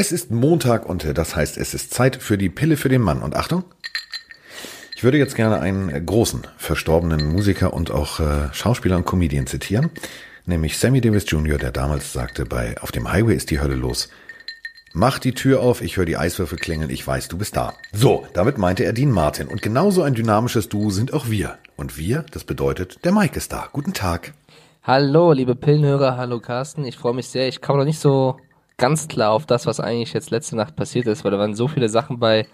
Es ist Montag und äh, das heißt, es ist Zeit für die Pille für den Mann. Und Achtung, ich würde jetzt gerne einen äh, großen, verstorbenen Musiker und auch äh, Schauspieler und Comedian zitieren, nämlich Sammy Davis Jr., der damals sagte, bei Auf dem Highway ist die Hölle los. Mach die Tür auf, ich höre die Eiswürfel klingeln, ich weiß, du bist da. So, damit meinte er Dean Martin. Und genauso ein dynamisches Duo sind auch wir. Und wir, das bedeutet, der Mike ist da. Guten Tag. Hallo, liebe Pillenhörer, hallo Carsten. Ich freue mich sehr. Ich komme noch nicht so ganz klar auf das, was eigentlich jetzt letzte Nacht passiert ist, weil da waren so viele Sachen bei.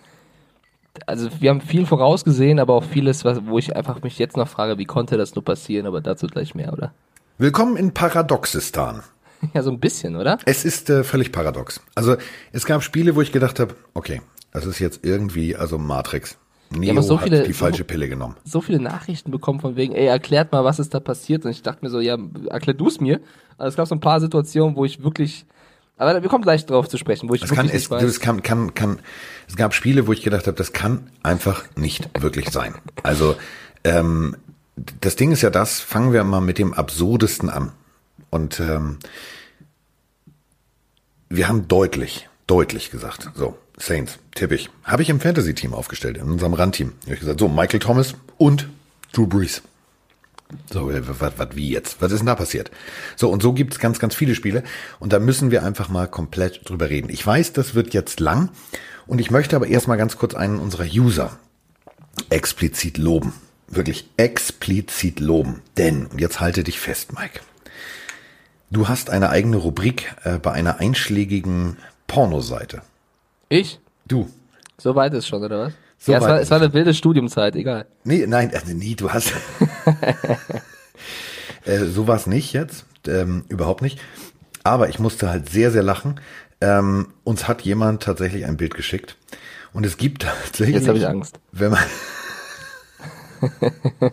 Also wir haben viel vorausgesehen, aber auch vieles, wo ich einfach mich jetzt noch frage, wie konnte das nur passieren, aber dazu gleich mehr, oder? Willkommen in Paradoxistan. Ja, so ein bisschen, oder? Es ist äh, völlig paradox. Also es gab Spiele, wo ich gedacht habe, okay, das ist jetzt irgendwie, also Matrix. Neo aber so viele- hat die falsche so- Pille genommen. So viele Nachrichten bekommen von wegen, ey, erklärt mal, was ist da passiert. Und ich dachte mir so, ja, erklär du es mir. Also es gab so ein paar Situationen, wo ich wirklich. Aber wir kommen gleich drauf zu sprechen, wo ich Es kann, es, weiß. es kann, kann, kann, es gab Spiele, wo ich gedacht habe, das kann einfach nicht wirklich sein. Also ähm, das Ding ist ja das, fangen wir mal mit dem Absurdesten an. Und ähm, wir haben deutlich, deutlich gesagt, so, Saints, tippe ich, habe ich im Fantasy-Team aufgestellt, in unserem Run-Team. Ich habe gesagt, so, Michael Thomas und Drew Brees. So, was, was, wie jetzt? Was ist denn da passiert? So, und so gibt's ganz, ganz viele Spiele. Und da müssen wir einfach mal komplett drüber reden. Ich weiß, das wird jetzt lang. Und ich möchte aber erstmal ganz kurz einen unserer User explizit loben. Wirklich explizit loben. Denn, und jetzt halte dich fest, Mike. Du hast eine eigene Rubrik äh, bei einer einschlägigen Pornoseite. ich? Du. So weit ist schon, oder was? So ja, es war, es war eine wilde Studiumzeit, egal. Nee, nein, äh, nee, du hast. äh, so war's nicht jetzt. Ähm, überhaupt nicht. Aber ich musste halt sehr, sehr lachen. Ähm, uns hat jemand tatsächlich ein Bild geschickt. Und es gibt tatsächlich. Jetzt habe ich Angst. Wenn man.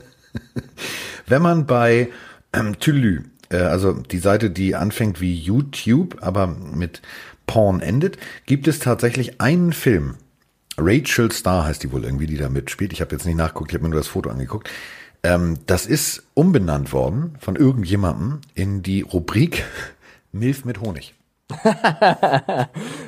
wenn man bei ähm, Tülü, äh, also die Seite, die anfängt wie YouTube, aber mit Porn endet, gibt es tatsächlich einen Film. Rachel Starr heißt die wohl irgendwie, die da mitspielt. Ich habe jetzt nicht nachgeguckt, ich habe mir nur das Foto angeguckt. Ähm, das ist umbenannt worden von irgendjemandem in die Rubrik Milf mit Honig.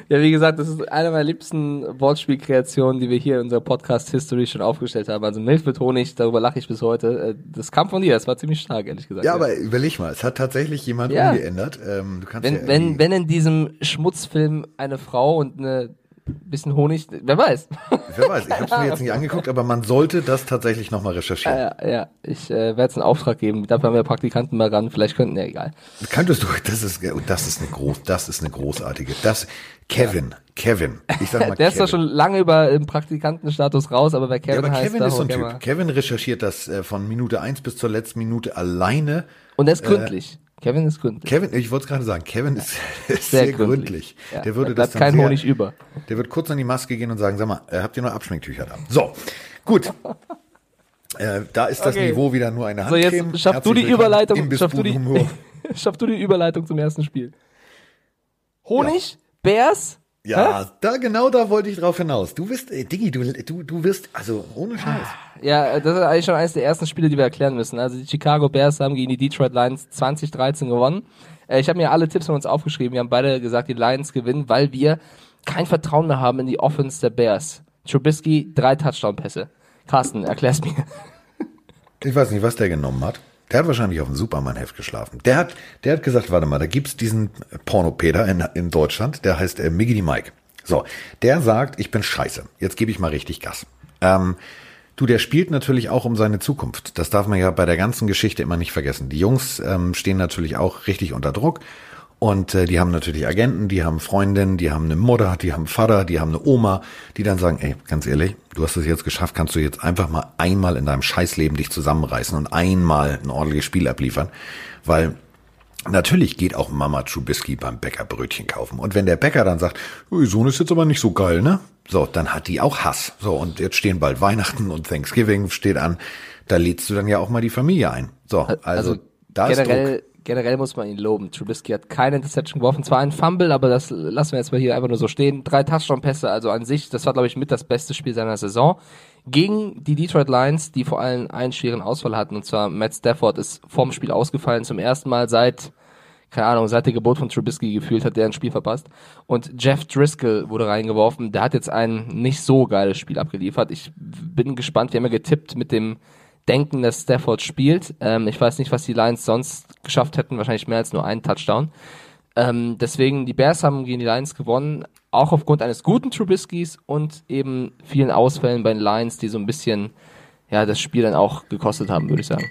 Ja, wie gesagt, das ist eine meiner liebsten Wortspielkreationen, die wir hier in unserer Podcast-History schon aufgestellt haben. Also Milch mit Honig, darüber lache ich bis heute. Äh, Das kam von dir, das war ziemlich stark, ehrlich gesagt. Ja, aber überleg mal, es hat tatsächlich jemand Ja. umgeändert. Ähm, du kannst wenn, ja wenn, wenn in diesem Schmutzfilm eine Frau und eine bisschen Honig, wer weiß. Wer weiß, ich habe es mir jetzt nicht angeguckt, aber man sollte das tatsächlich nochmal recherchieren. ja, ja, ich äh, werde es einen Auftrag geben. Dafür haben wir Praktikanten mal ran. Vielleicht könnten, ja, egal. Könntest du, das ist, das ist eine groß, das ist eine großartige, das, Kevin, Kevin, ich sag mal Der ist Kevin. doch schon lange über im Praktikantenstatus raus, aber wer ja, Kevin aber heißt, Kevin ist so ein Typ. Kevin recherchiert das äh, von Minute eins bis zur letzten Minute alleine. Und er ist gründlich. Kevin ist gründlich. Kevin, ich wollte es gerade sagen, Kevin ist, ist sehr, gründlich. Ja, der würde da das bleibt dann kein sehr, Honig über. Der wird kurz an die Maske gehen und sagen, sag mal, äh, habt ihr noch Abschminktücher da? So, gut. Äh, da ist das Okay. Niveau wieder nur eine So, Handcreme. jetzt schaff du die Überleitung, schaff du die, schaff du die Überleitung zum ersten Spiel. Honig, Bears, Ja, da genau da wollte ich drauf hinaus. Du bist, äh, Diggi, du, du, du wirst, also ohne Scheiß. Ja, das ist eigentlich schon eines der ersten Spiele, die wir erklären müssen. Also die Chicago Bears haben gegen die Detroit Lions 2013 gewonnen. Äh, Ich habe mir alle Tipps von uns aufgeschrieben. Wir haben beide gesagt, die Lions gewinnen, weil wir kein Vertrauen mehr haben in die Offense der Bears. Trubisky, drei Touchdown-Pässe. Carsten, erklär's mir. Ich weiß nicht, was der genommen hat. Der hat wahrscheinlich auf dem Superman-Heft geschlafen. Der hat, der hat gesagt, warte mal, da gibt's diesen Pornopeter in, in Deutschland, der heißt äh, Miggity Mike. So, der sagt, ich bin scheiße. Jetzt gebe ich mal richtig Gas. Ähm, du, der spielt natürlich auch um seine Zukunft. Das darf man ja bei der ganzen Geschichte immer nicht vergessen. Die Jungs ähm, stehen natürlich auch richtig unter Druck. Und äh, die haben natürlich Agenten, die haben Freundinnen, die haben eine Mutter, die haben Vater, die haben eine Oma, die dann sagen, ey, ganz ehrlich, du hast es jetzt geschafft, kannst du jetzt einfach mal einmal in deinem Scheißleben dich zusammenreißen und einmal ein ordentliches Spiel abliefern, weil Natürlich geht auch Mama Trubisky beim Bäcker Brötchen kaufen. Und wenn der Bäcker dann sagt, "Oh, Ihr Sohn ist jetzt aber nicht so geil, ne? So, dann hat die auch Hass. So, und jetzt stehen bald Weihnachten und Thanksgiving steht an. Da lädst du dann ja auch mal die Familie ein. So, also, Also da ist Druck. Generell, muss man ihn loben. Trubisky hat keine Interception geworfen, zwar ein Fumble, aber das lassen wir jetzt mal hier einfach nur so stehen. Drei Touchdown-Pässe, also an sich, das war glaube ich mit das beste Spiel seiner Saison. Gegen die Detroit Lions, die vor allem einen schweren Ausfall hatten, und zwar Matt Stafford ist vorm Spiel ausgefallen zum ersten Mal seit, keine Ahnung, seit der Geburt von Trubisky gefühlt hat der ein Spiel verpasst. Und Jeff Driscoll wurde reingeworfen. Der hat jetzt ein nicht so geiles Spiel abgeliefert. Ich bin gespannt. Wir haben ja getippt mit dem Denken, dass Stafford spielt. Ähm, ich weiß nicht, was die Lions sonst geschafft hätten. Wahrscheinlich mehr als nur einen Touchdown. Ähm, deswegen, die Bears haben gegen die Lions gewonnen. Auch aufgrund eines guten Trubiskys und eben vielen Ausfällen bei den Lions, die so ein bisschen, ja, das Spiel dann auch gekostet haben, würde ich sagen.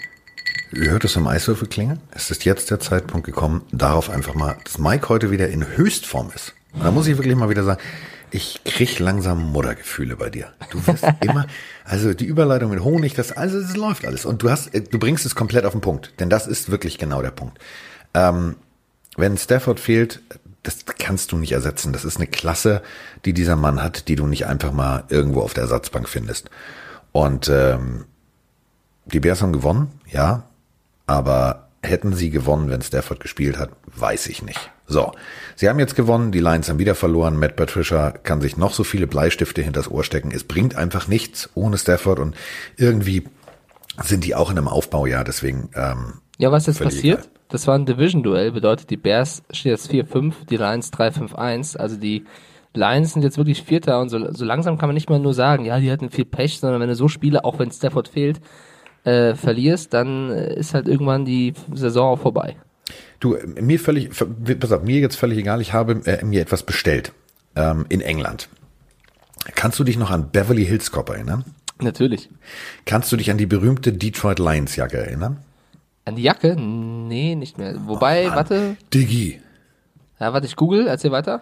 Ihr hört es im Eiswürfel klingeln? Es ist jetzt der Zeitpunkt gekommen, darauf einfach mal, dass Mike heute wieder in Höchstform ist. Da muss ich wirklich mal wieder sagen, ich krieg langsam Muttergefühle bei dir. Du wirst immer, also die Überleitung mit Honig, das, also es läuft alles. Und du hast, du bringst es komplett auf den Punkt. Denn das ist wirklich genau der Punkt. Ähm, wenn Stafford fehlt, das kannst du nicht ersetzen. Das ist eine Klasse, die dieser Mann hat, die du nicht einfach mal irgendwo auf der Ersatzbank findest. Und ähm, die Bears haben gewonnen, ja, aber hätten sie gewonnen, wenn Stafford gespielt hat, weiß ich nicht. So, sie haben jetzt gewonnen, die Lions haben wieder verloren. Matt Patricia kann sich noch so viele Bleistifte hinters Ohr stecken. Es bringt einfach nichts ohne Stafford und irgendwie sind die auch in einem Aufbaujahr, deswegen. Ähm, ja, was ist passiert? Egal. Das war ein Division-Duell, bedeutet die Bears steht jetzt 4-5, die Lions 3-5-1. Also die Lions sind jetzt wirklich Vierter und so, so langsam kann man nicht mal nur sagen, ja, die hatten viel Pech, sondern wenn du so Spiele, auch wenn Stafford fehlt, äh, verlierst, dann äh, ist halt irgendwann die Saison auch vorbei. Du, mir völlig, pass auf, mir jetzt völlig egal, ich habe äh, mir etwas bestellt ähm, in England. Kannst du dich noch an Beverly Hills Cop erinnern? Natürlich. Kannst du dich an die berühmte Detroit Lions Jacke erinnern? An die Jacke? Nee, nicht mehr. Wobei, oh warte. Diggi. Ja, warte, ich google, erzähl weiter.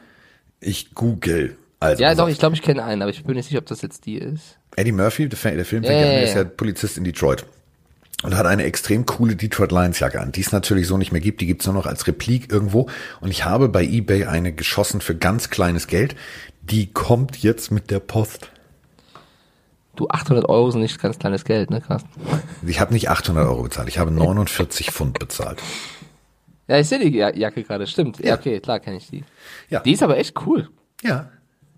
Ich google. Also, ja, doch, ich glaube, ich kenne einen, aber ich bin nicht sicher, ob das jetzt die ist. Eddie Murphy, der, der Filmfilm, ja, ja, ist ja Polizist in Detroit. Und hat eine extrem coole Detroit Lions Jacke an, die es natürlich so nicht mehr gibt. Die gibt's nur noch als Replik irgendwo. Und ich habe bei eBay eine geschossen für ganz kleines Geld. Die kommt jetzt mit der Post. Du, 800 Euro sind nicht ganz kleines Geld, ne, Carsten? Ich habe nicht 800 Euro bezahlt, ich habe 49 Pfund bezahlt. Ja, ich sehe die Jacke gerade, stimmt. Ja, okay, klar kenne ich die. Ja. Die ist aber echt cool. Ja,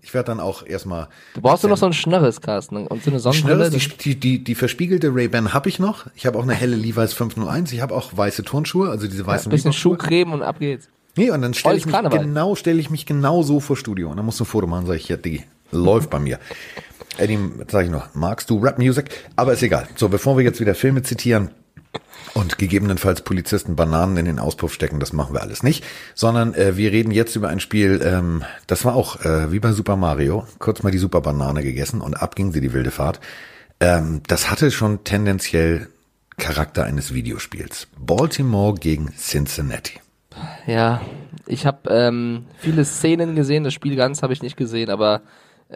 ich werde dann auch erstmal. Du brauchst du noch so ein Schnörres, Carsten, und so eine Sonnenbrille. Schnörres, die, die, die verspiegelte Ray-Ban habe ich noch. Ich habe auch eine helle Levi's 501. Ich habe auch weiße Turnschuhe, also diese weißen. Ja, ein bisschen Schuhcreme und ab geht's. Nee, und dann stelle ich mich genau, stelle ich mich genau so vor Studio. Und dann musst du ein Foto machen, sag ich, ja, die läuft bei mir. Eddie, sag ich noch, magst du Rap Music? Aber ist egal. So, bevor wir jetzt wieder Filme zitieren, und gegebenenfalls Polizisten Bananen in den Auspuff stecken, das machen wir alles nicht, sondern äh, wir reden jetzt über ein Spiel, ähm, das war auch äh, wie bei Super Mario, kurz mal die Super Banane gegessen und ab ging sie die wilde Fahrt. Ähm, das hatte schon tendenziell Charakter eines Videospiels. Baltimore gegen Cincinnati. Ja, ich habe ähm, viele Szenen gesehen, das Spiel ganz habe ich nicht gesehen, aber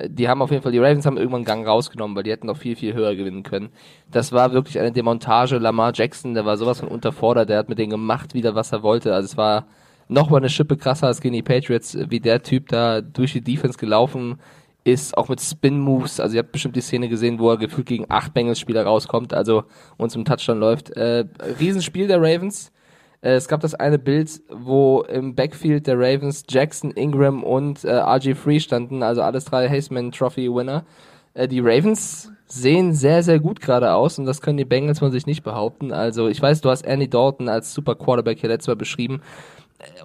die haben auf jeden Fall, die Ravens haben irgendwann Gang rausgenommen, weil die hätten noch viel, viel höher gewinnen können. Das war wirklich eine Demontage. Lamar Jackson, der war sowas von unterfordert, der hat mit denen gemacht wieder, was er wollte. Also es war noch mal eine Schippe krasser als gegen die Patriots, wie der Typ da durch die Defense gelaufen ist, auch mit Spin-Moves. Also ihr habt bestimmt die Szene gesehen, wo er gefühlt gegen acht Bengals-Spieler rauskommt, also und zum Touchdown läuft. Äh, Riesenspiel der Ravens. Äh, es gab das eine Bild, wo im Backfield der Ravens Jackson, Ingram und äh, RG3 standen, also alles drei Haseman Trophy Winner. Äh, die Ravens sehen sehr, sehr gut gerade aus und das können die Bengals von sich nicht behaupten. Also ich weiß, du hast Andy Dalton als Super Quarterback hier letztes Mal beschrieben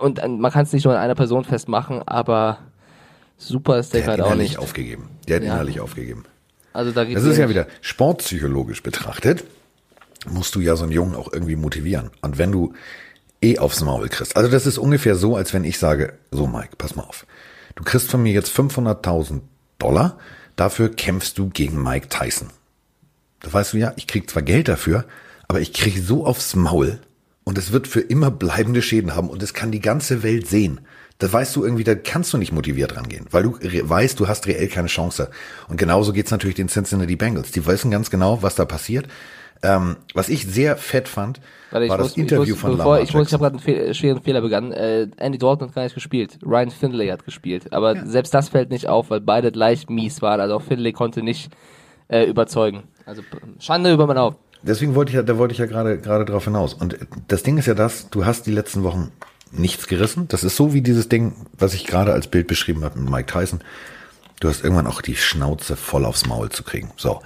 und äh, man kann es nicht nur an einer Person festmachen, aber super ist der, der gerade auch nicht. aufgegeben. Der hat ja. innerlich aufgegeben. Also da das ist ja wieder sportpsychologisch betrachtet, musst du ja so einen Jungen auch irgendwie motivieren. Und wenn du eh aufs Maul kriegst. Also das ist ungefähr so, als wenn ich sage, so Mike, pass mal auf. Du kriegst von mir jetzt 500.000 Dollar, dafür kämpfst du gegen Mike Tyson. Da weißt du ja, ich krieg zwar Geld dafür, aber ich krieg so aufs Maul und es wird für immer bleibende Schäden haben und es kann die ganze Welt sehen. Da weißt du irgendwie, da kannst du nicht motiviert rangehen, weil du weißt, du hast reell keine Chance. Und genauso geht's natürlich den Cincinnati Bengals. Die wissen ganz genau, was da passiert. Ähm, was ich sehr fett fand, Warte, war das muss, Interview muss, von bevor, Lamar Ich, muss, ich habe gerade einen Fehl, schweren Fehler begangen. Äh, Andy Dalton hat gar nicht gespielt. Ryan Finlay hat gespielt. Aber ja. selbst das fällt nicht auf, weil beide gleich mies waren. Also auch Finlay konnte nicht äh, überzeugen. Also Schande über mein Haupt. Deswegen wollte ich ja, da wollte ich ja gerade gerade drauf hinaus. Und das Ding ist ja das, du hast die letzten Wochen nichts gerissen. Das ist so wie dieses Ding, was ich gerade als Bild beschrieben habe mit Mike Tyson. Du hast irgendwann auch die Schnauze voll aufs Maul zu kriegen. So.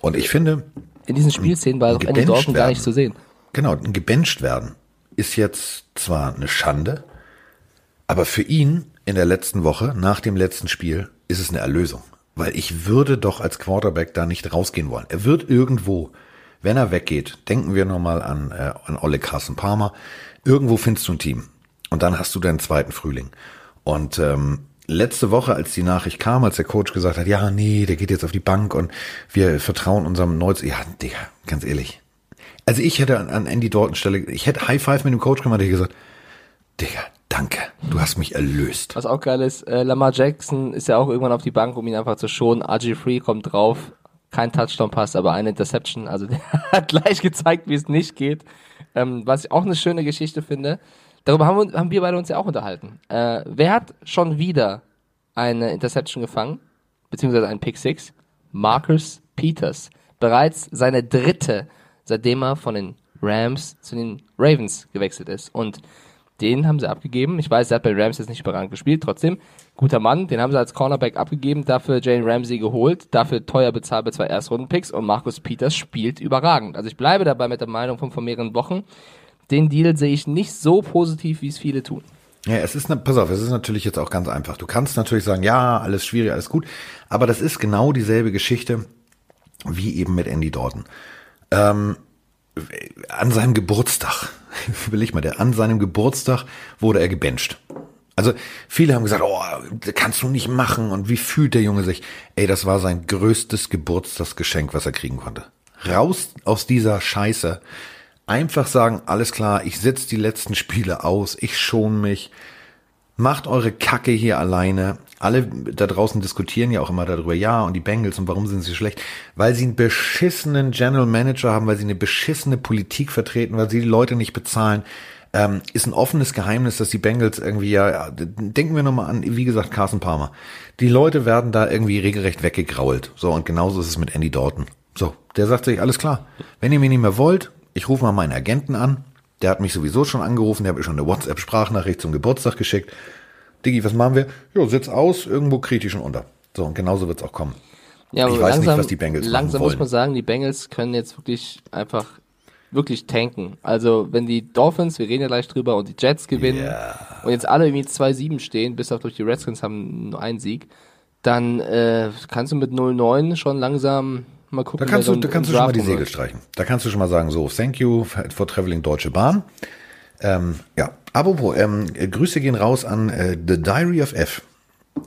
Und ich finde, in diesen Spielszenen war Andy Dalton gar nicht zu sehen. Genau, ein gebencht werden ist jetzt zwar eine Schande, aber für ihn in der letzten Woche, nach dem letzten Spiel, ist es eine Erlösung. Weil ich würde doch als Quarterback da nicht rausgehen wollen. Er wird irgendwo, wenn er weggeht, denken wir nochmal an, äh, an Olle Carson Palmer, irgendwo findest du ein Team. Und dann hast du deinen zweiten Frühling. Und ähm, letzte Woche, als die Nachricht kam, als der Coach gesagt hat, ja, nee, der geht jetzt auf die Bank und wir vertrauen unserem Neuz, ja, Digga, ganz ehrlich. Also ich hätte an, an Andy Dalton Stelle, ich hätte High Five mit dem Coach gemacht, hätte gesagt, Digga, danke, du hast mich erlöst. Was auch geil ist, äh, Lamar Jackson ist ja auch irgendwann auf die Bank, um ihn einfach zu schonen. RG3 kommt drauf, kein Touchdown-Pass, aber eine Interception. Also der hat gleich gezeigt, wie es nicht geht. Ähm, was ich auch eine schöne Geschichte finde. Darüber haben wir, haben wir beide uns ja auch unterhalten. Äh, wer hat schon wieder eine Interception gefangen? Beziehungsweise einen Pick Six? Marcus Peters. Bereits seine dritte, seitdem er von den Rams zu den Ravens gewechselt ist. Und den haben sie abgegeben. Ich weiß, er hat bei Rams jetzt nicht überragend gespielt, trotzdem. Guter Mann, den haben sie als Cornerback abgegeben, dafür Jane Ramsey geholt, dafür teuer bezahlt bei zwei Erstrundenpicks und Markus Peters spielt überragend. Also ich bleibe dabei mit der Meinung von vor mehreren Wochen. Den Deal sehe ich nicht so positiv, wie es viele tun. Ja, es ist, ne, pass auf, es ist natürlich jetzt auch ganz einfach. Du kannst natürlich sagen, ja, alles schwierig, alles gut, aber das ist genau dieselbe Geschichte wie eben mit Andy Dalton. Ähm, an seinem Geburtstag, überleg mal, der an seinem Geburtstag wurde er gebencht. Also viele haben gesagt, oh, kannst du nicht machen und wie fühlt der Junge sich? Ey, das war sein größtes Geburtstagsgeschenk, was er kriegen konnte. Raus aus dieser Scheiße. Einfach sagen, alles klar, ich setze die letzten Spiele aus, ich schon mich. Macht eure Kacke hier alleine alle da draußen diskutieren ja auch immer darüber, ja, und die Bengals und warum sind sie schlecht? Weil sie einen beschissenen General Manager haben, weil sie eine beschissene Politik vertreten, weil sie die Leute nicht bezahlen. Ähm, ist ein offenes Geheimnis, dass die Bengals irgendwie ja, ja denken wir nochmal an, wie gesagt, Carson Palmer. Die Leute werden da irgendwie regelrecht weggegrault. So, und genauso ist es mit Andy Dalton. So, der sagt sich, alles klar, wenn ihr mich nicht mehr wollt, ich rufe mal meinen Agenten an, der hat mich sowieso schon angerufen, der hat mir schon eine WhatsApp-Sprachnachricht zum Geburtstag geschickt. Diggi, was machen wir? Jo, sitz aus, irgendwo kriege ich schon unter. So, und genauso wird's auch kommen. Ja, aber ich weiß langsam, nicht, was die Bengals Langsam muss man sagen, die Bengals können jetzt wirklich einfach wirklich tanken. Also wenn die Dolphins, wir reden ja gleich drüber, und die Jets gewinnen yeah. und jetzt alle irgendwie 2-7 stehen, bis auf durch die Redskins haben nur einen Sieg, dann äh, kannst du mit 0-9 schon langsam mal gucken. Da kannst du, da kannst du schon mal die Segel streichen. Da kannst du schon mal sagen, so, thank you for traveling Deutsche Bahn. Ähm, ja, apropos, ähm, Grüße gehen raus an äh, The Diary of F.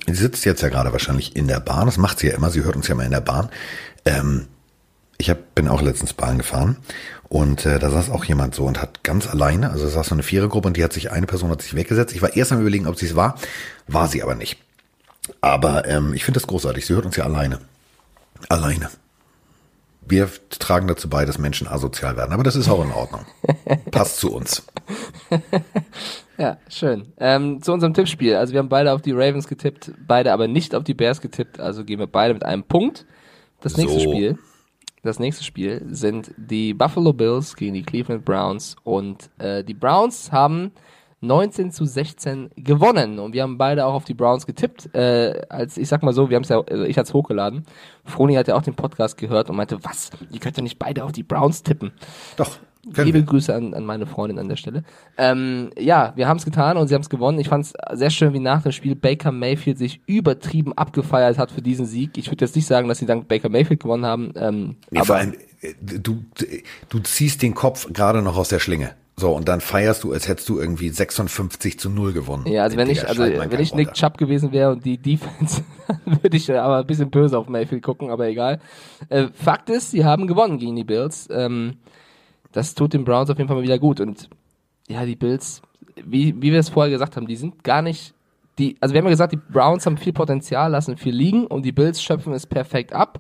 Sie sitzt jetzt ja gerade wahrscheinlich in der Bahn. Das macht sie ja immer. Sie hört uns ja mal in der Bahn. Ähm, ich hab, bin auch letztens Bahn gefahren und äh, da saß auch jemand so und hat ganz alleine, also saß so eine Vierergruppe und die hat sich, eine Person hat sich weggesetzt. Ich war erst am überlegen, ob sie es war. War sie aber nicht. Aber ähm, ich finde das großartig. Sie hört uns ja alleine. Alleine wir tragen dazu bei, dass Menschen asozial werden. Aber das ist auch in Ordnung. Passt zu uns. ja, schön. Ähm, zu unserem Tippspiel. Also wir haben beide auf die Ravens getippt, beide aber nicht auf die Bears getippt. Also gehen wir beide mit einem Punkt. Das nächste so. Spiel. Das nächste Spiel sind die Buffalo Bills gegen die Cleveland Browns. Und äh, die Browns haben 19 zu 16 gewonnen. Und wir haben beide auch auf die Browns getippt. Äh, als ich sag mal so, wir haben es ja, also ich hatte es hochgeladen. Froni hat ja auch den Podcast gehört und meinte, was? Ihr könnt ja nicht beide auf die Browns tippen. Doch. Liebe wir. Grüße an, an meine Freundin an der Stelle. Ähm, ja, wir haben es getan und sie haben es gewonnen. Ich fand es sehr schön, wie nach dem Spiel Baker Mayfield sich übertrieben abgefeiert hat für diesen Sieg. Ich würde jetzt nicht sagen, dass sie dank Baker Mayfield gewonnen haben. Ähm, nee, aber allem, äh, du, du ziehst den Kopf gerade noch aus der Schlinge. So, und dann feierst du, als hättest du irgendwie 56 zu 0 gewonnen. Ja, also wenn ich, also wenn ich Nick Chubb gewesen wäre und die Defense, dann würde ich aber ein bisschen böse auf Mayfield gucken, aber egal. Äh, Fakt ist, sie haben gewonnen gegen die Bills. Ähm, das tut den Browns auf jeden Fall mal wieder gut. Und ja, die Bills, wie, wie wir es vorher gesagt haben, die sind gar nicht, die, also wir haben ja gesagt, die Browns haben viel Potenzial, lassen viel liegen und die Bills schöpfen es perfekt ab.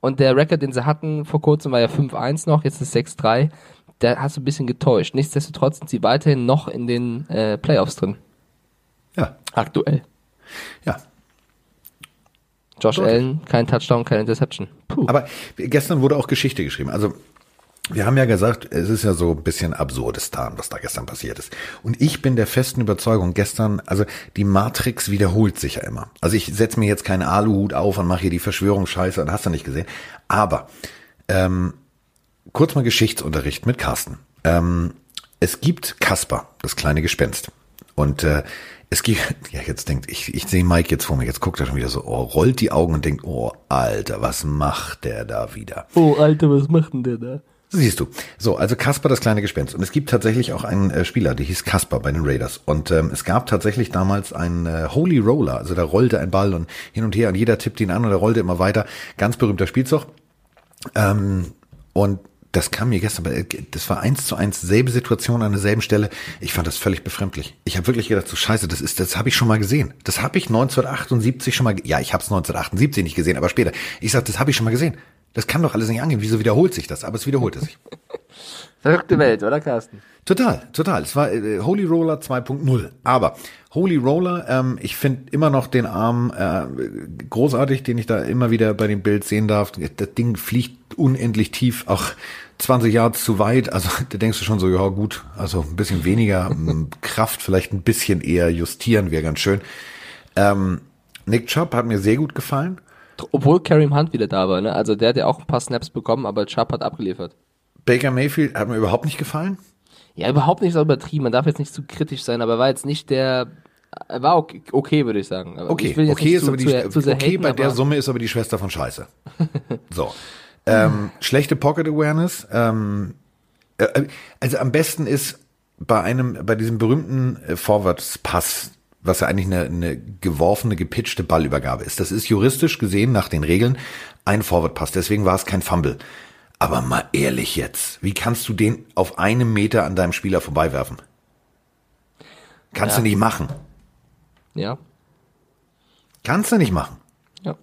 Und der Rekord, den sie hatten vor kurzem, war ja 5-1 noch, jetzt ist 6-3 da hast du ein bisschen getäuscht. Nichtsdestotrotz sind sie weiterhin noch in den äh, Playoffs drin. Ja. Aktuell. Ja. Josh Dort. Allen, kein Touchdown, keine Interception. Puh. Aber gestern wurde auch Geschichte geschrieben. Also wir haben ja gesagt, es ist ja so ein bisschen absurdistan, was da gestern passiert ist. Und ich bin der festen Überzeugung, gestern, also die Matrix wiederholt sich ja immer. Also ich setze mir jetzt keinen Aluhut auf und mache hier die Verschwörungsscheiße und hast du nicht gesehen. Aber ähm, kurz mal Geschichtsunterricht mit Carsten. Ähm, es gibt Kasper, das kleine Gespenst. Und äh, es gibt, ja, jetzt denkt, ich, ich sehe Mike jetzt vor mir, jetzt guckt er schon wieder so, oh, rollt die Augen und denkt, oh, Alter, was macht der da wieder? Oh, Alter, was macht denn der da? Siehst du. So, also Kasper das kleine Gespenst. Und es gibt tatsächlich auch einen äh, Spieler, der hieß Kasper bei den Raiders. Und ähm, es gab tatsächlich damals einen äh, Holy Roller. Also da rollte ein Ball und hin und her und jeder tippte ihn an und er rollte immer weiter. Ganz berühmter Spielzug. Ähm, und das kam mir gestern, das war eins zu eins selbe Situation an derselben Stelle. Ich fand das völlig befremdlich. Ich habe wirklich gedacht, so scheiße, das ist, das habe ich schon mal gesehen. Das habe ich 1978 schon mal, ja, ich habe es 1978 nicht gesehen, aber später. Ich sag, das habe ich schon mal gesehen. Das kann doch alles nicht angehen. Wieso wiederholt sich das? Aber es wiederholte sich. Verrückte Welt, oder Carsten? Total, total. Es war äh, Holy Roller 2.0. Aber Holy Roller, ähm, ich finde immer noch den Arm äh, großartig, den ich da immer wieder bei dem Bild sehen darf. Das Ding fliegt unendlich tief, auch 20 Jahre zu weit. Also da denkst du schon so, ja gut, also ein bisschen weniger Kraft, vielleicht ein bisschen eher justieren wäre ganz schön. Ähm, Nick Chubb hat mir sehr gut gefallen. Obwohl Kareem Hunt wieder da war, ne? Also der hat ja auch ein paar Snaps bekommen, aber Chubb hat abgeliefert. Baker Mayfield hat mir überhaupt nicht gefallen. Ja, überhaupt nicht so übertrieben. Man darf jetzt nicht zu kritisch sein, aber er war jetzt nicht der. Er war okay, okay würde ich sagen. Aber okay, ich okay ist zu, aber die, zu, zu sehr okay haten, bei der Summe ist aber die Schwester von Scheiße. so. Ähm, schlechte Pocket Awareness. Ähm, äh, also am besten ist bei einem, bei diesem berühmten äh, Vorwärtspass, was ja eigentlich eine, eine geworfene, gepitchte Ballübergabe ist. Das ist juristisch gesehen nach den Regeln ein Forward-Pass. Deswegen war es kein Fumble. Aber mal ehrlich jetzt, wie kannst du den auf einem Meter an deinem Spieler vorbeiwerfen? Kannst Ja. du nicht machen. Ja. Kannst du nicht machen. Ja.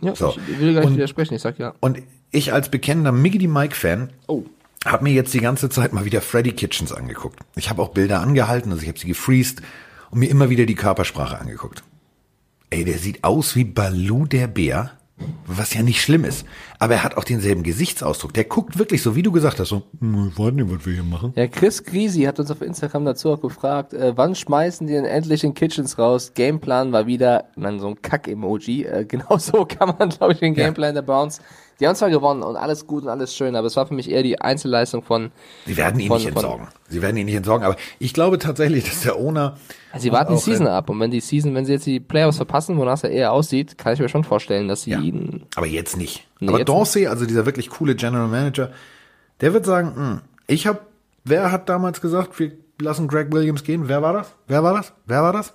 Ja, So. ich will gar nicht Und- widersprechen, ich sag ja. Und ich als bekennender Miggity Mike-Fan Oh. habe mir jetzt die ganze Zeit mal wieder Freddy Kitchens angeguckt. Ich habe auch Bilder angehalten, also ich habe sie gefreezed und mir immer wieder die Körpersprache angeguckt. Ey, der sieht aus wie Baloo der Bär, was ja nicht schlimm ist. Aber er hat auch denselben Gesichtsausdruck. Der guckt wirklich so, wie du gesagt hast, so, hm, ich weiß nicht, was wir hier machen. Ja, Chris Grisi hat uns auf Instagram dazu auch gefragt, äh, wann schmeißen die denn endlich in Kitchens raus? Gameplan war wieder, man, so ein Kack-Emoji. Äh, genau so kann man, glaube ich, den Ja. Gameplan der Browns. Die haben zwar gewonnen und alles gut und alles schön, aber es war für mich eher die Einzelleistung von. Sie werden ihn Von- nicht von- entsorgen. Sie werden ihn nicht entsorgen. Aber ich glaube tatsächlich, dass der Owner Also sie warten die auch, Season äh, ab und wenn die Season, wenn sie jetzt die Playoffs verpassen, wonach es ja eher aussieht, kann ich mir schon vorstellen, dass sie Ja. ihn. Aber jetzt nicht. Nee, Aber jetzt Dorsey, also dieser wirklich coole General Manager, der wird sagen, hm, ich habe, wer hat damals gesagt, wir lassen Greg Williams gehen? Wer war das? Wer war das? Wer war das?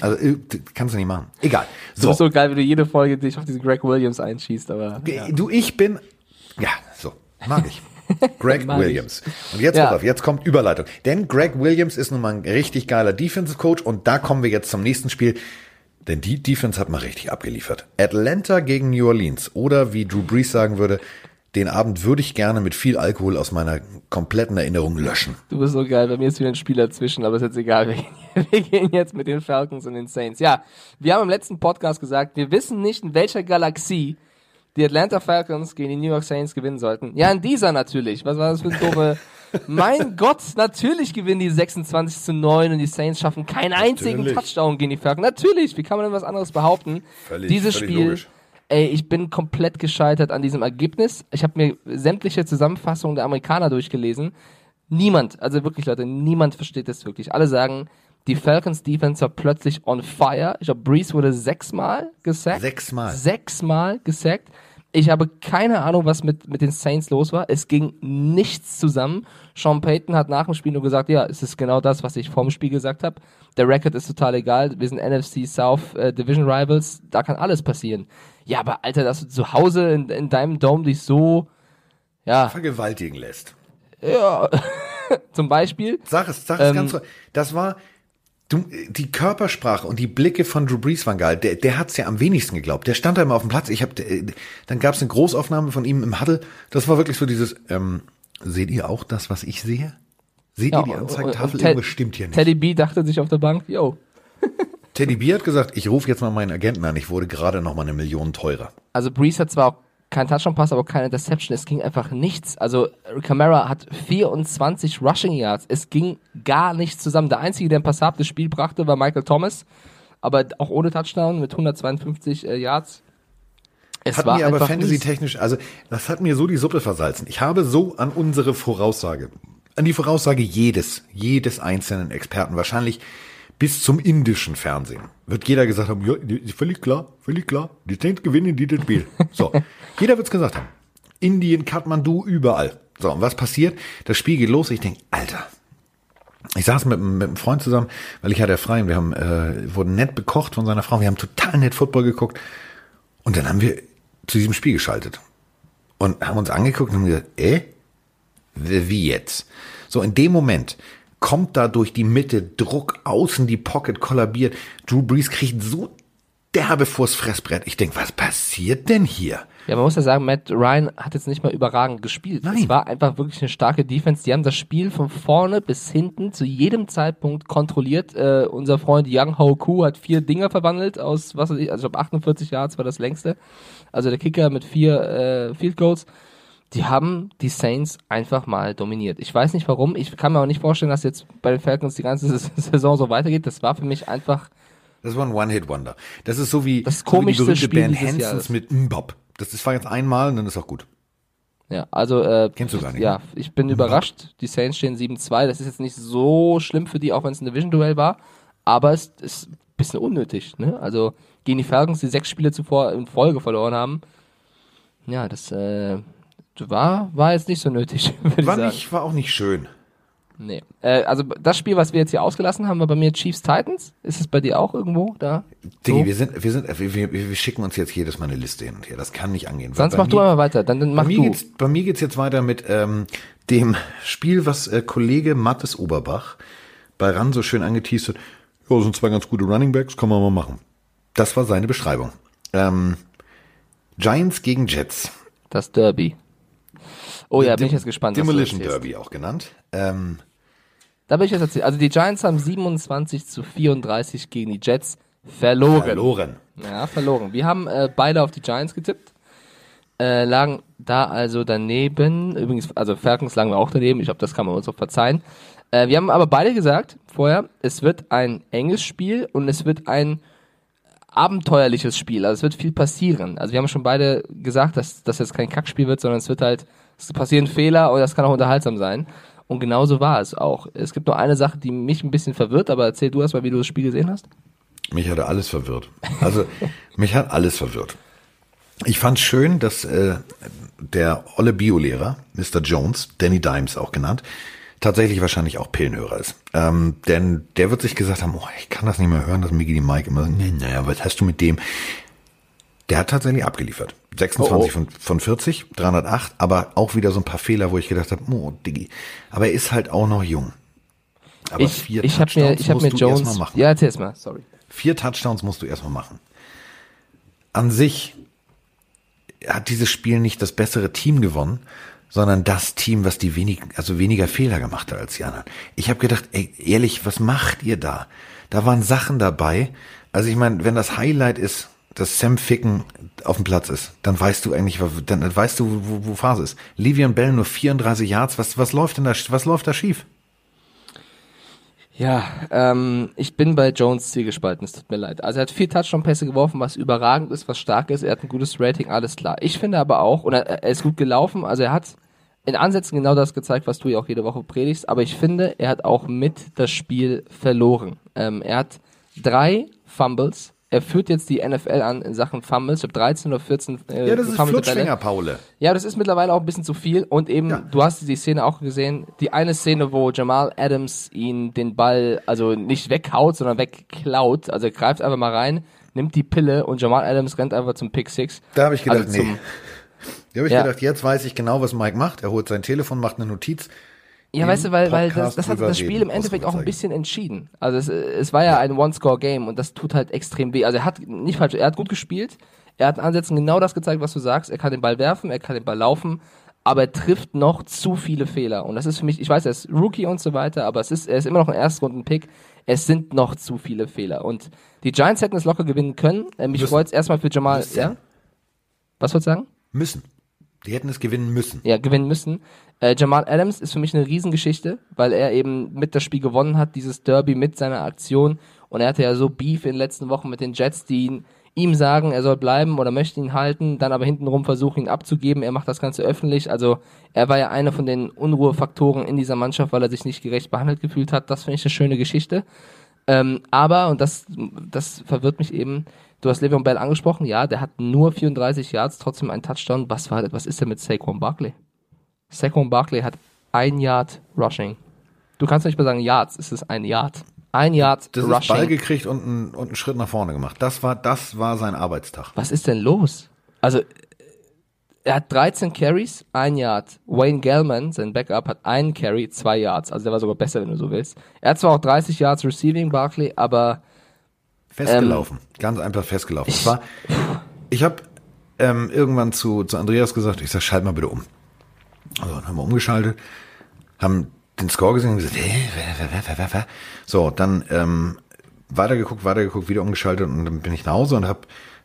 Also äh, kannst du nicht machen. Egal. So. So, ist so geil, wie du jede Folge dich auf diesen Greg Williams einschießt, aber. Ja. du, ich bin, ja, so, mag ich. Greg Mag ich. Williams. Und jetzt, Ja. auf, jetzt kommt Überleitung. Denn Greg Williams ist nun mal ein richtig geiler Defensive Coach und da kommen wir jetzt zum nächsten Spiel. Denn die Defense hat mal richtig abgeliefert. Atlanta gegen New Orleans. Oder wie Drew Brees sagen würde, den Abend würde ich gerne mit viel Alkohol aus meiner kompletten Erinnerung löschen. Du bist so geil, bei mir ist wieder ein Spiel dazwischen, aber ist jetzt egal. Wir gehen, jetzt mit den Falcons und den Saints. Ja, wir haben im letzten Podcast gesagt, wir wissen nicht, in welcher Galaxie die Atlanta Falcons gegen die New York Saints gewinnen sollten. Ja, in dieser natürlich. Was war das für ein doofe... mein Gott, natürlich gewinnen die 26 zu 9 und die Saints schaffen keinen einzigen Natürlich. Touchdown gegen die Falcons. Natürlich, wie kann man denn was anderes behaupten? Völlig- Dieses völlig Spiel... logisch. Ey, ich bin komplett gescheitert an diesem Ergebnis. Ich habe mir sämtliche Zusammenfassungen der Amerikaner durchgelesen. Niemand, also wirklich Leute, niemand versteht das wirklich. Alle sagen, die Falcons Defense war plötzlich on fire. Ich glaube, Breeze wurde sechsmal gesackt. Sechsmal. Sechsmal gesackt. Ich habe keine Ahnung, was mit, mit den Saints los war. Es ging nichts zusammen. Sean Payton hat nach dem Spiel nur gesagt, ja, es ist genau das, was ich vorm Spiel gesagt habe. Der Record ist total egal. Wir sind NFC South äh, Division Rivals. Da kann alles passieren. Ja, aber Alter, dass du zu Hause in, in deinem Dome dich so, ja, Vergewaltigen lässt. ja, zum Beispiel. Sag es, sag es Ähm, ganz so. Das war, du, die Körpersprache und die Blicke von Drew Brees waren geil. Der, der hat's ja am wenigsten geglaubt. Der stand da immer auf dem Platz. Ich hab, äh, dann gab's eine Großaufnahme von ihm im Huddle. Das war wirklich so dieses, ähm, seht ihr auch das, was ich sehe? Seht Ja, ihr die Ted- Irgendwas stimmt hier nicht. Teddy B dachte sich auf der Bank, yo, Teddy B hat gesagt, ich rufe jetzt mal meinen Agenten an. Ich wurde gerade noch mal eine Million teurer. Also Breeze hat zwar auch keinen Touchdown-Pass, aber auch keine Interception. Es ging einfach nichts. Also Camara hat 24 Rushing Yards. Es ging gar nichts zusammen. Der Einzige, der ein passables Spiel brachte, war Michael Thomas. Aber auch ohne Touchdown mit 152 äh, Yards. Es Hat war mir aber einfach fantasy mies. technisch, also das hat mir so die Suppe versalzen. Ich habe so an unsere Voraussage an die Voraussage jedes, jedes einzelnen Experten, wahrscheinlich bis zum indischen Fernsehen, wird jeder gesagt haben, ja, völlig klar, völlig klar, die Saints gewinnen dieses Spiel. So, jeder wird's gesagt haben. Indien, Kathmandu, überall. So, und was passiert? Das Spiel geht los. Ich denke, Alter, ich saß mit, mit einem Freund zusammen, weil ich hatte frei und wir haben, äh, wurden nett bekocht von seiner Frau. Wir haben total nett Football geguckt. Und dann haben wir zu diesem Spiel geschaltet. Und haben uns angeguckt und haben gesagt, äh? Wie jetzt? So, in dem Moment kommt da durch die Mitte Druck außen, die Pocket kollabiert. Drew Brees kriegt so derbe vors Fressbrett. Ich denke, was passiert denn hier? Ja, man muss ja sagen, Matt Ryan hat jetzt nicht mal überragend gespielt. Nein. Es war einfach wirklich eine starke Defense. Die haben das Spiel von vorne bis hinten zu jedem Zeitpunkt kontrolliert. Äh, unser Freund Young Ho Koo hat vier Dinger verwandelt aus, was weiß ich, also ich glaube 48 Yards war das längste. Also der Kicker mit vier äh, Field Goals. Die haben die Saints einfach mal dominiert. Ich weiß nicht warum. Ich kann mir auch nicht vorstellen, dass jetzt bei den Falcons die ganze Saison so weitergeht. Das war für mich einfach Das war ein One-Hit-Wonder. Das ist so wie, Das so wie die berühmte Spiel Band Hansons mit Mbop. Das ist war jetzt einmal und dann ist auch gut. Ja, also äh, Kennst du gar nicht, Ja, ich bin überrascht. Die Saints stehen 7-2. Das ist jetzt nicht so schlimm für die, auch wenn es ein Division-Duell war. Aber es ist ein bisschen unnötig. Ne? Also gegen die Falcons, die sechs Spiele zuvor in Folge verloren haben. Ja, das äh, war, war jetzt nicht so nötig, War, nicht, war auch nicht schön. Nee. Äh, also das Spiel, was wir jetzt hier ausgelassen haben, war bei mir Chiefs Titans. Ist es bei dir auch irgendwo da? Diggi, So? wir sind, wir sind, wir, wir, wir schicken uns jetzt jedes Mal eine Liste hin und her. Das kann nicht angehen. Sonst mach bei du mir- einmal weiter. Dann, dann mach Bei mir, du. geht's, bei mir geht's jetzt weiter mit ähm, dem Spiel, was äh, Kollege Mattes Oberbach bei RAN so schön angeteased hat. Ja, sind zwei ganz gute Running Backs, kann man mal machen. Das war seine Beschreibung. Ähm, Giants gegen Jets. Das Derby. Oh ja, bin ich jetzt gespannt. Demolition. Derby auch genannt. Ähm, Da bin ich jetzt erzählt. Also die Giants haben 27 zu 34 gegen die Jets verloren. verloren. Ja, verloren. Wir haben äh, beide auf die Giants getippt. Äh, lagen da also daneben. Übrigens, also Falcons lagen wir auch daneben. Ich glaube, das kann man uns auch verzeihen. Äh, wir haben aber beide gesagt vorher, es wird ein enges Spiel und es wird ein abenteuerliches Spiel. Also es wird viel passieren. Also wir haben schon beide gesagt, dass das jetzt kein Kackspiel wird, sondern es wird halt, es passieren Fehler und das kann auch unterhaltsam sein. Und genauso war es auch. Es gibt nur eine Sache, die mich ein bisschen verwirrt, aber erzähl du erst mal, wie du das Spiel gesehen hast. Mich hatte alles verwirrt. Also mich hat alles verwirrt. Ich fand schön, dass äh, der olle Biolehrer, Mr. Jones, Danny Dimes auch genannt, tatsächlich wahrscheinlich auch Pillenhörer ist. Ähm, denn der wird sich gesagt haben, oh, ich kann das nicht mehr hören, dass Miggy die Mike immer, nee, naja, was hast du mit dem? Der hat tatsächlich abgeliefert. 26 Oh, oh. Von, von 40, 308, aber auch wieder so ein paar Fehler, wo ich gedacht habe, oh, Diggi. Aber er ist halt auch noch jung. Aber ich vier ich habe mir, Touchdowns ich hab mir musst du Jones. machen. Ja, erzähl's mal, sorry. Vier Touchdowns musst du erstmal machen. An sich hat dieses Spiel nicht das bessere Team gewonnen, sondern das Team, was die wenig, also weniger Fehler gemacht hat als die anderen. Ich habe gedacht, ey, ehrlich, was macht ihr da? Da waren Sachen dabei. Also ich meine, wenn das Highlight ist, dass Sam Ficken auf dem Platz ist, dann weißt du eigentlich, dann weißt du, wo, wo Phase ist. Livian Bell nur 34 Yards, was, was läuft denn da, was läuft da schief? Ja, ähm, ich bin bei Jones zielgespalten, es tut mir leid. Also er hat vier Touchdown-Pässe geworfen, was überragend ist, was stark ist, er hat ein gutes Rating, alles klar. Ich finde aber auch, und er, er ist gut gelaufen, also er hat in Ansätzen genau das gezeigt, was du ja auch jede Woche predigst, aber ich finde, er hat auch mit das Spiel verloren. Ähm, er hat drei Fumbles, er führt jetzt die NFL an in Sachen Fumbles, ich habe 13 oder 14 äh, Ja, das ist gefummelte Bälle. Flutschfinger, Paule. Ja, das ist mittlerweile auch ein bisschen zu viel. Und eben, Ja. du hast die Szene auch gesehen, die eine Szene, wo Jamal Adams ihn den Ball, also nicht weghaut, sondern wegklaut. Also er greift einfach mal rein, nimmt die Pille und Jamal Adams rennt einfach zum Pick Six. Da habe ich gedacht, Also nee. Da habe ich Ja. gedacht, jetzt weiß ich genau, was Mike macht. Er holt sein Telefon, macht eine Notiz. Ja, weißt du, weil, weil das, das hat das Spiel im Endeffekt auch ein bisschen entschieden. Also es, es war ja ein One-Score-Game und das tut halt extrem weh. Also er hat nicht falsch, er hat gut gespielt. Er hat in Ansätzen genau das gezeigt, was du sagst. Er kann den Ball werfen, er kann den Ball laufen, aber er trifft noch zu viele Fehler. Und das ist für mich, ich weiß, er ist Rookie und so weiter, aber es ist, er ist immer noch ein Erstrunden-Pick. Es sind noch zu viele Fehler. Und die Giants hätten es locker gewinnen können. Äh, mich freut es erstmal für Jamal. Müssen. Ja? Was wolltest du sagen? Müssen. Die hätten es gewinnen müssen. ja, gewinnen müssen. Äh, Jamal Adams ist für mich eine Riesengeschichte, weil er eben mit das Spiel gewonnen hat, dieses Derby mit seiner Aktion. Und er hatte ja so Beef in den letzten Wochen mit den Jets, die ihn ihm sagen, er soll bleiben oder möchte ihn halten, dann aber hintenrum versuchen, ihn abzugeben. Er macht das Ganze öffentlich. Also er war ja einer von den Unruhefaktoren in dieser Mannschaft, weil er sich nicht gerecht behandelt gefühlt hat. Das finde ich eine schöne Geschichte. Ähm, aber, und das, das verwirrt mich eben, du hast Le'Veon Bell angesprochen, ja, der hat nur 34 Yards, trotzdem einen Touchdown. Was war, was ist denn mit Saquon Barkley? Saquon Barkley hat ein Yard Rushing. Du kannst nicht mehr sagen Yards, es ist ein Yard. Ein Yard Das ist Rushing. Ball gekriegt und einen, und einen Schritt nach vorne gemacht. Das war, das war sein Arbeitstag. Was ist denn los? Also, er hat 13 Carries, ein Yard. Wayne Gellman, sein Backup, hat einen Carry, zwei Yards. Also der war sogar besser, wenn du so willst. Er hat zwar auch 30 Yards Receiving, Barkley, aber Festgelaufen. Ganz einfach festgelaufen. Es war, ich habe ähm, irgendwann zu, zu Andreas gesagt, ich sag, schalt mal bitte um. Also, dann haben wir umgeschaltet, haben den Score gesehen und gesagt, wer? So, dann ähm, weitergeguckt, weitergeguckt, wieder umgeschaltet und dann bin ich nach Hause und habe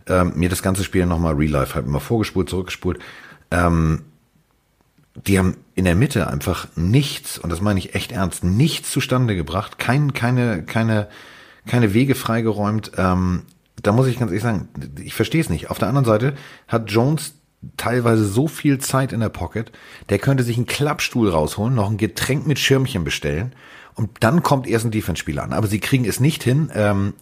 ähm, mir das ganze Spiel nochmal Real Life, halt immer vorgespult, zurückgespult. Ähm, die haben in der Mitte einfach nichts, und das meine ich echt ernst, nichts zustande gebracht, kein, keine, keine, keine Wege freigeräumt. Ähm, da muss ich ganz ehrlich sagen, ich verstehe es nicht. Auf der anderen Seite hat Jones teilweise so viel Zeit in der Pocket, der könnte sich einen Klappstuhl rausholen, noch ein Getränk mit Schirmchen bestellen und dann kommt erst ein Defense-Spieler an. Aber sie kriegen es nicht hin, ähm,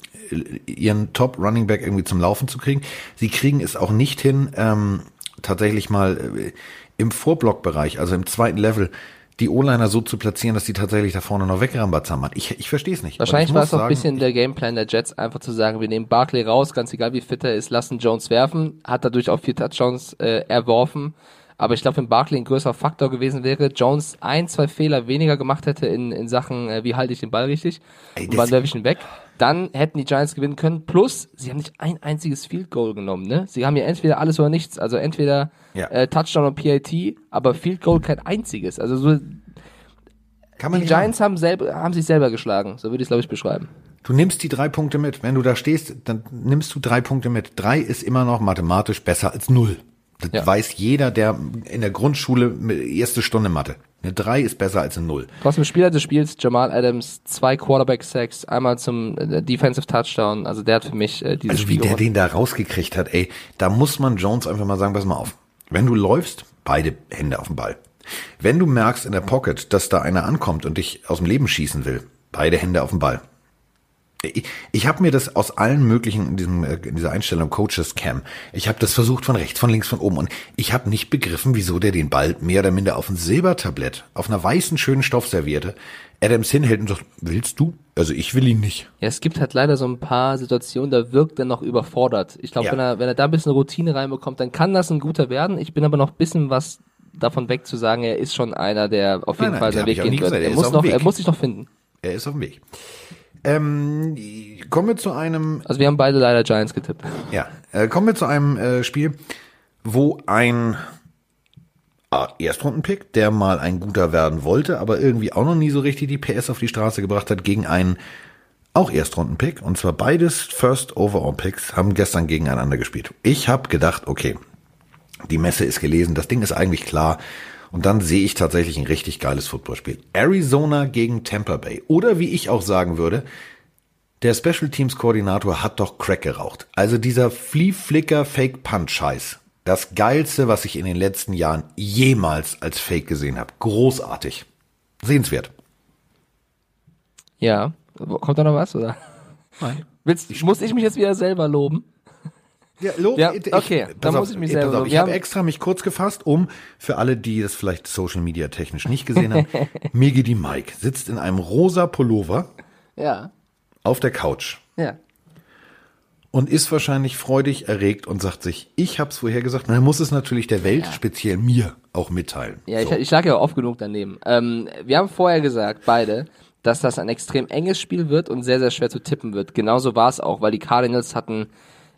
ihren Top Running Back irgendwie zum Laufen zu kriegen. Sie kriegen es auch nicht hin, ähm, tatsächlich mal äh, im Vorblockbereich, also im zweiten Level, die O-Liner so zu platzieren, dass die tatsächlich da vorne noch wegrambatzen. Ich, ich verstehe es nicht. Wahrscheinlich ich war es auch ein bisschen der Gameplan der Jets, einfach zu sagen, wir nehmen Barkley raus, ganz egal wie fit er ist, lassen Jones werfen, hat dadurch auch vier Touchdowns äh, erworfen. Aber ich glaube, wenn Barkley ein größerer Faktor gewesen wäre, Jones ein, zwei Fehler weniger gemacht hätte in, in Sachen, äh, wie halte ich den Ball richtig, Ey, und wann werfe ich ihn weg, dann hätten die Giants gewinnen können. Plus, sie haben nicht ein einziges Field Goal genommen, ne? Sie haben ja entweder alles oder nichts. Also entweder Ja. äh, Touchdown und PAT, aber Field Goal kein einziges. Also so, die. Giants haben, selber, haben sich selber geschlagen. So würde ich es, glaube ich, beschreiben. Du nimmst die drei Punkte mit. Wenn du da stehst, dann nimmst du drei Punkte mit. Drei ist immer noch mathematisch besser als null. Das Ja. weiß jeder, der in der Grundschule erste Stunde Mathe. Eine drei ist besser als eine null. Trotzdem Spieler des Spiels, Jamal Adams, zwei Quarterback-Sacks, einmal zum äh, Defensive Touchdown. Also der hat für mich äh, dieses Also wie Spiel der den da rausgekriegt hat, ey, da muss man Jones einfach mal sagen, pass mal auf. Wenn du läufst, beide Hände auf den Ball. Wenn du merkst in der Pocket, dass da einer ankommt und dich aus dem Leben schießen will, beide Hände auf den Ball. Ich, ich habe mir das aus allen möglichen in, diesem, äh, in dieser Einstellung Coaches Cam, ich habe das versucht von rechts, von links, von oben und ich habe nicht begriffen, wieso der den Ball mehr oder minder auf ein Silbertablett, auf einer weißen schönen Stoffserviette Adams hinhält und sagt, willst du? Also ich will ihn nicht. Ja, es gibt halt leider so ein paar Situationen, da wirkt er noch überfordert. Ich glaube, Ja. wenn, er, wenn er da ein bisschen Routine reinbekommt, dann kann das ein guter werden. Ich bin aber noch ein bisschen was davon weg zu sagen, er ist schon einer, der auf jeden Nein, nein, Fall seinen Weg gehen wird. Er muss, noch, er muss sich noch finden. Er ist auf dem Weg. Ähm, kommen wir zu einem Also wir haben beide leider Giants getippt. Ja, äh, kommen wir zu einem äh, Spiel, wo ein äh, Erstrundenpick, der mal ein guter werden wollte, aber irgendwie auch noch nie so richtig die PS auf die Straße gebracht hat, gegen einen auch Erstrundenpick. Und zwar beides First Overall Picks haben gestern gegeneinander gespielt. Ich habe gedacht, okay, die Messe ist gelesen, das Ding ist eigentlich klar. Und dann sehe ich tatsächlich ein richtig geiles Footballspiel. Arizona gegen Tampa Bay. Oder wie ich auch sagen würde, der Special Teams Koordinator hat doch Crack geraucht. Also dieser Flea Flicker Fake Punch Scheiß. Das geilste, was ich in den letzten Jahren jemals als Fake gesehen habe. Großartig. Sehenswert. Ja. Kommt da noch was, oder? Nein. Willst, muss ich mich jetzt wieder selber loben? Ja, lob, Ja, ich- okay, dann auf, muss ich mich pass selber auf. Ich habe extra mich kurz gefasst, um für alle, die das vielleicht Social Media technisch nicht gesehen haben, Migi die Mike sitzt in einem rosa Pullover Ja. auf der Couch Ja. und ist wahrscheinlich freudig erregt und sagt sich, ich hab's vorher gesagt, er muss es natürlich der Welt, speziell mir, auch mitteilen. Ja, so. ich, ich lag ja oft genug daneben. Ähm, wir haben vorher gesagt, beide, dass das ein extrem enges Spiel wird und sehr, sehr schwer zu tippen wird. Genauso war es auch, weil die Cardinals hatten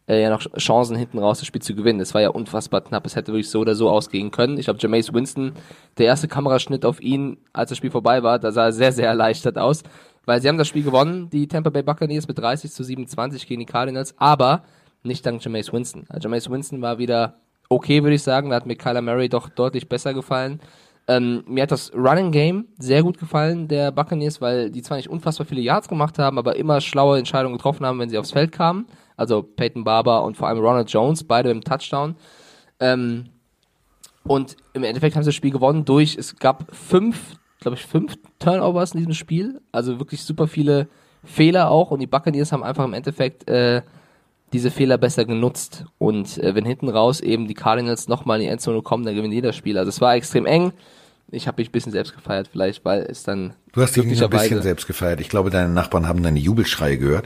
äh, ja noch Chancen hinten raus, das Spiel zu gewinnen. Es war ja unfassbar knapp. Es hätte wirklich so oder so ausgehen können. Ich glaube, Jameis Winston, der erste Kameraschnitt auf ihn, als das Spiel vorbei war, da sah er sehr, sehr erleichtert aus. Weil sie haben das Spiel gewonnen, die Tampa Bay Buccaneers mit 30 zu 27 gegen die Cardinals, aber nicht dank Jameis Winston. Also Jameis Winston war wieder okay, würde ich sagen. Da hat mir Kyler Murray doch deutlich besser gefallen. Ähm, mir hat das Running Game sehr gut gefallen, der Buccaneers, weil die zwar nicht unfassbar viele Yards gemacht haben, aber immer schlaue Entscheidungen getroffen haben, wenn sie aufs Feld kamen. Also Peyton Barber und vor allem Ronald Jones, beide im Touchdown. Ähm, und im Endeffekt haben sie das Spiel gewonnen durch, es gab fünf, glaube ich, fünf Turnovers in diesem Spiel. Also wirklich super viele Fehler auch. Und die Buccaneers haben einfach im Endeffekt äh, diese Fehler besser genutzt. Und äh, wenn hinten raus eben die Cardinals nochmal in die Endzone kommen, dann gewinnen die das Spiel. Also es war extrem eng. Ich habe mich ein bisschen selbst gefeiert, vielleicht, weil es dann. Du hast dich ein bisschen selbst gefeiert. Ich glaube, deine Nachbarn haben deine Jubelschreie gehört.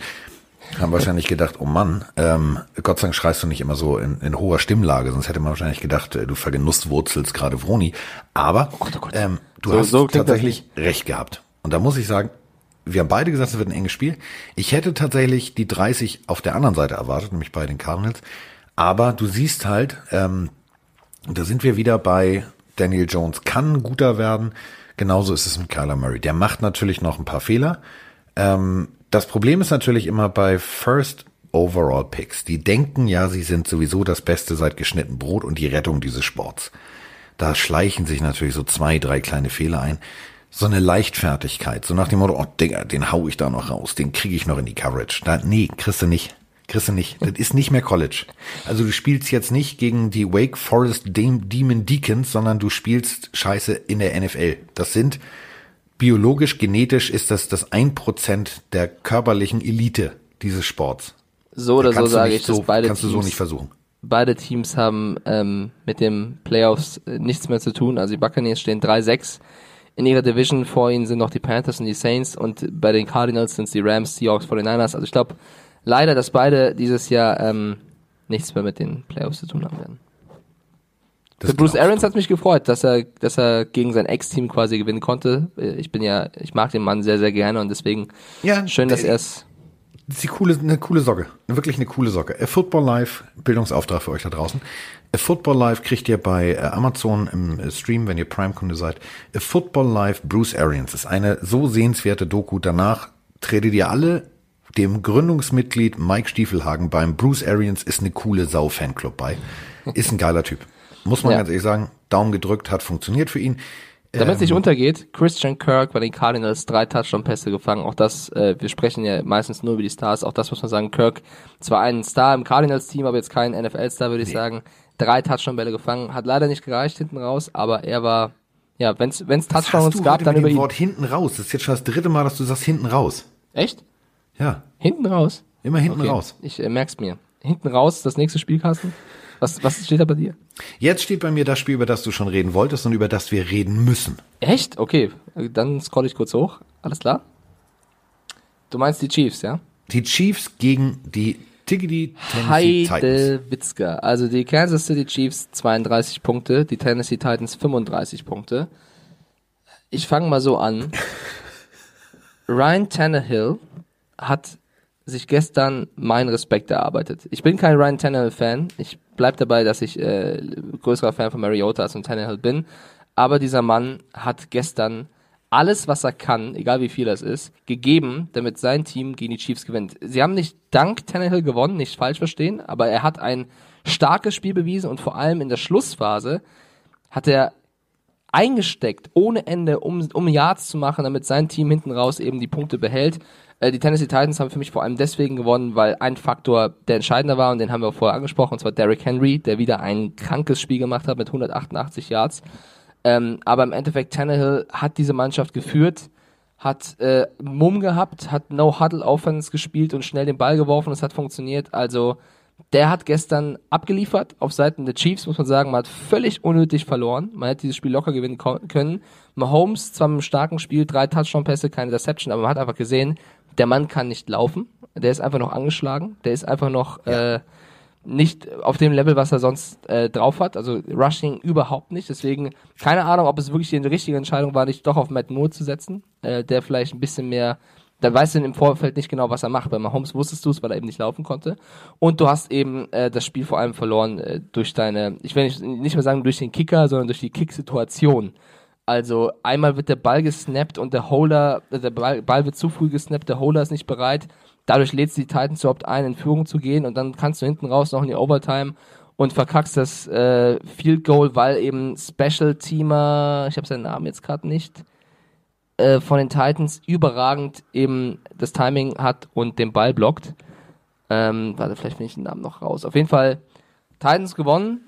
Haben wahrscheinlich gedacht, oh Mann, ähm, Gott sei Dank schreist du nicht immer so in, in hoher Stimmlage, sonst hätte man wahrscheinlich gedacht, äh, du vergenusswurzelst gerade Vroni. Aber oh Gott, oh Gott. Ähm, du so, hast so tatsächlich recht gehabt. Und da muss ich sagen, wir haben beide gesagt, es wird ein enges Spiel. Ich hätte tatsächlich die 30 auf der anderen Seite erwartet, nämlich bei den Cardinals. Aber du siehst halt, ähm, da sind wir wieder bei Daniel Jones kann guter werden. Genauso ist es mit Kyler Murray. Der macht natürlich noch ein paar Fehler. Ähm, das Problem ist natürlich immer bei First Overall Picks. Die denken ja, sie sind sowieso das Beste seit geschnitten Brot und die Rettung dieses Sports. Da schleichen sich natürlich so zwei, drei kleine Fehler ein so eine Leichtfertigkeit, so nach dem Motto, oh Digga, den hau ich da noch raus, den kriege ich noch in die Coverage. Da, nee, kriegst du nicht. Kriegst du nicht. Das ist nicht mehr College. Also du spielst jetzt nicht gegen die Wake Forest Demon Deacons, sondern du spielst Scheiße in der NFL. Das sind biologisch, genetisch ist das das ein Prozent der körperlichen Elite dieses Sports. So oder so sage ich, so, beide kannst Teams, du so nicht versuchen. Beide Teams haben ähm, mit dem Playoffs äh, nichts mehr zu tun. Also die Buccaneers stehen 3-6 in ihrer Division. Vor ihnen sind noch die Panthers und die Saints und bei den Cardinals sind es die Rams, Seahawks, 49ers. Also ich glaube leider, dass beide dieses Jahr ähm, nichts mehr mit den Playoffs zu tun haben werden. Das Für Bruce Arians hat mich gefreut, dass er, dass er gegen sein Ex-Team quasi gewinnen konnte. Ich bin ja, ich mag den Mann sehr, sehr gerne und deswegen ja, schön, dass er es. Das ist die coole, eine coole Socke. Wirklich eine coole Socke. A Football Live, Bildungsauftrag für euch da draußen. A Football Live kriegt ihr bei äh, Amazon im äh, Stream, wenn ihr Prime-Kunde seid. A Football Live Bruce Arians ist eine so sehenswerte Doku. Danach tretet ihr alle dem Gründungsmitglied Mike Stiefelhagen beim Bruce Arians ist eine coole Sau Fanclub bei. Ist ein geiler Typ. Muss man ja. ganz ehrlich sagen. Daumen gedrückt, hat funktioniert für ihn. Damit es nicht ähm, untergeht, Christian Kirk bei den Cardinals drei Touchdown-Pässe gefangen. Auch das, äh, wir sprechen ja meistens nur über die Stars. Auch das muss man sagen. Kirk zwar ein Star im Cardinals-Team, aber jetzt kein NFL-Star, würde ich nee. sagen drei Touchdown-Bälle gefangen, hat leider nicht gereicht hinten raus, aber er war, ja, wenn es Touchdowns gab, dann über ihn. Wort hinten raus. Das ist jetzt schon das dritte Mal, dass du sagst hinten raus. Echt? Ja. Hinten raus? Immer hinten okay. raus. Ich äh, merk's mir. Hinten raus, das nächste Spiel, Carsten. Was, was steht da bei dir? Jetzt steht bei mir das Spiel, über das du schon reden wolltest und über das wir reden müssen. Echt? Okay. Dann scroll ich kurz hoch. Alles klar? Du meinst die Chiefs, ja? Die Chiefs gegen die Tiggity Tennessee Heide Witzka. Also die Kansas City Chiefs 32 Punkte, die Tennessee Titans 35 Punkte. Ich fange mal so an. Ryan Tannehill hat sich gestern meinen Respekt erarbeitet. Ich bin kein Ryan Tannehill-Fan. Ich bleib dabei, dass ich äh, größerer Fan von Mariota als von Tannehill bin. Aber dieser Mann hat gestern alles, was er kann, egal wie viel das ist, gegeben, damit sein Team gegen die Chiefs gewinnt. Sie haben nicht dank Tannehill gewonnen, nicht falsch verstehen, aber er hat ein starkes Spiel bewiesen und vor allem in der Schlussphase hat er eingesteckt ohne Ende, um, um Yards zu machen, damit sein Team hinten raus eben die Punkte behält. Äh, die Tennessee Titans haben für mich vor allem deswegen gewonnen, weil ein Faktor der entscheidender war und den haben wir vorher angesprochen, und zwar Derrick Henry, der wieder ein krankes Spiel gemacht hat mit 188 Yards. Ähm, aber im Endeffekt, Tannehill hat diese Mannschaft geführt, hat äh, Mumm gehabt, hat No-Huddle-Offense gespielt und schnell den Ball geworfen. Es hat funktioniert. Also, der hat gestern abgeliefert auf Seiten der Chiefs, muss man sagen. Man hat völlig unnötig verloren. Man hätte dieses Spiel locker gewinnen können. Mahomes zwar mit einem starken Spiel, drei Touchdown-Pässe, keine Deception, aber man hat einfach gesehen, der Mann kann nicht laufen. Der ist einfach noch angeschlagen. Der ist einfach noch ja. äh, nicht auf dem Level, was er sonst äh, drauf hat. Also Rushing überhaupt nicht. Deswegen keine Ahnung, ob es wirklich die richtige Entscheidung war, nicht doch auf Matt Moore zu setzen, äh, der vielleicht ein bisschen mehr. Da weißt du im Vorfeld nicht genau, was er macht. Bei Mahomes wusstest du es, weil er eben nicht laufen konnte. Und du hast eben äh, das Spiel vor allem verloren äh, durch deine, ich will nicht, nicht mehr sagen durch den Kicker, sondern durch die Kick-Situation. Also einmal wird der Ball gesnappt und der Holder, äh, der Ball, Ball wird zu früh gesnappt, der Holder ist nicht bereit Dadurch lädst du die Titans überhaupt ein, in Führung zu gehen und dann kannst du hinten raus noch in die Overtime und verkackst das äh, Field Goal, weil eben Special Teamer, ich habe seinen Namen jetzt gerade nicht, äh, von den Titans überragend eben das Timing hat und den Ball blockt. Ähm, warte, vielleicht finde ich den Namen noch raus. Auf jeden Fall Titans gewonnen.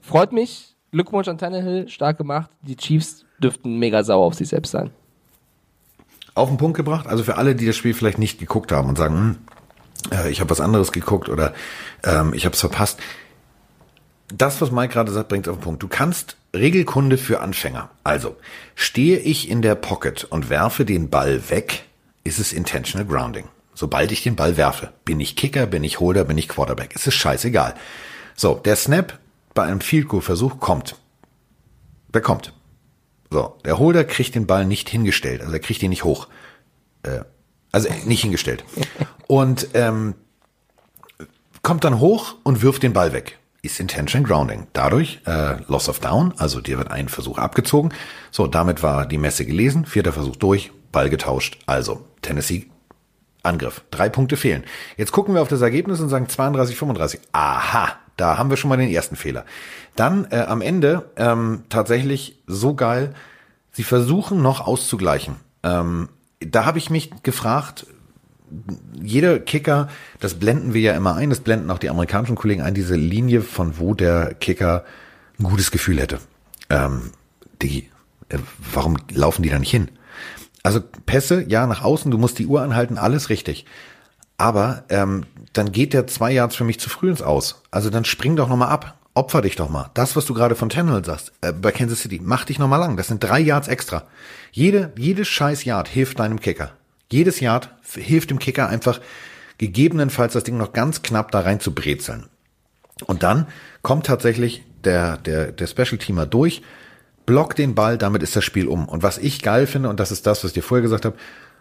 Freut mich. Glückwunsch an Tannehill, stark gemacht. Die Chiefs dürften mega sauer auf sich selbst sein. Auf den Punkt gebracht, also für alle, die das Spiel vielleicht nicht geguckt haben und sagen, hm, äh, ich habe was anderes geguckt oder ähm, ich habe es verpasst. Das, was Mike gerade sagt, bringt auf den Punkt. Du kannst Regelkunde für Anfänger. Also, stehe ich in der Pocket und werfe den Ball weg, ist es intentional grounding. Sobald ich den Ball werfe, bin ich Kicker, bin ich Holder, bin ich Quarterback. Es ist scheißegal. So, der Snap bei einem Field Goal Versuch kommt. Der kommt. So, der Holder kriegt den Ball nicht hingestellt, also er kriegt ihn nicht hoch. Äh, also nicht hingestellt. Und ähm, kommt dann hoch und wirft den Ball weg. Ist Intention Grounding. Dadurch äh, Loss of Down, also dir wird ein Versuch abgezogen. So, damit war die Messe gelesen. Vierter Versuch durch, Ball getauscht. Also Tennessee Angriff. Drei Punkte fehlen. Jetzt gucken wir auf das Ergebnis und sagen 32, 35. Aha, da haben wir schon mal den ersten Fehler. Dann äh, am Ende ähm, tatsächlich so geil, sie versuchen noch auszugleichen. Ähm, da habe ich mich gefragt, jeder Kicker, das blenden wir ja immer ein, das blenden auch die amerikanischen Kollegen ein, diese Linie, von wo der Kicker ein gutes Gefühl hätte. Ähm, die, äh, warum laufen die da nicht hin? Also Pässe, ja, nach außen, du musst die Uhr anhalten, alles richtig. Aber ähm, dann geht der zwei Yards für mich zu früh ins Aus. Also dann spring doch nochmal ab. Opfer dich doch mal. Das, was du gerade von Tannehill sagst, äh, bei Kansas City, mach dich nochmal lang. Das sind drei Yards extra. Jede, jedes scheiß Yard hilft deinem Kicker. Jedes Yard hilft dem Kicker einfach, gegebenenfalls das Ding noch ganz knapp da rein zu brezeln. Und dann kommt tatsächlich der, der, der Special Teamer durch, blockt den Ball, damit ist das Spiel um. Und was ich geil finde, und das ist das, was ich dir vorher gesagt habe,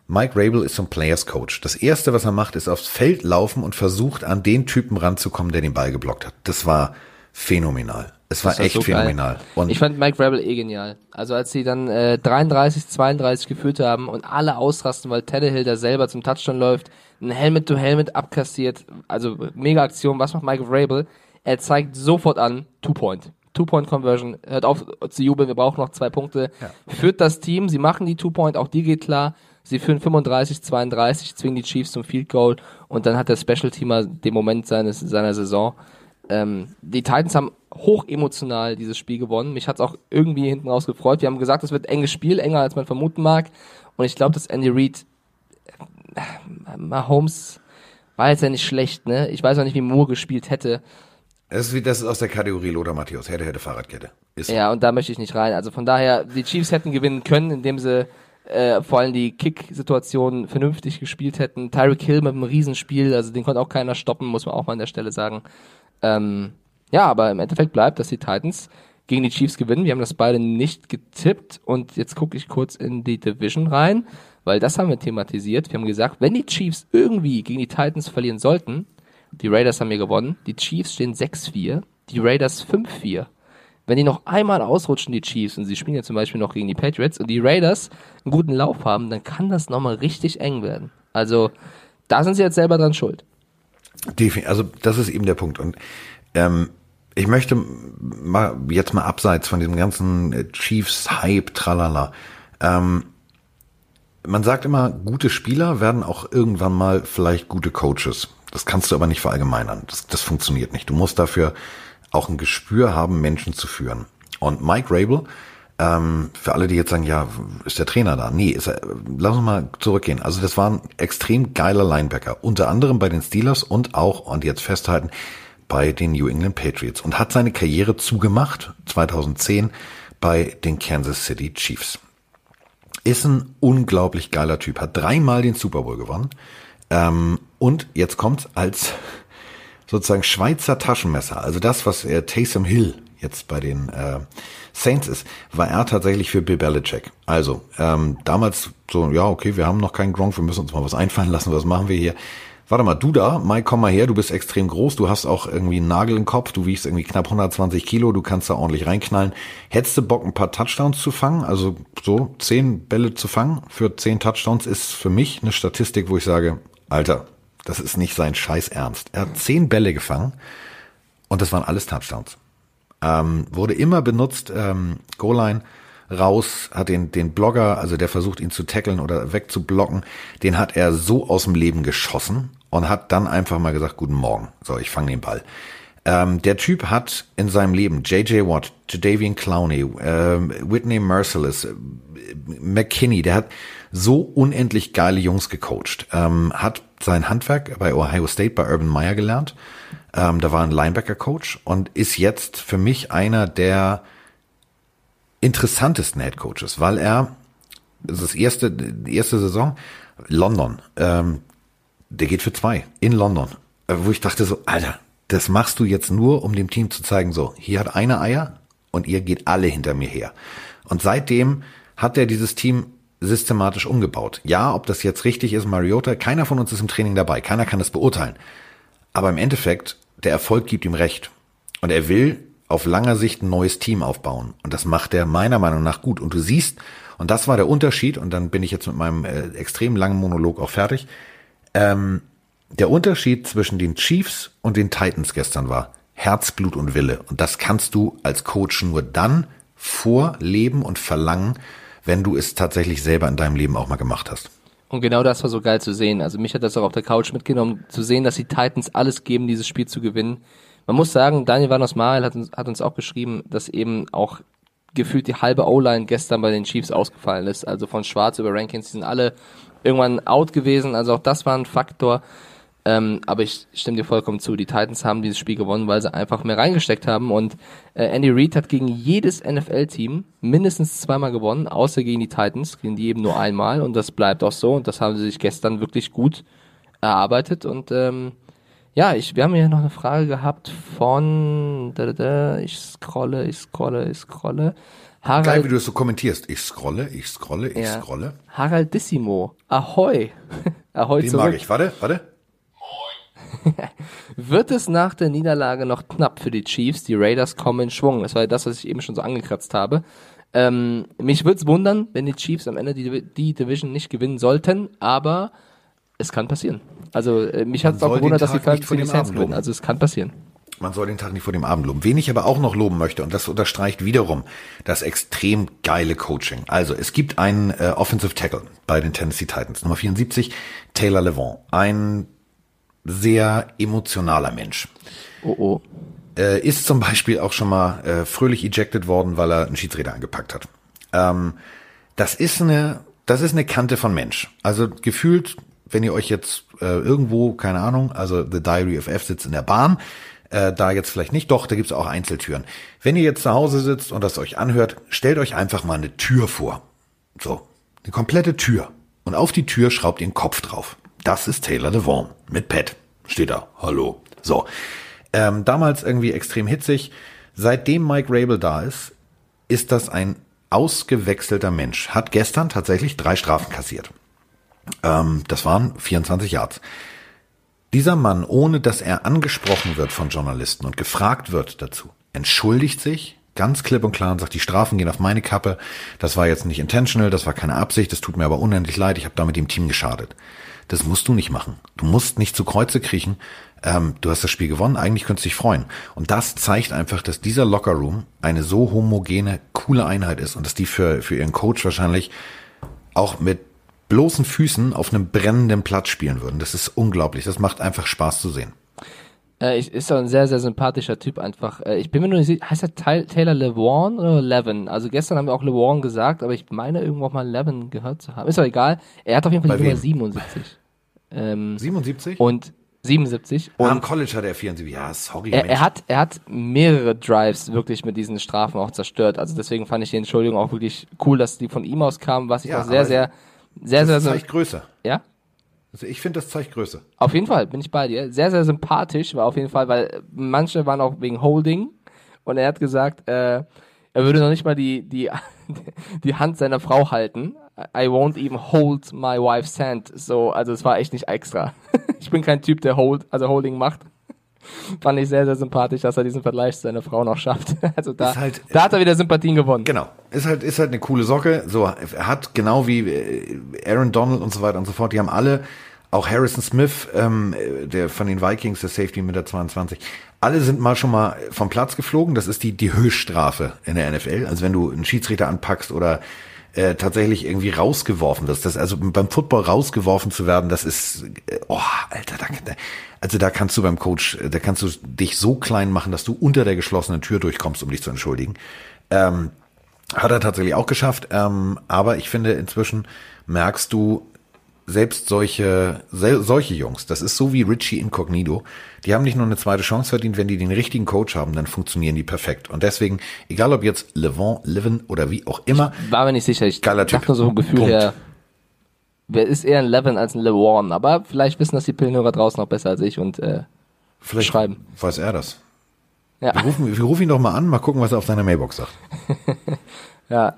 Mike Rabel ist so ein Players Coach. Das erste, was er macht, ist aufs Feld laufen und versucht, an den Typen ranzukommen, der den Ball geblockt hat. Das war phänomenal. Es war echt so phänomenal. Und ich fand Mike Rabel eh genial. Also als sie dann äh, 33, 32 geführt haben und alle ausrasten, weil Tannehill da selber zum Touchdown läuft, ein Helmet-to-Helmet abkassiert, also mega Aktion. Was macht Mike Rabel? Er zeigt sofort an, Two-Point. Two-Point-Conversion, hört auf zu jubeln, wir brauchen noch zwei Punkte. Ja. Führt das Team, sie machen die Two-Point, auch die geht klar. Sie führen 35, 32, zwingen die Chiefs zum Field Goal und dann hat der Special Teamer den Moment seines, seiner Saison. Ähm, die Titans haben hoch emotional dieses Spiel gewonnen. Mich hat es auch irgendwie hinten raus gefreut. Wir haben gesagt, es wird ein enges Spiel, enger als man vermuten mag. Und ich glaube, dass Andy Reid, äh, Mahomes war jetzt ja nicht schlecht, ne? Ich weiß auch nicht, wie Moore gespielt hätte. Das ist, wie, das ist aus der Kategorie Lothar Matthäus, hätte, hätte Fahrradkette. Ist ja, und da möchte ich nicht rein. Also von daher, die Chiefs hätten gewinnen können, indem sie äh, vor allem die Kick-Situation vernünftig gespielt hätten. Tyreek Hill mit einem Riesenspiel, also den konnte auch keiner stoppen, muss man auch mal an der Stelle sagen. Ähm, ja, aber im Endeffekt bleibt, dass die Titans gegen die Chiefs gewinnen. Wir haben das beide nicht getippt und jetzt gucke ich kurz in die Division rein, weil das haben wir thematisiert. Wir haben gesagt, wenn die Chiefs irgendwie gegen die Titans verlieren sollten, die Raiders haben hier gewonnen, die Chiefs stehen 6-4, die Raiders 5-4 wenn die noch einmal ausrutschen, die Chiefs, und sie spielen ja zum Beispiel noch gegen die Patriots, und die Raiders einen guten Lauf haben, dann kann das nochmal richtig eng werden. Also, da sind sie jetzt selber dran schuld. Also das ist eben der Punkt. Und ähm, ich möchte mal jetzt mal abseits von diesem ganzen Chiefs-Hype, tralala. Ähm, man sagt immer, gute Spieler werden auch irgendwann mal vielleicht gute Coaches. Das kannst du aber nicht verallgemeinern. Das, das funktioniert nicht. Du musst dafür auch ein Gespür haben, Menschen zu führen. Und Mike Rabel, ähm, für alle, die jetzt sagen, ja, ist der Trainer da? Nee, ist er, lass uns mal zurückgehen. Also das war ein extrem geiler Linebacker, unter anderem bei den Steelers und auch, und jetzt festhalten, bei den New England Patriots und hat seine Karriere zugemacht 2010 bei den Kansas City Chiefs. Ist ein unglaublich geiler Typ, hat dreimal den Super Bowl gewonnen ähm, und jetzt kommt als sozusagen Schweizer Taschenmesser, also das, was er Taysom Hill jetzt bei den äh, Saints ist, war er tatsächlich für Bill Belichick. Also ähm, damals so, ja, okay, wir haben noch keinen Gronk, wir müssen uns mal was einfallen lassen, was machen wir hier? Warte mal, du da, Mike, komm mal her, du bist extrem groß, du hast auch irgendwie einen Nagel im Kopf, du wiegst irgendwie knapp 120 Kilo, du kannst da ordentlich reinknallen. Hättest du Bock, ein paar Touchdowns zu fangen? Also so zehn Bälle zu fangen für zehn Touchdowns ist für mich eine Statistik, wo ich sage, Alter, das ist nicht sein Scheiß Ernst. Er hat zehn Bälle gefangen Und das waren alles Touchdowns. Ähm, wurde immer benutzt, ähm, Goal-Line raus, hat den, den Blogger, also der versucht ihn zu tackeln oder wegzublocken, den hat er so aus dem Leben geschossen und hat dann einfach mal gesagt, guten Morgen, so, ich fange den Ball. Ähm, der Typ hat in seinem Leben J.J. Watt, Jadavian Clowney, äh, Whitney Merciless, äh, McKinney, der hat so unendlich geile Jungs gecoacht, ähm, hat sein Handwerk bei Ohio State bei Urban Meyer gelernt, ähm, da war ein Linebacker-Coach und ist jetzt für mich einer der interessantesten Head Coaches, weil er, das ist das erste, erste Saison, London, ähm, der geht für zwei in London, äh, wo ich dachte so, Alter, das machst du jetzt nur, um dem Team zu zeigen, so, hier hat eine Eier und ihr geht alle hinter mir her. Und seitdem hat er dieses Team systematisch umgebaut. Ja, ob das jetzt richtig ist, Mariota, keiner von uns ist im Training dabei, keiner kann das beurteilen. Aber im Endeffekt, der Erfolg gibt ihm recht. Und er will auf langer Sicht ein neues Team aufbauen. Und das macht er meiner Meinung nach gut. Und du siehst, und das war der Unterschied, und dann bin ich jetzt mit meinem äh, extrem langen Monolog auch fertig, ähm, der Unterschied zwischen den Chiefs und den Titans gestern war Herzblut und Wille. Und das kannst du als Coach nur dann vorleben und verlangen, wenn du es tatsächlich selber in deinem Leben auch mal gemacht hast. Und genau das war so geil zu sehen. Also mich hat das auch auf der Couch mitgenommen, zu sehen, dass die Titans alles geben, dieses Spiel zu gewinnen. Man muss sagen, Daniel Vanos Mael hat uns, hat uns auch geschrieben, dass eben auch gefühlt die halbe O-Line gestern bei den Chiefs ausgefallen ist. Also von Schwarz über Rankins, die sind alle irgendwann out gewesen. Also auch das war ein Faktor. Ähm, aber ich stimme dir vollkommen zu. Die Titans haben dieses Spiel gewonnen, weil sie einfach mehr reingesteckt haben. Und äh, Andy Reid hat gegen jedes NFL-Team mindestens zweimal gewonnen, außer gegen die Titans, gegen die eben nur einmal. Und das bleibt auch so. Und das haben sie sich gestern wirklich gut erarbeitet. Und ähm, ja, ich, wir haben hier noch eine Frage gehabt von, da, da, da, ich scrolle, ich scrolle, ich scrolle. Harald, Geil, wie du es so kommentierst. Ich scrolle, ich scrolle, ich ja. scrolle. Haraldissimo. Ahoi. Ahoi Den zurück. mag ich. Warte, warte. Wird es nach der Niederlage noch knapp für die Chiefs? Die Raiders kommen in Schwung. Das war ja das, was ich eben schon so angekratzt habe. Ähm, mich würde es wundern, wenn die Chiefs am Ende die, die Division nicht gewinnen sollten, aber es kann passieren. Also äh, mich hat es auch gewundert, dass die Falcons die Saints gewinnen. Also es kann passieren. Man soll den Tag nicht vor dem Abend loben. Wen ich aber auch noch loben möchte, und das unterstreicht wiederum das extrem geile Coaching. Also es gibt einen äh, Offensive Tackle bei den Tennessee Titans, Nummer 74, Taylor Levant. Ein sehr emotionaler Mensch. Oh oh. Äh, ist zum Beispiel auch schon mal äh, fröhlich ejected worden, weil er einen Schiedsrichter angepackt hat. Ähm, das ist eine, das ist eine Kante von Mensch. Also gefühlt, wenn ihr euch jetzt äh, irgendwo, keine Ahnung, also The Diary of F sitzt in der Bahn, äh, da jetzt vielleicht nicht, doch, da gibt's auch Einzeltüren. Wenn ihr jetzt zu Hause sitzt und das euch anhört, stellt euch einfach mal eine Tür vor. So, eine komplette Tür. Und auf die Tür schraubt ihr einen Kopf drauf. Das ist Taylor Devon mit Pat. Steht da. Hallo. So. Ähm, damals irgendwie extrem hitzig. Seitdem Mike Rabel da ist, ist das ein ausgewechselter Mensch. Hat gestern tatsächlich drei Strafen kassiert. Ähm, das waren 24 Yards. Dieser Mann, ohne dass er angesprochen wird von Journalisten und gefragt wird dazu, entschuldigt sich ganz klipp und klar und sagt, die Strafen gehen auf meine Kappe. Das war jetzt nicht intentional, das war keine Absicht, das tut mir aber unendlich leid, ich habe damit dem Team geschadet. Das musst du nicht machen. Du musst nicht zu Kreuze kriechen. Ähm, du hast das Spiel gewonnen, eigentlich könntest du dich freuen. Und das zeigt einfach, dass dieser Lockerroom eine so homogene, coole Einheit ist und dass die für, für ihren Coach wahrscheinlich auch mit bloßen Füßen auf einem brennenden Platz spielen würden. Das ist unglaublich. Das macht einfach Spaß zu sehen. Äh, ich, ist doch ein sehr, sehr sympathischer Typ einfach. Äh, ich bin mir nur nicht sicher, heißt er Taylor LeWan oder Levin? Also gestern haben wir auch LeWan gesagt, aber ich meine irgendwo auch mal Levin gehört zu haben. Ist doch egal. Er hat auf jeden Fall die Nummer 77. Ähm, 77? Und 77. Und Am College hat er 74. Ja, sorry. Er, er, hat, er hat mehrere Drives wirklich mit diesen Strafen auch zerstört. Also deswegen fand ich die Entschuldigung auch wirklich cool, dass die von ihm aus kamen, was ich ja, auch sehr, sehr, sehr, sehr, sehr, sehr, größer. Ja? Also ich finde, das zeigt Größe. Auf jeden Fall, bin ich bei dir. Sehr, sehr sympathisch war auf jeden Fall, weil manche waren auch wegen Holding und er hat gesagt, äh, er würde noch nicht mal die, die, die Hand seiner Frau halten. I won't even hold my wife's hand. So, also es war echt nicht extra. ich bin kein Typ, der hold, also Holding macht. Fand ich sehr, sehr sympathisch, dass er diesen Vergleich zu seiner Frau noch schafft. Also da, halt, da hat er wieder Sympathien gewonnen. Genau. Ist halt, ist halt eine coole Socke. So, er hat genau wie äh, Aaron Donald und so weiter und so fort, die haben alle auch Harrison Smith, ähm, der von den Vikings, der Safety mit der 22. Alle sind mal schon mal vom Platz geflogen. Das ist die, die Höchststrafe in der NFL. Also wenn du einen Schiedsrichter anpackst oder äh, tatsächlich irgendwie rausgeworfen wirst. Das, also beim Football rausgeworfen zu werden, das ist, äh, oh, Alter, da, also da kannst du beim Coach, da kannst du dich so klein machen, dass du unter der geschlossenen Tür durchkommst, um dich zu entschuldigen. Ähm, hat er tatsächlich auch geschafft, ähm, aber ich finde, inzwischen merkst du, selbst solche, solche Jungs, das ist so wie Richie Incognito, die haben nicht nur eine zweite Chance verdient, wenn die den richtigen Coach haben, dann funktionieren die perfekt. Und deswegen, egal ob jetzt Levon, Levin oder wie auch immer. Ich war mir nicht sicher, ich dachte typ. nur so ein Gefühl Punkt. her, wer ist eher ein Levin als ein Levon, aber vielleicht wissen das die Pillenhörer draußen noch besser als ich und äh, vielleicht schreiben. weiß er das. Ja. Wir rufen, wir rufen ihn doch mal an, mal gucken, was er auf seiner Mailbox sagt. ja.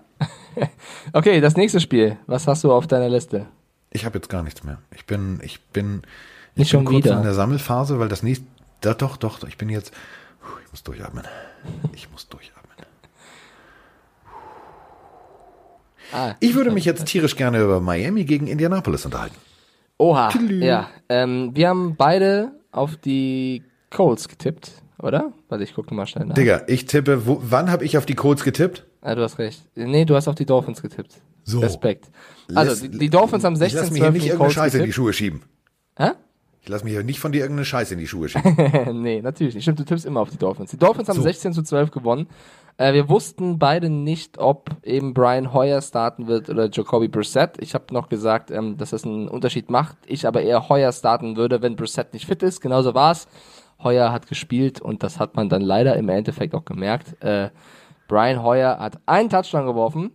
okay, das nächste Spiel. Was hast du auf deiner Liste? Ich habe jetzt gar nichts mehr. Ich bin, ich bin, ich Nicht bin kurz wieder. in der Sammelphase, weil das nächste, da doch, doch, ich bin jetzt, ich muss durchatmen. Ich muss durchatmen. Ah, ich würde mich jetzt tierisch gerne über Miami gegen Indianapolis unterhalten. Oha, Tülü. ja. Ähm, wir haben beide auf die Colts getippt, oder? Warte, ich gucke mal schnell nach. Digga, ich tippe, wo, wann habe ich auf die Colts getippt? Ah, du hast recht. Nee, du hast auf die Dolphins getippt. So. Respekt. Also, die, die Dolphins haben 16 Ich lass mir hier nicht irgendeine Scheiße in die Schuhe schieben. Hä? Ich lass mir hier nicht von dir irgendeine Scheiße in die Schuhe schieben. nee, natürlich nicht. Stimmt, du tippst immer auf die Dolphins. Die Dolphins haben so. 16 zu 12 gewonnen. Äh, wir wussten beide nicht, ob eben Brian Hoyer starten wird oder Jacoby Brissett. Ich habe noch gesagt, ähm, dass das einen Unterschied macht. Ich aber eher Hoyer starten würde, wenn Brissett nicht fit ist. Genauso war's. Hoyer hat gespielt und das hat man dann leider im Endeffekt auch gemerkt. Äh, Brian Hoyer hat einen Touchdown geworfen.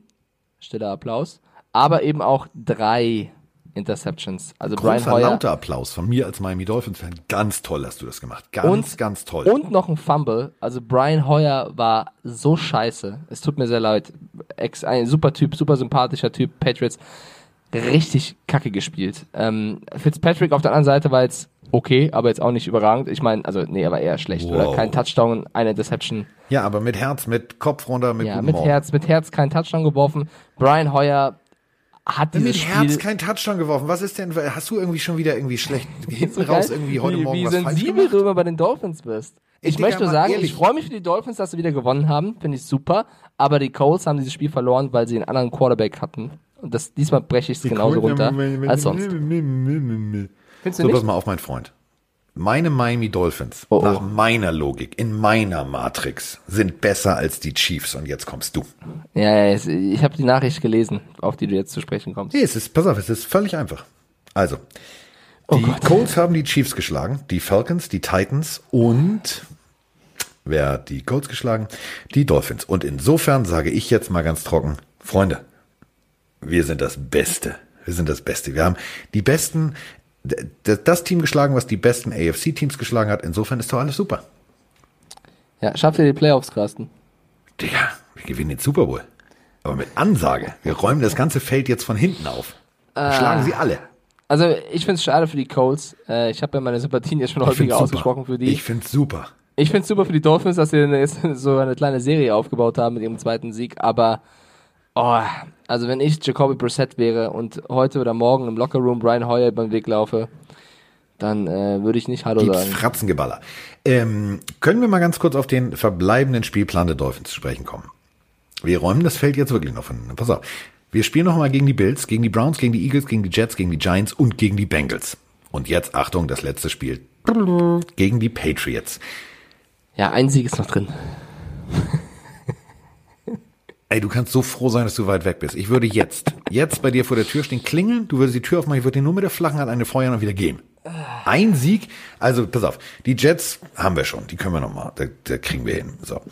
Stiller Applaus. Aber eben auch drei Interceptions. Also Brian Hoyer. lauter Applaus von mir als Miami Dolphins Fan. Ganz toll hast du das gemacht. Ganz, und, ganz toll. Und noch ein Fumble. Also Brian Hoyer war so scheiße. Es tut mir sehr leid. Ex, ein super Typ, super sympathischer Typ. Patriots richtig kacke gespielt. Ähm, Fitzpatrick auf der anderen Seite war jetzt okay, aber jetzt auch nicht überragend. Ich meine, also nee, aber eher schlecht. Wow. Oder kein Touchdown, eine Interception. Ja, aber mit Herz, mit Kopf runter, mit Ja, mit Morgen. Herz, mit Herz kein Touchdown geworfen. Brian Hoyer hat dieses mit Herz kein Touchdown geworfen. Was ist denn, hast du irgendwie schon wieder irgendwie schlecht hinten so raus irgendwie heute wie, Morgen wie was sensibel du immer bei den Dolphins bist. Ich, ich möchte nur sagen, ehrlich. ich freue mich für die Dolphins, dass sie wieder gewonnen haben, finde ich super, aber die Colts haben dieses Spiel verloren, weil sie einen anderen Quarterback hatten. Und das, diesmal breche ich es genauso runter als sonst. Findest du so, nicht? pass mal auf, mein Freund. Meine Miami Dolphins, oh, oh. nach meiner Logik, in meiner Matrix, sind besser als die Chiefs und jetzt kommst du. Ja, ich habe die Nachricht gelesen, auf die du jetzt zu sprechen kommst. Nee, es ist, pass auf, es ist völlig einfach. Also, oh die Gott. Colts haben die Chiefs geschlagen, die Falcons, die Titans und wer hat die Colts geschlagen? Die Dolphins. Und insofern sage ich jetzt mal ganz trocken, Freunde, wir sind das Beste. Wir sind das Beste. Wir haben die besten das Team geschlagen, was die besten AFC-Teams geschlagen hat. Insofern ist doch alles super. Ja, schafft ihr die Playoffs, Carsten? Digga, wir gewinnen den Super Bowl. Aber mit Ansage. Wir räumen das ganze Feld jetzt von hinten auf. Äh, schlagen sie alle. Also ich finde es schade für die Colts. Äh, ich habe ja meine Sympathien jetzt schon häufiger ausgesprochen für die. Ich finde es super. Ich finde es super für die Dolphins, dass sie jetzt so eine kleine Serie aufgebaut haben mit ihrem zweiten Sieg. Aber oh, also wenn ich Jacoby Brissett wäre und heute oder morgen im Lockerroom Brian Hoyer beim Weg laufe, dann äh, würde ich nicht Hallo Gibt's sagen. Fratzengeballer. Ähm, können wir mal ganz kurz auf den verbleibenden Spielplan der Dolphins zu sprechen kommen? Wir räumen das Feld jetzt wirklich noch von. Pass auf. Wir spielen noch mal gegen die Bills, gegen die Browns, gegen die Eagles, gegen die Jets, gegen die Giants und gegen die Bengals. Und jetzt, Achtung, das letzte Spiel. Gegen die Patriots. Ja, ein Sieg ist noch drin. Ey, du kannst so froh sein, dass du weit weg bist. Ich würde jetzt, jetzt bei dir vor der Tür stehen, klingeln, du würdest die Tür aufmachen, ich würde dir nur mit der flachen Hand eine feuern und wieder gehen. Ein Sieg, also pass auf, die Jets haben wir schon, die können wir nochmal, da, da kriegen wir hin. So.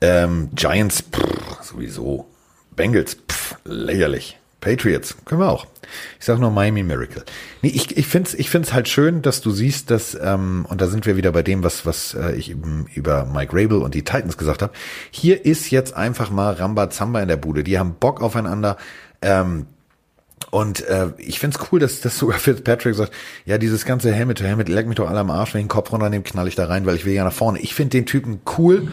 Ähm, Giants, pff, sowieso. Bengals, pff, lächerlich. Patriots, können wir auch. Ich sage nur Miami Miracle. Nee, ich, ich finde es ich find's halt schön, dass du siehst, dass, ähm, und da sind wir wieder bei dem, was, was äh, ich eben über Mike Rabel und die Titans gesagt habe. Hier ist jetzt einfach mal Rambazamba in der Bude. Die haben Bock aufeinander. Ähm, und äh, ich find's cool, dass, dass sogar Fitzpatrick sagt, ja, dieses ganze Helmet to Helmet, leck mich doch alle am Arsch, wenn ich den Kopf runternehme, knall ich da rein, weil ich will ja nach vorne. Ich find den Typen cool.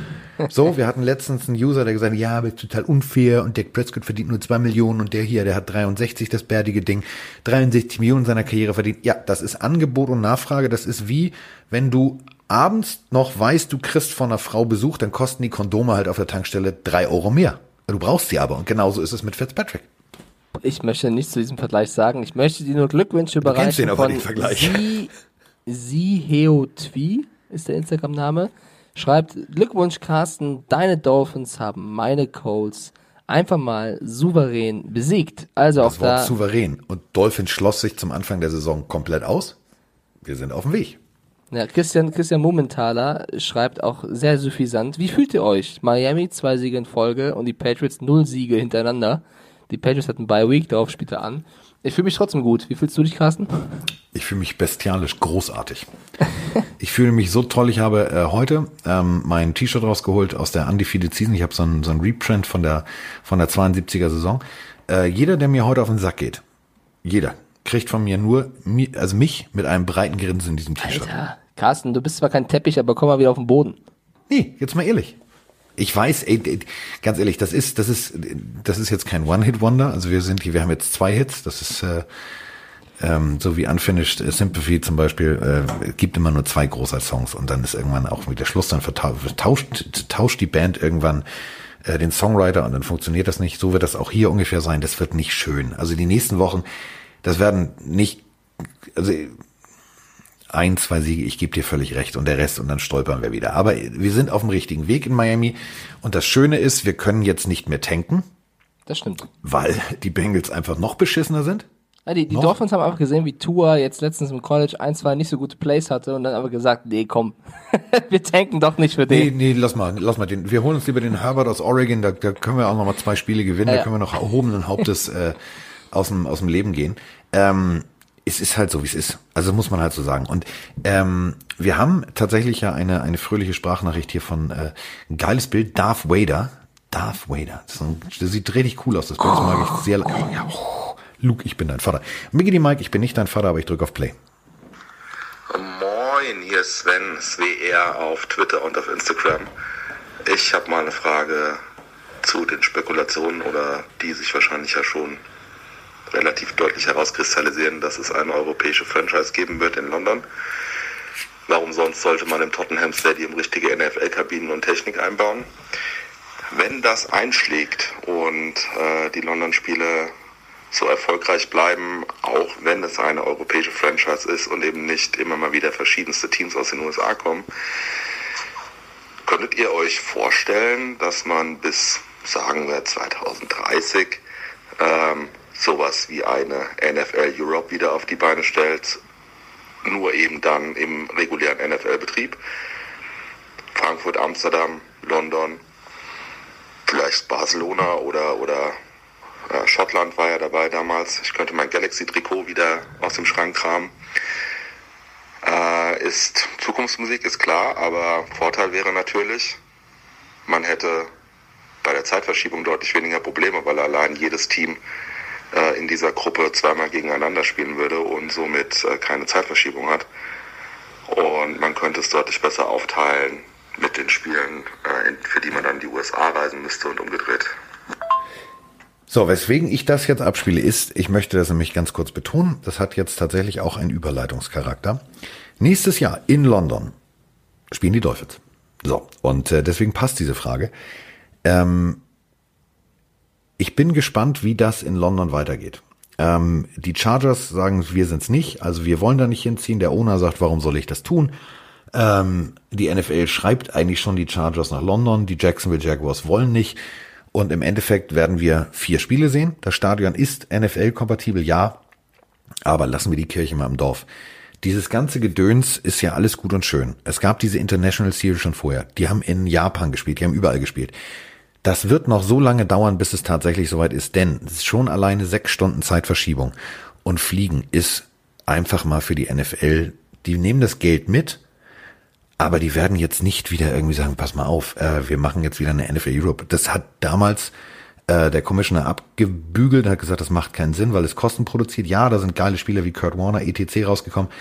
So, wir hatten letztens einen User, der gesagt hat, ja, aber ist total unfair und Dak Prescott verdient nur zwei Millionen und der hier, der hat 63, das bärtige Ding, 63 Millionen in seiner Karriere verdient. Ja, das ist Angebot und Nachfrage. Das ist wie, wenn du abends noch weißt, du kriegst von einer Frau Besuch, dann kosten die Kondome halt auf der Tankstelle drei Euro mehr. Du brauchst sie aber und genauso ist es mit Fitzpatrick. Ich möchte nichts zu diesem Vergleich sagen. Ich möchte dir nur Glückwünsche Du kennst überreichen den aber, von den Vergleich. Sie, Siheotwi ist der Instagram-Name. Schreibt, Glückwunsch Carsten, deine Dolphins haben meine Colts einfach mal souverän besiegt. Also Das auch Wort da, souverän. Und Dolphin schloss sich zum Anfang der Saison komplett aus. Wir sind auf dem Weg. ja, Christian, Christian Mumenthaler schreibt auch sehr suffisant. Wie fühlt ihr euch? Miami zwei Siege in Folge und die Patriots null Siege hintereinander. Die Patriots hatten Bye Week, darauf spielt er an. Ich fühle mich trotzdem gut. Wie fühlst du dich, Carsten? Ich fühle mich bestialisch großartig. ich fühle mich so toll. Ich habe äh, heute ähm, mein T-Shirt rausgeholt aus der Undefeated Season. Ich habe so ein, so ein Reprint von der, von der 72er Saison. Äh, jeder, der mir heute auf den Sack geht, jeder, kriegt von mir nur, also mich mit einem breiten Grinsen in diesem T-Shirt. Alter, Carsten, du bist zwar kein Teppich, aber komm mal wieder auf den Boden. Nee, jetzt mal ehrlich. Ich weiß, ey, ganz ehrlich, das ist, das ist, das ist jetzt kein One-Hit-Wonder. Also wir sind hier, wir haben jetzt zwei Hits. Das ist äh, ähm, so wie Unfinished Sympathy zum Beispiel. Äh, gibt immer nur zwei großer Songs und dann ist irgendwann auch wieder Schluss. Dann vertau- tauscht, tauscht die Band irgendwann äh, den Songwriter und dann funktioniert das nicht. So wird das auch hier ungefähr sein. Das wird nicht schön. Also die nächsten Wochen, das werden nicht, also ein, zwei Siege, ich gebe dir völlig recht und der Rest und dann stolpern wir wieder. Aber wir sind auf dem richtigen Weg in Miami und das Schöne ist, wir können jetzt nicht mehr tanken, Das stimmt. weil die Bengals einfach noch beschissener sind. Ja, die die? Dolphins haben einfach gesehen, wie Tua jetzt letztens im College ein, zwei nicht so gute Plays hatte und dann aber gesagt, nee, komm, wir tanken doch nicht für Nee, den. nee, lass mal, lass mal den. Wir holen uns lieber den Herbert aus Oregon, da, da können wir auch noch mal zwei Spiele gewinnen, Ja, da ja. können wir noch erhobenen Hauptes äh, aus, dem, aus dem Leben gehen. Ähm, es ist halt so, wie es ist. Also muss man halt so sagen. Und ähm, wir haben tatsächlich ja eine, eine fröhliche Sprachnachricht hier von äh, geiles Bild, Darth Vader. Darth Vader. Das, ein, das sieht richtig cool aus. Das Bild das mag ich sehr. Oh, ja, oh, Luke, ich bin dein Vater. Miggity Mike, ich bin nicht dein Vater, aber ich drücke auf Play. Moin, hier ist Sven, SWR auf Twitter und auf Instagram. Ich habe mal eine Frage zu den Spekulationen oder die sich wahrscheinlich ja schon relativ deutlich herauskristallisieren, dass es eine europäische Franchise geben wird in London. Warum sonst sollte man im Tottenham Stadium richtige NFL-Kabinen und Technik einbauen? Wenn das einschlägt und äh, die London-Spiele so erfolgreich bleiben, auch wenn es eine europäische Franchise ist und eben nicht immer mal wieder verschiedenste Teams aus den USA kommen, könntet ihr euch vorstellen, dass man bis, sagen wir, 2030 ähm, sowas wie eine NFL Europe wieder auf die Beine stellt, nur eben dann im regulären NFL-Betrieb? Frankfurt, Amsterdam, London, vielleicht Barcelona oder, oder äh, Schottland war ja dabei damals. Ich könnte mein Galaxy-Trikot wieder aus dem Schrank kramen. Äh, ist Zukunftsmusik, ist klar, aber Vorteil wäre natürlich, man hätte bei der Zeitverschiebung deutlich weniger Probleme, weil allein jedes Team äh, in dieser Gruppe zweimal gegeneinander spielen würde und somit äh, keine Zeitverschiebung hat. Und man könnte es deutlich besser aufteilen mit den Spielen, äh, für die man dann in die USA reisen müsste und umgedreht. So, weswegen ich das jetzt abspiele, ist, ich möchte das nämlich ganz kurz betonen, das hat jetzt tatsächlich auch einen Überleitungscharakter. Nächstes Jahr in London spielen die Dolphins. So, und äh, deswegen passt diese Frage. Ähm, ich bin gespannt, wie das in London weitergeht. Ähm, die Chargers sagen, wir sind's nicht, also wir wollen da nicht hinziehen. Der Owner sagt, warum soll ich das tun? Ähm, die NFL schreibt eigentlich schon die Chargers nach London, die Jacksonville Jaguars wollen nicht. Und im Endeffekt werden wir vier Spiele sehen. Das Stadion ist NFL-kompatibel, ja. Aber lassen wir die Kirche mal im Dorf. Dieses ganze Gedöns ist ja alles gut und schön. Es gab diese International Series schon vorher. Die haben in Japan gespielt, die haben überall gespielt. Das wird noch so lange dauern, bis es tatsächlich soweit ist, denn schon alleine sechs Stunden Zeitverschiebung. Und Fliegen ist einfach mal für die NFL, die nehmen das Geld mit, aber die werden jetzt nicht wieder irgendwie sagen, pass mal auf, äh, wir machen jetzt wieder eine NFL Europe. Das hat damals äh, der Commissioner abgebügelt, hat gesagt, das macht keinen Sinn, weil es Kosten produziert. Ja, da sind geile Spieler wie Kurt Warner, etc. rausgekommen,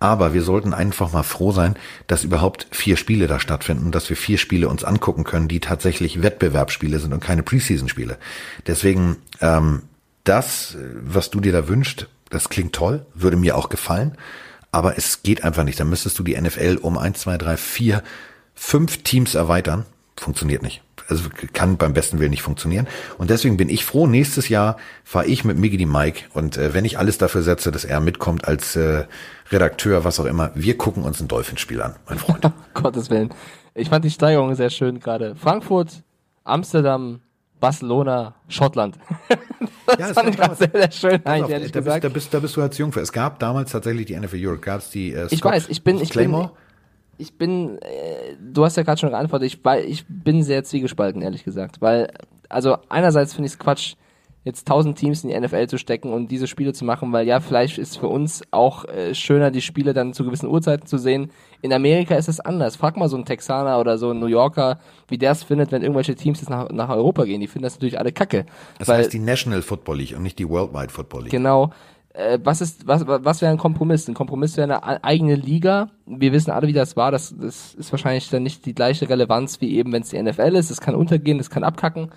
Aber wir sollten einfach mal froh sein, dass überhaupt vier Spiele da stattfinden, dass wir vier Spiele uns angucken können, die tatsächlich Wettbewerbsspiele sind und keine Preseason-Spiele. Deswegen, ähm, das, was du dir da wünscht, das klingt toll, würde mir auch gefallen. Aber es geht einfach nicht. Da müsstest du die NFL um eins, zwei, drei, vier, fünf Teams erweitern. Funktioniert nicht also kann beim besten Willen nicht funktionieren. Und deswegen bin ich froh, nächstes Jahr fahre ich mit Miggy die Mike und äh, wenn ich alles dafür setze, dass er mitkommt als äh, Redakteur, was auch immer, wir gucken uns ein Dolphinspiel an, mein Freund. Gottes Willen. Ich fand die Steigerung sehr schön gerade. Frankfurt, Amsterdam, Barcelona, Schottland. das ja, fand ich gerade sehr, sehr schön, eigentlich, auf, ehrlich da gesagt. Bist, da, bist, da bist du als Jung für. Es gab damals tatsächlich die NFL Europe, gab es die äh, Scott, Ich weiß, ich bin, ich Claymore. bin, ich bin, äh, du hast ja gerade schon geantwortet, ich, ich bin sehr zwiegespalten, ehrlich gesagt. Weil, also einerseits finde ich es Quatsch, jetzt tausend Teams in die NFL zu stecken und diese Spiele zu machen, weil ja, vielleicht ist für uns auch äh, schöner, die Spiele dann zu gewissen Uhrzeiten zu sehen. In Amerika ist es anders. Frag mal so einen Texaner oder so einen New Yorker, wie der es findet, wenn irgendwelche Teams jetzt nach, nach Europa gehen. Die finden das natürlich alle kacke. Das weil, heißt die National Football League und nicht die Worldwide Football League. Genau äh, was ist, was, was wäre ein Kompromiss? Ein Kompromiss wäre eine eigene Liga. Wir wissen alle, wie das war. Das, das ist wahrscheinlich dann nicht die gleiche Relevanz wie eben, wenn es die NFL ist. Es kann untergehen, es kann abkacken.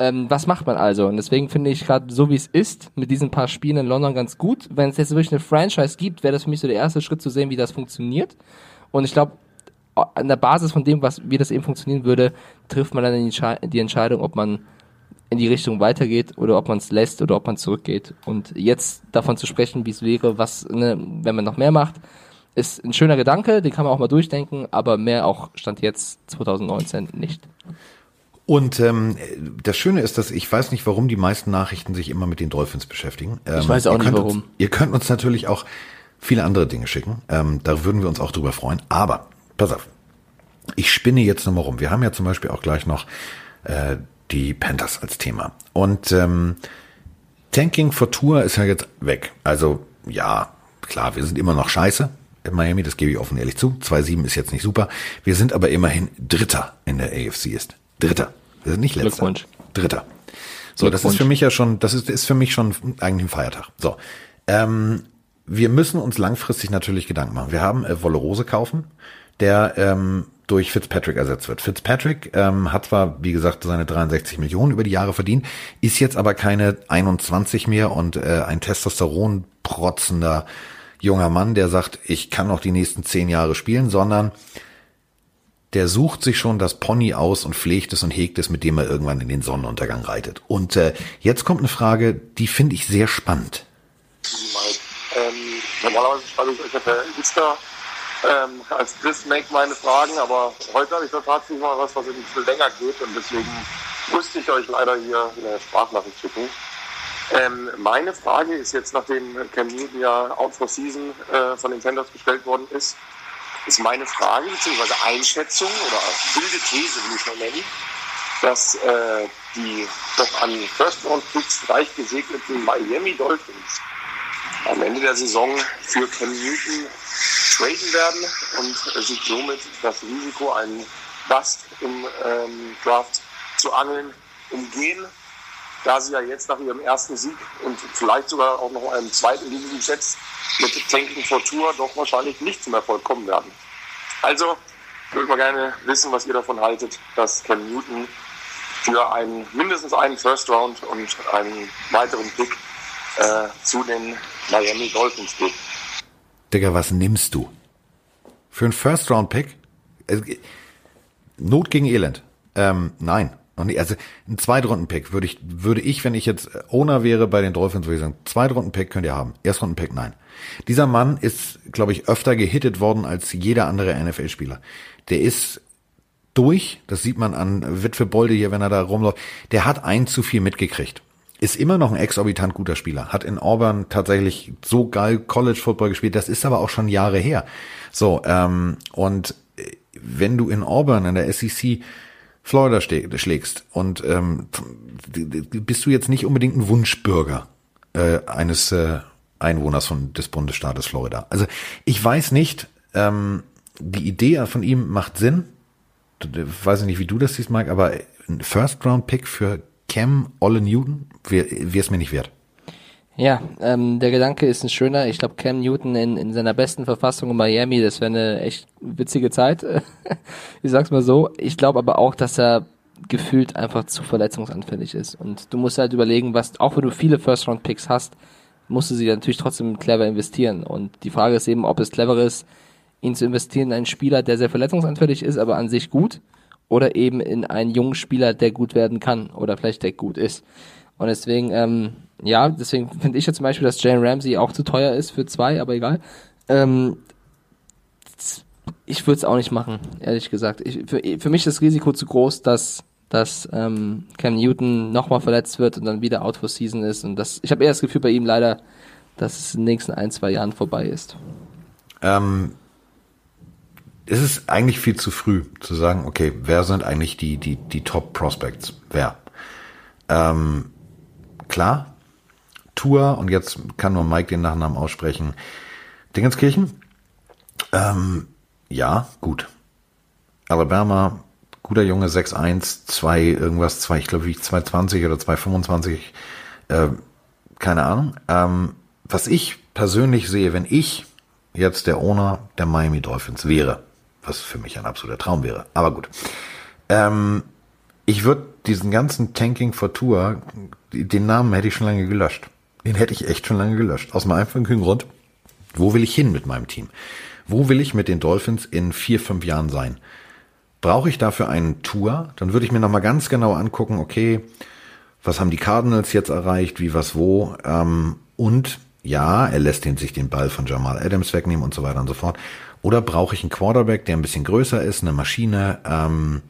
Ähm, was macht man also? Und deswegen finde ich gerade so wie es ist, mit diesen paar Spielen in London ganz gut. Wenn es jetzt wirklich eine Franchise gibt, wäre das für mich so der erste Schritt zu sehen, wie das funktioniert. Und ich glaube, an der Basis von dem, was wie das eben funktionieren würde, trifft man dann die Entscheidung, ob man in die Richtung weitergeht oder ob man es lässt oder ob man zurückgeht. Und jetzt davon zu sprechen, wie es wäre, was, ne, wenn man noch mehr macht, ist ein schöner Gedanke, den kann man auch mal durchdenken, aber mehr auch Stand jetzt 2019 nicht. Und ähm, das Schöne ist, dass ich weiß nicht, warum die meisten Nachrichten sich immer mit den Dolphins beschäftigen. Ähm, ich weiß auch nicht warum. Uns, ihr könnt uns natürlich auch viele andere Dinge schicken. Ähm, da würden wir uns auch drüber freuen. Aber pass auf, ich spinne jetzt nochmal rum. Wir haben ja zum Beispiel auch gleich noch äh, die Panthers als Thema. Und ähm, Tanking for Tour ist ja jetzt weg. Also ja, klar, wir sind immer noch scheiße in Miami, das gebe ich offen ehrlich zu. 2-7 ist jetzt nicht super. Wir sind aber immerhin Dritter in der AFC ist. Dritter. Wir sind nicht letzter. Glückwunsch. Dritter. So, das ist für mich ja schon, das ist, ist für mich schon eigentlich ein Feiertag. So. Ähm, wir müssen uns langfristig natürlich Gedanken machen. Wir haben äh, Wolle Rose kaufen, der ähm, durch Fitzpatrick ersetzt wird. Fitzpatrick ähm, hat zwar, wie gesagt, seine 63 Millionen über die Jahre verdient, ist jetzt aber keine 21 mehr und äh, ein Testosteron protzender junger Mann, der sagt, ich kann noch die nächsten zehn Jahre spielen, sondern der sucht sich schon das Pony aus und pflegt es und hegt es, mit dem er irgendwann in den Sonnenuntergang reitet. Und äh, jetzt kommt eine Frage, die finde ich sehr spannend. Ähm, normalerweise ja per Insta ähm, als Chris Make meine Fragen, aber heute habe ich da tatsächlich mal was, was ein bisschen länger geht und deswegen musste ich euch leider hier eine Sprachnachricht schicken. Ähm, meine Frage ist jetzt, nachdem Cam Newton ja out for season äh, von den Tenders gestellt worden ist, ist meine Frage bzw. Einschätzung oder wilde These, will ich mal nennen, dass äh, die doch an First Round Picks reich gesegneten Miami Dolphins am Ende der Saison für Cam Newton traden werden und sich somit das Risiko, einen Bust im ähm, Draft zu angeln, umgehen, da sie ja jetzt nach ihrem ersten Sieg und vielleicht sogar auch noch einem zweiten in diesem Set mit Tanking for Tour doch wahrscheinlich nicht zum Erfolg kommen werden. Also, ich würde mal gerne wissen, was ihr davon haltet, dass Cam Newton für einen, mindestens einen First Round und einen weiteren Pick äh, zu den Miami Dolphins geht. Digga, was nimmst du? Für einen First-Round-Pick? Not gegen Elend. Ähm, nein. Also ein Zweitrunden-Pick würde ich, würde ich, wenn ich jetzt Owner wäre bei den Dolphins, würde ich sagen, Zweitrunden-Pick könnt ihr haben. Erstrunden-Pick, nein. Dieser Mann ist, glaube ich, öfter gehittet worden als jeder andere NFL-Spieler. Der ist durch, das sieht man an Witwe Bolde hier, wenn er da rumläuft, der hat ein zu viel mitgekriegt ist immer noch ein exorbitant guter Spieler. Hat in Auburn tatsächlich so geil College Football gespielt. Das ist aber auch schon Jahre her. So, ähm, und äh, wenn du in Auburn in der SEC Florida schlägst und ähm, bist du jetzt nicht unbedingt ein Wunschbürger äh, eines äh, Einwohners von des Bundesstaates Florida. Also ich weiß nicht, ähm, die Idee von ihm macht Sinn. Ich weiß nicht, wie du das siehst, Mike, aber ein First-Round-Pick für Cam Olle Newton wäre es mir nicht wert. Ja, ähm, der Gedanke ist ein schöner. Ich glaube, Cam Newton in, in seiner besten Verfassung in Miami, das wäre eine echt witzige Zeit. ich sag's mal so. Ich glaube aber auch, dass er gefühlt einfach zu verletzungsanfällig ist. Und du musst halt überlegen, was, auch wenn du viele First-Round-Picks hast, musst du sie natürlich trotzdem clever investieren. Und die Frage ist eben, ob es clever ist, ihn zu investieren in einen Spieler, der sehr verletzungsanfällig ist, aber an sich gut, oder eben in einen jungen Spieler, der gut werden kann oder vielleicht der gut ist. Und deswegen, ähm, ja, deswegen finde ich ja zum Beispiel, dass Jane Ramsey auch zu teuer ist für zwei, aber egal. Ähm, ich würde es auch nicht machen, ehrlich gesagt. Ich, für, für mich ist das Risiko zu groß, dass, dass ähm, Cam Newton nochmal verletzt wird und dann wieder out for season ist. Und das, ich habe eher das Gefühl bei ihm leider, dass es in den nächsten ein, zwei Jahren vorbei ist. Ähm, es ist eigentlich viel zu früh zu sagen, okay, wer sind eigentlich die, die, die Top Prospects? Wer? Ähm, klar, Tour, und jetzt kann nur Mike den Nachnamen aussprechen, Dingenskirchen. Ähm, ja, gut. Alabama, guter Junge, 6'1, 2 irgendwas, 2, ich glaube, wie 220 oder 225, äh, keine Ahnung. Ähm, was ich persönlich sehe, wenn ich jetzt der Owner der Miami Dolphins wäre, was für mich ein absoluter Traum wäre, aber gut. Ähm, ich würde diesen ganzen Tanking for Tour, den Namen hätte ich schon lange gelöscht. Den hätte ich echt schon lange gelöscht. Aus einem einfachen Grund. Wo will ich hin mit meinem Team? Wo will ich mit den Dolphins in vier, fünf Jahren sein? Brauche ich dafür einen Tour? Dann würde ich mir nochmal ganz genau angucken, okay, was haben die Cardinals jetzt erreicht, wie, was, wo, ähm, und ja, er lässt den, sich den Ball von Jamal Adams wegnehmen und so weiter und so fort. Oder brauche ich einen Quarterback, der ein bisschen größer ist, eine Maschine, ähm,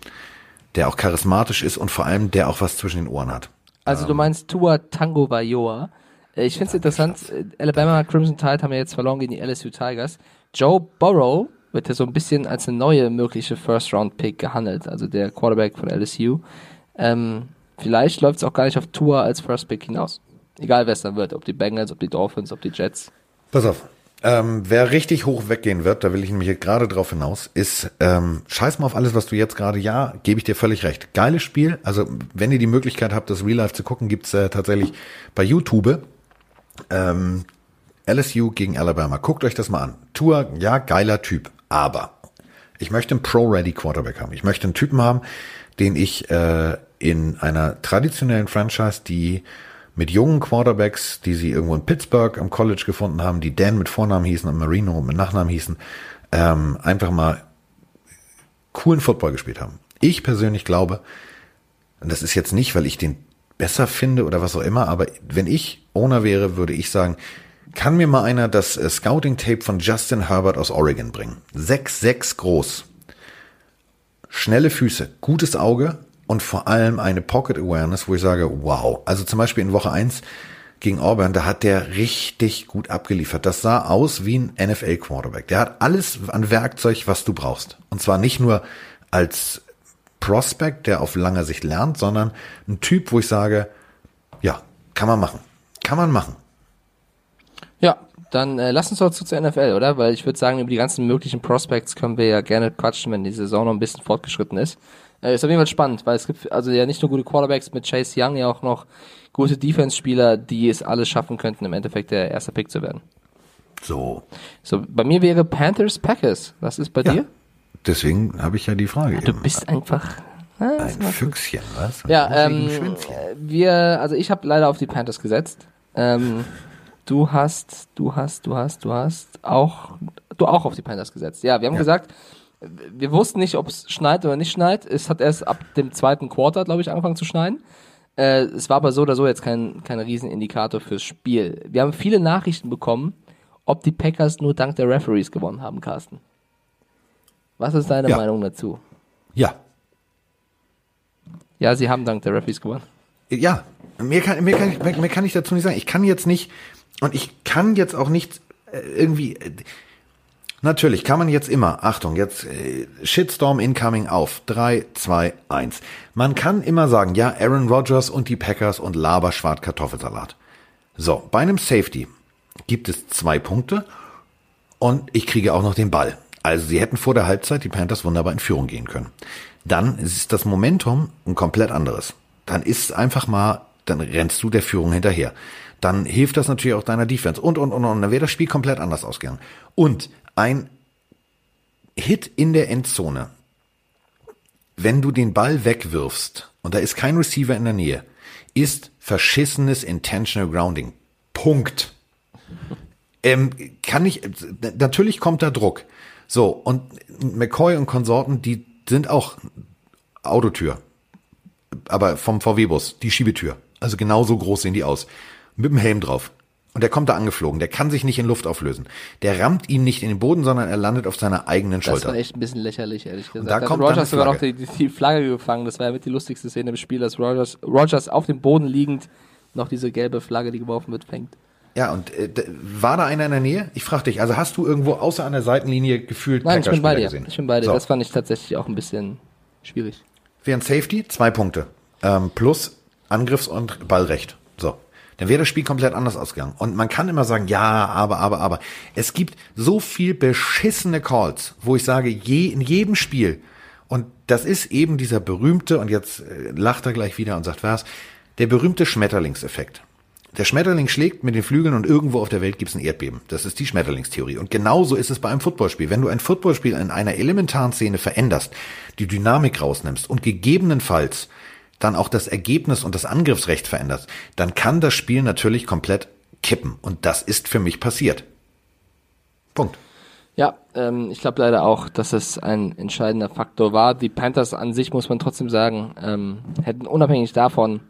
der auch charismatisch ist und vor allem der auch was zwischen den Ohren hat. Also du meinst Tua Tango Vajoa. Äh, ich finde es interessant, äh, Alabama Crimson Tide haben ja jetzt verloren gegen die LSU Tigers. Joe Burrow wird ja so ein bisschen als eine neue mögliche First-Round-Pick gehandelt, also der Quarterback von LSU. Ähm, vielleicht läuft es auch gar nicht auf Tour als First-Pick hinaus. Egal wer es dann wird, ob die Bengals, ob die Dolphins, ob die Jets. Pass auf, ähm, wer richtig hoch weggehen wird, da will ich nämlich gerade drauf hinaus, ist, ähm, scheiß mal auf alles, was du jetzt gerade, ja, gebe ich dir völlig recht. Geiles Spiel, also wenn ihr die Möglichkeit habt, das Real Life zu gucken, gibt's äh, tatsächlich bei YouTube ähm, LSU gegen Alabama. Guckt euch das mal an. Tour, ja, geiler Typ, aber ich möchte einen Pro-Ready Quarterback haben. Ich möchte einen Typen haben, den ich äh, in einer traditionellen Franchise, die mit jungen Quarterbacks, die sie irgendwo in Pittsburgh am College gefunden haben, die Dan mit Vornamen hießen und Marino mit Nachnamen hießen, ähm, einfach mal coolen Football gespielt haben. Ich persönlich glaube, und das ist jetzt nicht, weil ich den besser finde oder was auch immer, aber wenn ich Owner wäre, würde ich sagen, kann mir mal einer das äh, Scouting-Tape von Justin Herbert aus Oregon bringen. 6'6 groß. Schnelle Füße, gutes Auge, und vor allem eine Pocket Awareness, wo ich sage, wow. Also zum Beispiel in Woche eins gegen Auburn, da hat der richtig gut abgeliefert. Das sah aus wie ein NFL Quarterback. Der hat alles an Werkzeug, was du brauchst. Und zwar nicht nur als Prospect, der auf langer Sicht lernt, sondern ein Typ, wo ich sage, ja, kann man machen. Kann man machen. Ja, dann äh, lass uns doch zu zur NFL, oder? Weil ich würde sagen, über die ganzen möglichen Prospects können wir ja gerne quatschen, wenn die Saison noch ein bisschen fortgeschritten ist. Äh, ist auf jeden Fall spannend, weil es gibt also ja nicht nur gute Quarterbacks mit Chase Young, ja auch noch gute Defense-Spieler, die es alles schaffen könnten, im Endeffekt der erste Pick zu werden. So. So, bei mir wäre Panthers Packers. Was ist bei Ja. dir? Deswegen habe ich ja die Frage. Du eben. bist einfach. Ah, ein Füchschen, was? Ein Ja, ähm, wir, also ich habe leider auf die Panthers gesetzt. Ähm, du hast, du hast, du hast, du hast auch, du auch auf die Panthers gesetzt. Ja, wir haben Ja. gesagt, wir wussten nicht, ob es schneit oder nicht schneit. Es hat erst ab dem zweiten Quarter, glaube ich, angefangen zu schneien. Äh, es war aber so oder so jetzt kein, kein Riesenindikator fürs Spiel. Wir haben viele Nachrichten bekommen, ob die Packers nur dank der Referees gewonnen haben, Carsten. Was ist deine Ja. Meinung dazu? Ja. Ja, sie haben dank der Referees gewonnen. Ja, mehr kann, mehr, kann, ich- mehr, mehr kann ich dazu nicht sagen. Ich kann jetzt nicht, und ich kann jetzt auch nicht äh, irgendwie, äh, natürlich kann man jetzt immer, Achtung, jetzt äh, Shitstorm incoming auf, 3, 2, 1. Man kann immer sagen, ja, Aaron Rodgers und die Packers und Laber Schwart Kartoffelsalat. So, bei einem Safety gibt es zwei Punkte und ich kriege auch noch den Ball. Also sie hätten vor der Halbzeit die Panthers wunderbar in Führung gehen können. Dann ist das Momentum ein komplett anderes. Dann ist einfach mal dann rennst du der Führung hinterher. Dann hilft das natürlich auch deiner Defense und, und, und, und. Dann wäre das Spiel komplett anders ausgegangen. Und ein Hit in der Endzone, wenn du den Ball wegwirfst und da ist kein Receiver in der Nähe, ist verschissenes Intentional Grounding. Punkt. Ähm, kann ich, natürlich kommt da Druck. So, und McCoy und Konsorten, die sind auch Autotür. Aber vom VW-Bus, die Schiebetür. Also genauso groß sehen die aus. Mit dem Helm drauf. Und der kommt da angeflogen. Der kann sich nicht in Luft auflösen. Der rammt ihn nicht in den Boden, sondern er landet auf seiner eigenen Schulter. Das war echt ein bisschen lächerlich, ehrlich gesagt. da Hat kommt Rogers sogar noch die die, Flagge gefangen. Das war ja mit die lustigste Szene im Spiel, dass Rogers, Rogers auf dem Boden liegend noch diese gelbe Flagge, die geworfen wird, fängt. Ja, und äh, war da einer in der Nähe? Ich frage dich, also hast du irgendwo außer an der Seitenlinie gefühlt Nein, ich bin bei dir. gesehen? Ich bin bei dir. So. Das fand ich tatsächlich auch ein bisschen schwierig. Während Safety zwei Punkte. Ähm, plus Angriffs- und Ballrecht. Dann wäre das Spiel komplett anders ausgegangen. Und man kann immer sagen, ja, aber, aber, aber. Es gibt so viel beschissene Calls, wo ich sage, je, in jedem Spiel. Und das ist eben dieser berühmte, und jetzt äh, lacht er gleich wieder und sagt was, der berühmte Schmetterlingseffekt. Der Schmetterling schlägt mit den Flügeln und irgendwo auf der Welt gibt es ein Erdbeben. Das ist die Schmetterlingstheorie. Und genauso ist es bei einem Footballspiel. Wenn du ein Footballspiel in einer elementaren Szene veränderst, die Dynamik rausnimmst und gegebenenfalls dann auch das Ergebnis und das Angriffsrecht veränderst, dann kann das Spiel natürlich komplett kippen. Und das ist für mich passiert. Punkt. Ja, ähm, ich glaube leider auch, dass es ein entscheidender Faktor war. Die Panthers an sich, muss man trotzdem sagen, ähm, hätten unabhängig davon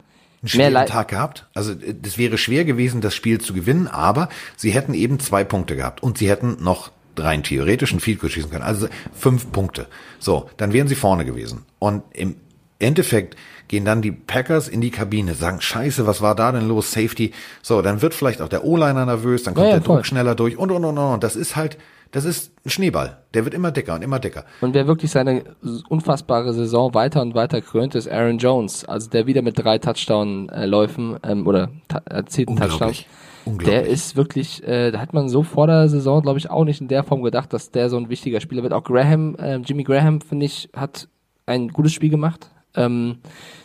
einen mehr. Tag gehabt. Also äh, das wäre schwer gewesen, das Spiel zu gewinnen, aber sie hätten eben zwei Punkte gehabt und sie hätten noch rein theoretisch ein Field Goal schießen können. Also fünf Punkte. So, dann wären sie vorne gewesen. Und im Endeffekt gehen dann die Packers in die Kabine, sagen, scheiße, was war da denn los? Safety. So, dann wird vielleicht auch der O-Liner nervös, dann kommt Ja, ja, der Druck schneller durch und, und, und, und. Das ist halt, das ist ein Schneeball. Der wird immer dicker und immer dicker. Und wer wirklich seine unfassbare Saison weiter und weiter krönt, ist Aaron Jones. Also der wieder mit drei Touchdown-Läufen ähm, oder erzielten Touchdowns. Der ist wirklich, äh, da hat man so vor der Saison, glaube ich, auch nicht in der Form gedacht, dass der so ein wichtiger Spieler wird. Auch Graham, äh, Jimmy Graham, finde ich, hat ein gutes Spiel gemacht. Ähm,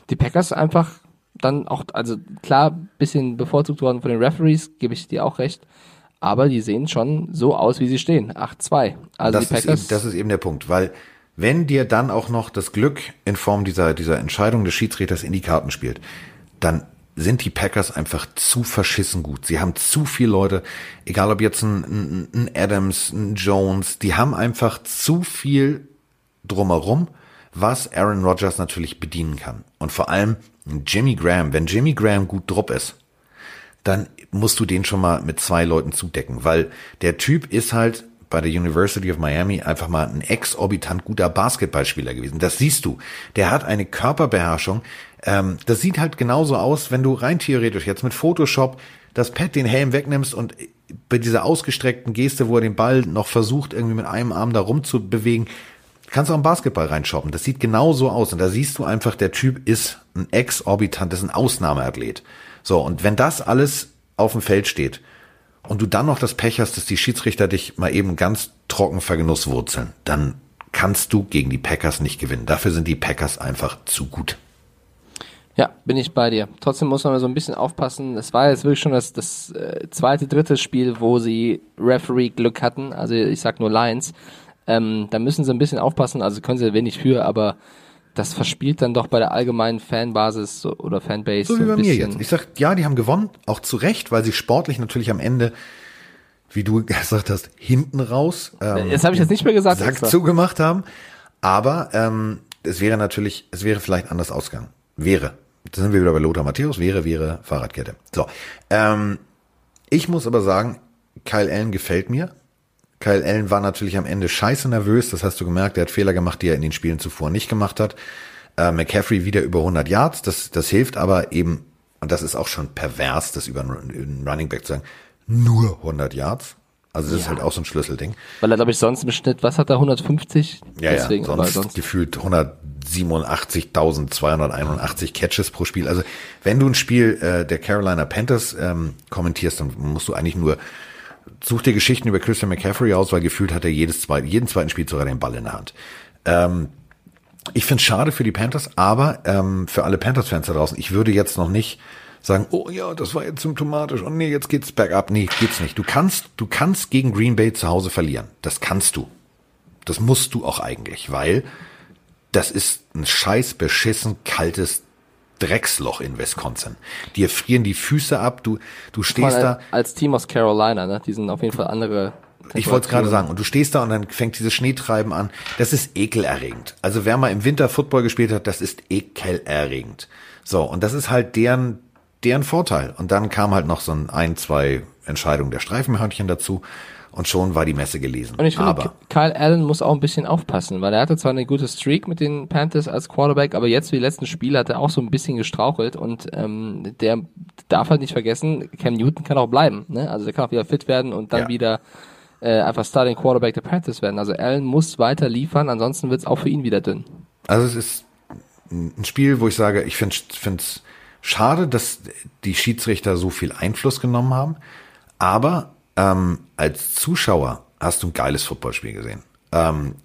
die Packers einfach dann auch, also klar, bisschen bevorzugt worden von den Referees, gebe ich dir auch recht. Aber die sehen schon so aus, wie sie stehen. 8-2. Also das, die ist Packers. eben, das ist eben der Punkt, weil wenn dir dann auch noch das Glück in Form dieser, dieser Entscheidung des Schiedsrichters in die Karten spielt, dann sind die Packers einfach zu verschissen gut. Sie haben zu viele Leute, egal ob jetzt ein, ein, ein Adams, ein Jones, die haben einfach zu viel drumherum, was Aaron Rodgers natürlich bedienen kann. Und vor allem Jimmy Graham. Wenn Jimmy Graham gut drupp ist, dann musst du den schon mal mit zwei Leuten zudecken, weil der Typ ist halt bei der University of Miami einfach mal ein exorbitant guter Basketballspieler gewesen. Das siehst du. Der hat eine Körperbeherrschung. Ähm, das sieht halt genauso aus, wenn du rein theoretisch jetzt mit Photoshop das Pad den Helm wegnimmst und bei dieser ausgestreckten Geste, wo er den Ball noch versucht, irgendwie mit einem Arm da rumzubewegen, kannst auch einen Basketball reinshoppen. Das sieht genauso aus. Und da siehst du einfach, der Typ ist ein exorbitant, ist ein Ausnahmeathlet. So, und wenn das alles auf dem Feld steht und du dann noch das Pech hast, dass die Schiedsrichter dich mal eben ganz trocken vergenusswurzeln, dann kannst du gegen die Packers nicht gewinnen. Dafür sind die Packers einfach zu gut. Ja, bin ich bei dir. Trotzdem muss man so ein bisschen aufpassen. Es war jetzt wirklich schon das, das äh, zweite, dritte Spiel, wo sie Referee-Glück hatten. Also ich sag nur Lions. Ähm, da müssen sie ein bisschen aufpassen. Also können sie wenig für, aber das verspielt dann doch bei der allgemeinen Fanbasis oder Fanbase So wie ein bei mir jetzt. Ich sag, ja, die haben gewonnen, auch zu Recht, weil sie sportlich natürlich am Ende, wie du gesagt hast, hinten raus. Ähm, Jetzt habe ich jetzt nicht mehr gesagt. Sack zugemacht haben. Aber ähm, es wäre natürlich, es wäre vielleicht anders ausgegangen. Wäre. Da sind wir wieder bei Lothar Matthäus. Wäre, wäre Fahrradkette. So. Ähm, ich muss aber sagen, Kyle Allen gefällt mir. Kyle Allen war natürlich am Ende scheiße nervös. Das hast du gemerkt. Er hat Fehler gemacht, die er in den Spielen zuvor nicht gemacht hat. Äh, McCaffrey wieder über 100 Yards. Das, das hilft aber eben, und das ist auch schon pervers, das über einen Running Back zu sagen, nur 100 Yards. Also das ist halt auch so ein Schlüsselding. Weil er, glaube ich, sonst im Schnitt, was hat er, 150? Ja, Deswegen, ja, sonst, sonst. gefühlt 187.281 Catches pro Spiel. Also wenn du ein Spiel äh, der Carolina Panthers ähm, kommentierst, dann musst du eigentlich nur such dir Geschichten über Christian McCaffrey aus, weil gefühlt hat er jedes zweite, jeden zweiten Spiel sogar den Ball in der Hand. Ähm, ich finde es schade für die Panthers, aber ähm, für alle Panthers-Fans da draußen, ich würde jetzt noch nicht sagen, oh ja, das war jetzt symptomatisch und nee, jetzt geht's bergab. Nee, geht's nicht. Du kannst, du kannst gegen Green Bay zu Hause verlieren. Das kannst du. Das musst du auch eigentlich, weil das ist ein scheiß beschissen kaltes Drecksloch in Wisconsin. Dir frieren die Füße ab, du, du stehst Mal da. Als Team aus Carolina, ne? Die sind auf jeden Fall andere. Ich wollte es gerade sagen. Und du stehst da und dann fängt dieses Schneetreiben an. Das ist ekelerregend. Also wer mal im Winter Football gespielt hat, das ist ekelerregend. So, und das ist halt deren, deren Vorteil. Und dann kam halt noch so ein, ein zwei Entscheidungen der Streifenhörnchen dazu. Und schon war die Messe gelesen. Und ich finde, Aber Kyle Allen muss auch ein bisschen aufpassen, weil er hatte zwar eine gute Streak mit den Panthers als Quarterback, aber jetzt für die letzten Spiele hat er auch so ein bisschen gestrauchelt und ähm, der darf halt nicht vergessen, Cam Newton kann auch bleiben. Ne? Also der kann auch wieder fit werden und dann Ja. wieder äh, einfach Starting Quarterback der Panthers werden. Also Allen muss weiter liefern, ansonsten wird es auch für ihn wieder dünn. Also es ist ein Spiel, wo ich sage, ich finde es schade, dass die Schiedsrichter so viel Einfluss genommen haben. Aber ähm, als Zuschauer hast du ein geiles Footballspiel gesehen. Ähm,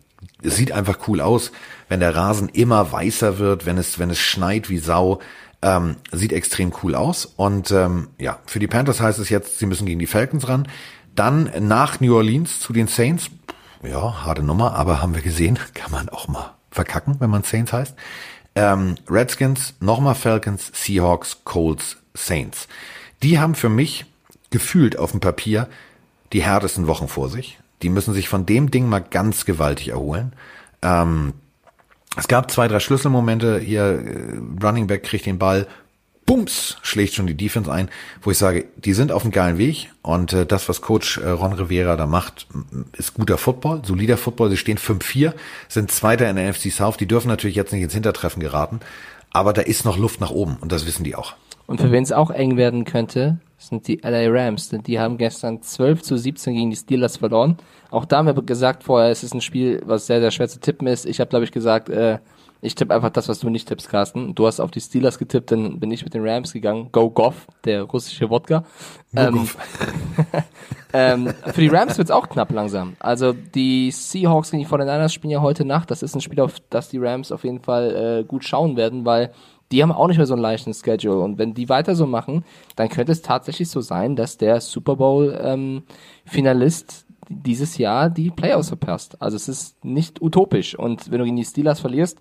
es sieht einfach cool aus, wenn der Rasen immer weißer wird, wenn es, wenn es schneit wie Sau. Ähm, sieht extrem cool aus. Und ähm, ja, für die Panthers heißt es jetzt, sie müssen gegen die Falcons ran. Dann nach New Orleans zu den Saints. Ja, harte Nummer, aber haben wir gesehen, kann man auch mal verkacken, wenn man Saints heißt. Ähm, Redskins, nochmal Falcons, Seahawks, Colts, Saints. Die haben für mich gefühlt auf dem Papier die härtesten Wochen vor sich. Die müssen sich von dem Ding mal ganz gewaltig erholen. Ähm, es gab zwei, drei Schlüsselmomente. Hier, äh, Running Back kriegt den Ball, bums, schlägt schon die Defense ein, wo ich sage, die sind auf einem geilen Weg und äh, das, was Coach äh, Ron Rivera da macht, ist guter Football, solider Football. Sie stehen 5-4, sind Zweiter in der NFC South. Die dürfen natürlich jetzt nicht ins Hintertreffen geraten, aber da ist noch Luft nach oben und das wissen die auch. Und für wen es auch eng werden könnte, sind die LA Rams, denn die haben gestern 12 zu 17 gegen die Steelers verloren. Auch da haben wir gesagt vorher, es ist ein Spiel, was sehr, sehr schwer zu tippen ist. Ich habe, glaube ich, gesagt, äh, ich tippe einfach das, was du nicht tippst, Carsten. Du hast auf die Steelers getippt, dann bin ich mit den Rams gegangen. Go Goff, der russische Wodka. Ähm, ähm, für die Rams wird's auch knapp langsam. Also die Seahawks gegen die 49ers spielen ja heute Nacht. Das ist ein Spiel, auf das die Rams auf jeden Fall äh, gut schauen werden, weil die haben auch nicht mehr so einen leichten Schedule. Und wenn die weiter so machen, dann könnte es tatsächlich so sein, dass der Super Bowl ähm, dieses Jahr die Playoffs verpasst. Also es ist nicht utopisch. Und wenn du gegen die Steelers verlierst,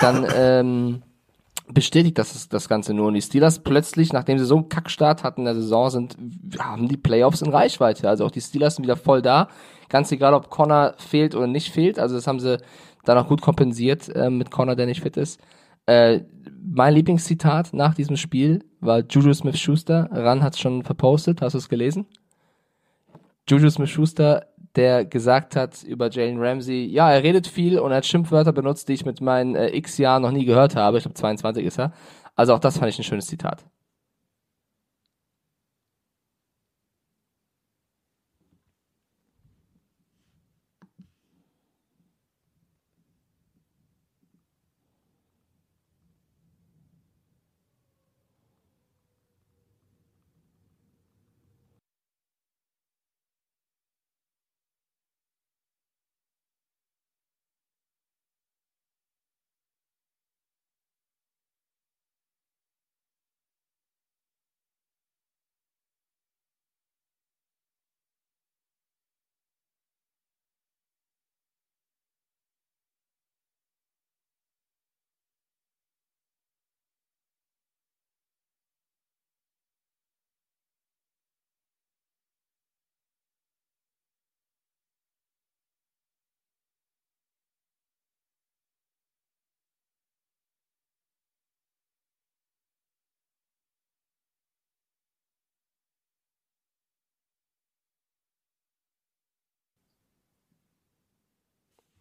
dann ähm, bestätigt das das Ganze nur. Und die Steelers plötzlich, nachdem sie so einen Kackstart hatten in der Saison, sind, haben die Playoffs in Reichweite. Also auch die Steelers sind wieder voll da. Ganz egal, ob Connor fehlt oder nicht fehlt. Also das haben sie dann auch gut kompensiert äh, mit Connor, der nicht fit ist. Äh, mein Lieblingszitat nach diesem Spiel war Juju Smith-Schuster. Ran hat es schon verpostet. Hast du es gelesen? Juju Smith-Schuster, der gesagt hat über Jalen Ramsey, ja, er redet viel und er hat Schimpfwörter benutzt, die ich mit meinen äh, x Jahren noch nie gehört habe. Ich glaube, 22 ist er. Also auch das fand ich ein schönes Zitat.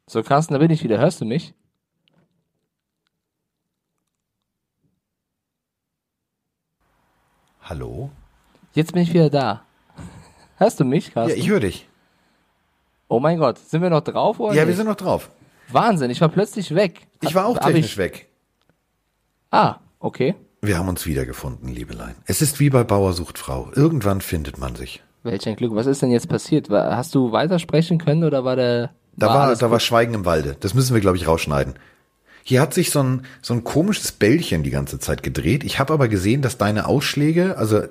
So, Carsten, da bin ich wieder. Hörst du mich? Hallo? Jetzt bin ich wieder da. Hörst du mich, Ja, Carsten? ich höre dich. oh mein Gott, sind wir noch drauf oder Ja, wir nicht? sind noch drauf. Wahnsinn, ich war plötzlich weg. Ich war auch Hab technisch ich, weg. Ah, okay. Wir haben uns wiedergefunden, Liebelein. Es ist wie bei Bauer sucht Frau. Irgendwann findet man sich. Welch ein Glück. Was ist denn jetzt passiert? Hast du weitersprechen können oder war der... Da war, alles da gut? war Schweigen im Walde. Das müssen wir, glaube ich, rausschneiden. Hier hat sich so ein, so ein komisches Bällchen die ganze Zeit gedreht. Ich habe aber gesehen, dass deine Ausschläge, also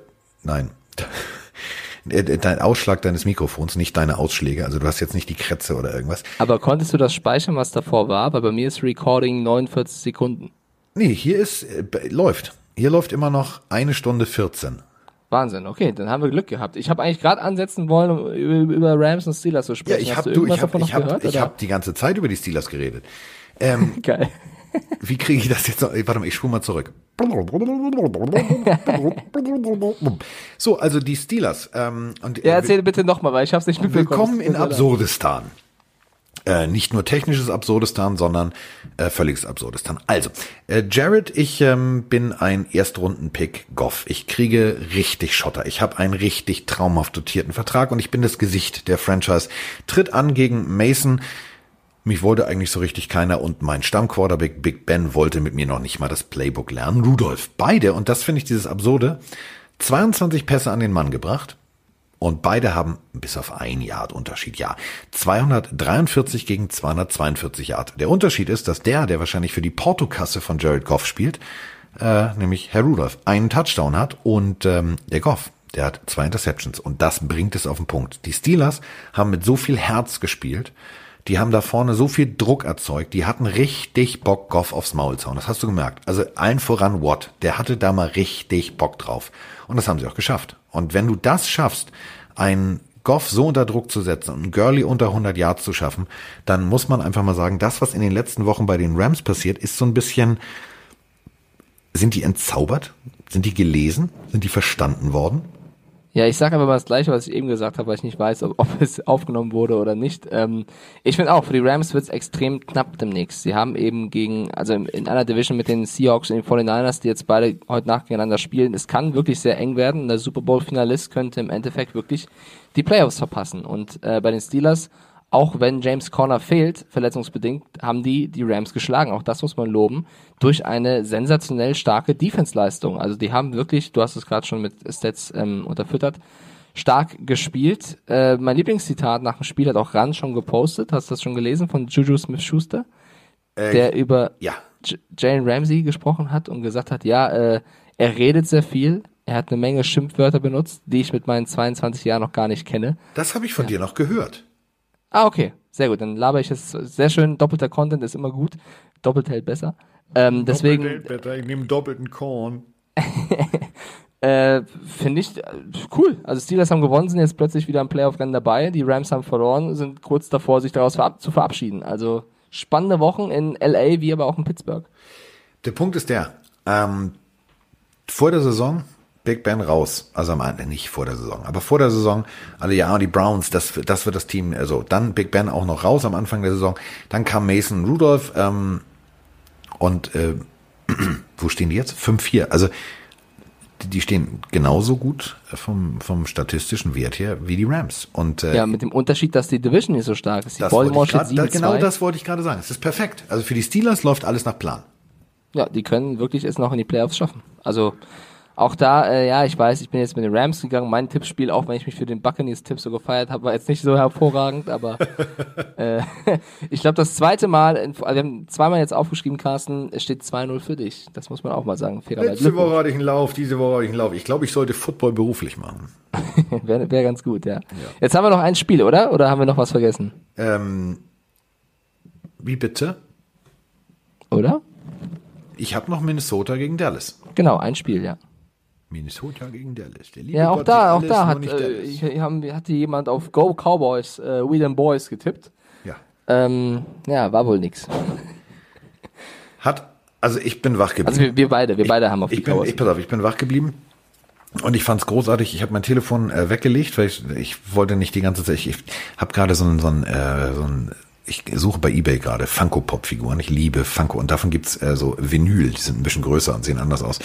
nein, äh, dein Ausschlag deines Mikrofons, nicht deine Ausschläge. Also du hast jetzt nicht die Krätze oder irgendwas. Aber konntest du das speichern, was davor war? Weil bei mir ist Recording 49 Sekunden. Nee, hier ist, äh, läuft. Hier läuft immer noch eine Stunde 14. Wahnsinn, okay, dann haben wir Glück gehabt. Ich habe eigentlich gerade ansetzen wollen, um über, Rams und Steelers zu sprechen. Ja, ich habe ich davon ich noch hab, ich hab die ganze Zeit über die Steelers geredet. Ähm, Geil. wie kriege ich das jetzt noch? Warte mal, ich spule mal zurück. So, also die Steelers. Ähm, und, Ja, äh, erzähl bitte nochmal, weil ich habe es nicht mitbekommen. Willkommen in. Absurdistan. Äh, nicht nur technisches Absurdistan, sondern äh, völliges Absurdistan. Also, äh, Jared, ich ähm, bin ein Erstrunden-Pick Goff. Ich kriege richtig Schotter. Ich habe einen richtig traumhaft dotierten Vertrag und ich bin das Gesicht der Franchise. Tritt an gegen Mason. Mich wollte eigentlich so richtig keiner und mein Stammquarterback Big Ben wollte mit mir noch nicht mal das Playbook lernen. Rudolph, beide, und das finde ich dieses Absurde, 22 Pässe an den Mann gebracht. Und beide haben bis auf ein Yard Unterschied, ja. 243 gegen 242 Yard. Der Unterschied ist, dass der, der wahrscheinlich für die Portokasse von Jared Goff spielt, äh, nämlich Herr Rudolph, einen Touchdown hat und ähm, der Goff, der hat zwei Interceptions. Und das bringt es auf den Punkt. Die Steelers haben mit so viel Herz gespielt, die haben da vorne so viel Druck erzeugt, die hatten richtig Bock, Goff aufs Maul zu hauen. Das hast du gemerkt. Also allen voran Watt, der hatte da mal richtig Bock drauf. Und das haben sie auch geschafft. Und wenn du das schaffst, einen Goff so unter Druck zu setzen und Gurley unter 100 Yards zu schaffen, dann muss man einfach mal sagen, das, was in den letzten Wochen bei den Rams passiert, ist so ein bisschen, sind die entzaubert? Sind die gelesen? Sind die verstanden worden? Ja, ich sage aber mal das Gleiche, was ich eben gesagt habe, weil ich nicht weiß, ob, ob es aufgenommen wurde oder nicht. Ähm, ich finde auch, für die Rams wird es extrem knapp demnächst. Sie haben eben gegen, also in, in einer Division mit den Seahawks und den 49ers, die jetzt beide heute Nacht gegeneinander spielen, es kann wirklich sehr eng werden. Der Super Bowl-Finalist könnte im Endeffekt wirklich die Playoffs verpassen. Und äh, bei den Steelers, auch wenn James Conner fehlt, verletzungsbedingt, haben die die Rams geschlagen. Auch das muss man loben. Durch eine sensationell starke Defense-Leistung. Also die haben wirklich, du hast es gerade schon mit Stats ähm, unterfüttert, stark gespielt. Äh, mein Lieblingszitat nach dem Spiel hat auch Ran schon gepostet. Hast du das schon gelesen von Juju Smith-Schuster? der über ja. Jalen Ramsey gesprochen hat und gesagt hat, ja, äh, er redet sehr viel. Er hat eine Menge Schimpfwörter benutzt, die ich mit meinen 22 Jahren noch gar nicht kenne. Das habe ich von dir noch gehört. Ah, okay. Sehr gut. Dann laber ich es sehr schön. Doppelter Content ist immer gut. Doppelt hält besser. Ähm, deswegen ich nehme doppelten Korn. äh, finde ich äh, cool. Also Steelers haben gewonnen, sind jetzt plötzlich wieder im Playoff-Rennen dabei. Die Rams haben verloren, sind kurz davor, sich daraus verab zu verabschieden. Also spannende Wochen in LA, wie aber auch in Pittsburgh. Der Punkt ist der, ähm, vor der Saison Big Ben raus, also am Ende nicht vor der Saison, aber vor der Saison alle ja die Browns, das das wird das Team, also dann Big Ben auch noch raus am Anfang der Saison, dann kam Mason Rudolph ähm, und äh, wo stehen die jetzt? 5-4, also die, stehen genauso gut vom vom statistischen Wert her wie die Rams und äh, Ja, mit dem Unterschied, dass die Division nicht so stark ist. Die Baltimore grad, steht da, 7-2. genau das wollte ich gerade sagen. Es ist perfekt. Also für die Steelers läuft alles nach Plan. Ja, die können wirklich es noch in die Playoffs schaffen. Also auch da, äh, ja, ich weiß, ich bin jetzt mit den Rams gegangen. Mein Tippspiel, auch wenn ich mich für den Buccaneers-Tipp so gefeiert habe, war jetzt nicht so hervorragend, aber äh, ich glaube, das zweite Mal, in, also wir haben zweimal jetzt aufgeschrieben, Carsten, es steht 2-0 für dich. Das muss man auch mal sagen. Fairerweise. Letzte Woche hatte ich einen Lauf, diese Woche hatte ich einen Lauf. Ich glaube, ich sollte Football beruflich machen. Wäre wär ganz gut, ja. Jetzt haben wir noch ein Spiel, oder? Oder haben wir noch was vergessen? Ähm, wie bitte? Oder? Ich habe noch Minnesota gegen Dallas. Genau, ein Spiel, ja. Minnesota gegen Dallas. Der liebe Ja, auch Gott da, auch da hat, nicht äh, ich, haben, hatte jemand auf Go Cowboys, äh, We Them Boys getippt. ja. Ähm, ja, war wohl nix. Hat, also ich bin wach geblieben. Also wir, wir beide, wir beide haben auf die ich bin, Cowboys. ich, pass auf, ich bin wach geblieben. Und ich fand's großartig. Ich habe mein Telefon äh, weggelegt, weil ich, ich wollte nicht die ganze Zeit. Ich, ich habe gerade so ein, so ein, äh, so ein ich suche bei eBay gerade Funko Pop Figuren. Ich liebe Funko und davon gibt's äh, so Vinyl. Die sind ein bisschen größer und sehen anders aus.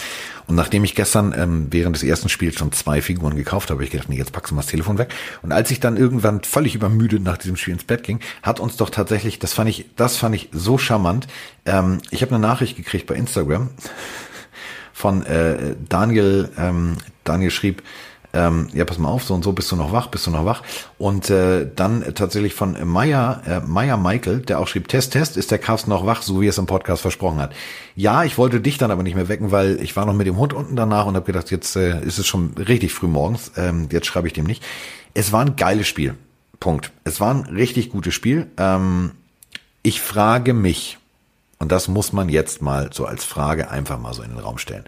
Und nachdem ich gestern ähm, während des ersten Spiels schon zwei Figuren gekauft habe, habe ich gedacht, nee, jetzt packst du mal das Telefon weg. Und als ich dann irgendwann völlig übermüdet nach diesem Spiel ins Bett ging, hat uns doch tatsächlich, das fand ich, das fand ich so charmant. Ähm, ich habe eine Nachricht gekriegt bei Instagram von äh, Daniel. Ähm, Daniel schrieb, ähm, ja, pass mal auf, so und so bist du noch wach, bist du noch wach. Und äh, dann tatsächlich von Maya, äh, Maya Michael, der auch schrieb, Test, Test, ist der Carsten noch wach, so wie er es im Podcast versprochen hat. Ja, ich wollte dich dann aber nicht mehr wecken, weil ich war noch mit dem Hund unten danach und habe gedacht, jetzt äh, ist es schon richtig früh morgens, ähm, jetzt schreibe ich dem nicht. Es war ein geiles Spiel. Punkt. Es war ein richtig gutes Spiel. Ähm, ich frage mich, und das muss man jetzt mal so als Frage einfach mal so in den Raum stellen.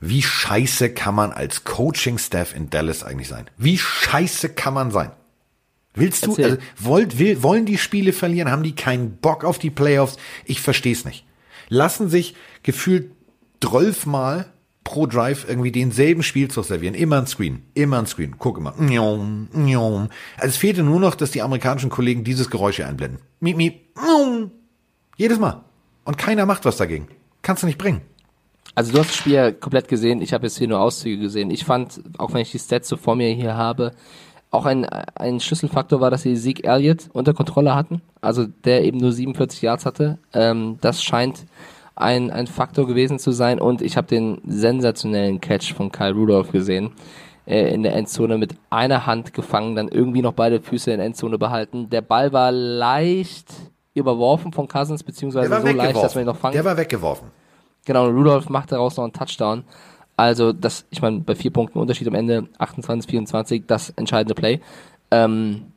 Wie scheiße kann man als Coaching-Staff in Dallas eigentlich sein? Wie scheiße kann man sein? Willst du, Erzähl. also, wollt, will, wollen die Spiele verlieren? Haben die keinen Bock auf die Playoffs? Ich verstehe es nicht. Lassen sich gefühlt Mal pro Drive irgendwie denselben Spielzug servieren. Immer ein Screen, immer ein Screen. Guck immer. Njom, njom. Also es fehlte nur noch, dass die amerikanischen Kollegen dieses Geräusch hier einblenden. Miep, miep. Jedes Mal. Und keiner macht was dagegen. Kannst du nicht bringen. Also du hast das Spiel ja komplett gesehen, ich habe jetzt hier nur Auszüge gesehen. Ich fand, auch wenn ich die Stats so vor mir hier habe, auch ein, ein Schlüsselfaktor war, dass sie Sieg Elliott unter Kontrolle hatten, also der eben nur 47 Yards hatte. Ähm, das scheint ein, ein Faktor gewesen zu sein und ich habe den sensationellen Catch von Kyle Rudolph gesehen äh, in der Endzone mit einer Hand gefangen, dann irgendwie noch beide Füße in der Endzone behalten. Der Ball war leicht überworfen von Cousins, beziehungsweise so leicht, dass man ihn noch fangen Der war weggeworfen. Genau, Rudolph macht daraus noch einen Touchdown. Also das, ich meine, bei vier Punkten Unterschied am Ende, 28, 24, das entscheidende Play. Ähm,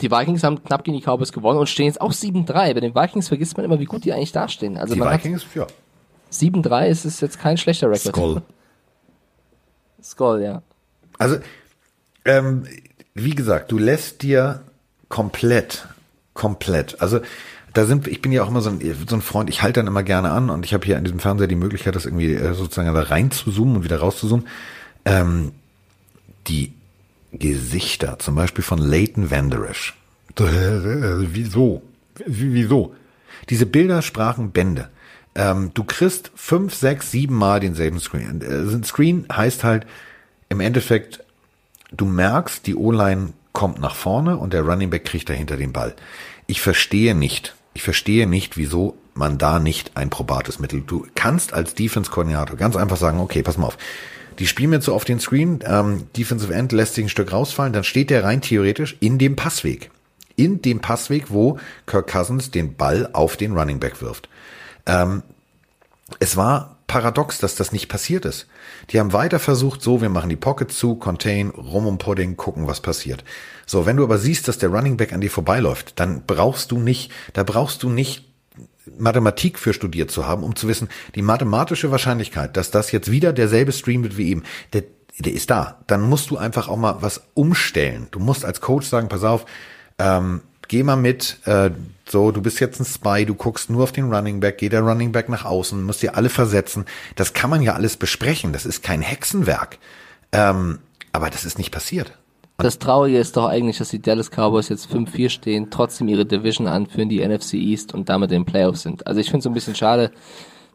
die Vikings haben knapp gegen die Cowboys gewonnen und stehen jetzt auch 7-3. Bei den Vikings vergisst man immer, wie gut die eigentlich dastehen. Also Die man Vikings, ja. hat 7-3, ist es jetzt kein schlechter Rekord. Skoll. Skull, ja. Also, ähm, wie gesagt, du lässt dir komplett, komplett, also da sind, ich bin ja auch immer so ein, so ein Freund, ich halte dann immer gerne an und ich habe hier an diesem Fernseher die Möglichkeit, das irgendwie äh, sozusagen da rein zu zoomen und wieder raus zu zoomen. Ähm, die Gesichter, zum Beispiel von Leighton Vanderish. Wieso? Wie- Wieso? Diese Bilder sprachen Bände. Ähm, du kriegst fünf, sechs, sieben Mal denselben Screen. Äh, Ein Screen heißt halt im Endeffekt, du merkst, die O-Line kommt nach vorne und der Running Back kriegt dahinter den Ball. Ich verstehe nicht, ich verstehe nicht, wieso man da nicht ein probates Mittel. Du kannst als Defense-Koordinator ganz einfach sagen, okay, pass mal auf. Die spielen mir so auf den Screen, ähm, Defensive End lässt sich ein Stück rausfallen, dann steht der rein theoretisch in dem Passweg. In dem Passweg, wo Kirk Cousins den Ball auf den Running Back wirft. Ähm, es war paradox, dass das nicht passiert ist. Die haben weiter versucht, so, wir machen die Pocket zu, Contain, rum um Pudding, gucken, was passiert. So, wenn du aber siehst, dass der Running Back an dir vorbeiläuft, dann brauchst du nicht, da brauchst du nicht Mathematik für studiert zu haben, um zu wissen, die mathematische Wahrscheinlichkeit, dass das jetzt wieder derselbe Stream wird wie eben, der, der ist da. Dann musst du einfach auch mal was umstellen. Du musst als Coach sagen, pass auf, ähm, geh mal mit, äh, so, du bist jetzt ein Spy, du guckst nur auf den Running Back, geht der Running Back nach außen, musst dir alle versetzen. Das kann man ja alles besprechen, das ist kein Hexenwerk. Ähm, aber das ist nicht passiert. Das Traurige ist doch eigentlich, dass die Dallas Cowboys jetzt 5-4 stehen, trotzdem ihre Division anführen, die NFC East und damit in den Playoffs sind. Also ich finde es so ein bisschen schade,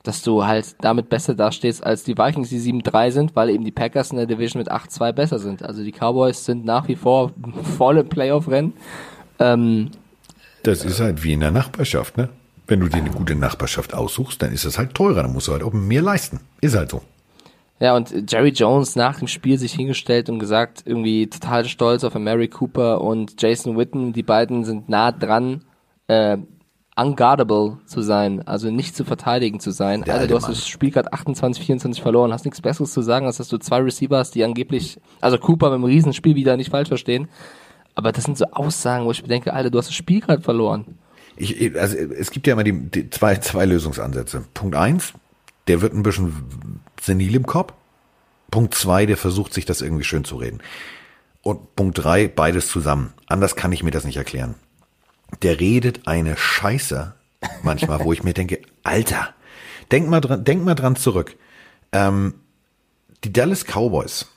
dass du halt damit besser dastehst als die Vikings, die 7-3 sind, weil eben die Packers in der Division mit 8-2 besser sind. Also die Cowboys sind nach wie vor voll im Playoff-Rennen. Ähm, Das ist halt wie in der Nachbarschaft, ne? Wenn du dir eine gute Nachbarschaft aussuchst, dann ist es halt teurer, dann musst du halt auch mehr leisten. Ist halt so. Ja, und Jerry Jones nach dem Spiel sich hingestellt und gesagt, irgendwie total stolz auf Mary Cooper und Jason Witten. Die beiden sind nah dran, äh, unguardable zu sein, also nicht zu verteidigen zu sein. Der alte du hast Mann. das Spiel gerade 28, 24 verloren, hast nichts Besseres zu sagen, als dass du zwei Receiver hast, die angeblich, also Cooper mit einem Riesenspiel wieder nicht falsch verstehen. Aber das sind so Aussagen, wo ich mir denke, Alter, du hast das Spiel gerade verloren. Ich, also es gibt ja immer die, die zwei, zwei Lösungsansätze. Punkt eins, der wird ein bisschen senil im Kopf. Punkt zwei, der versucht sich das irgendwie schön zu reden. Und Punkt drei, beides zusammen. Anders kann ich mir das nicht erklären. Der redet eine Scheiße manchmal, wo ich mir denke, Alter, denk mal dran, denk mal dran zurück. Ähm, die Dallas Cowboys,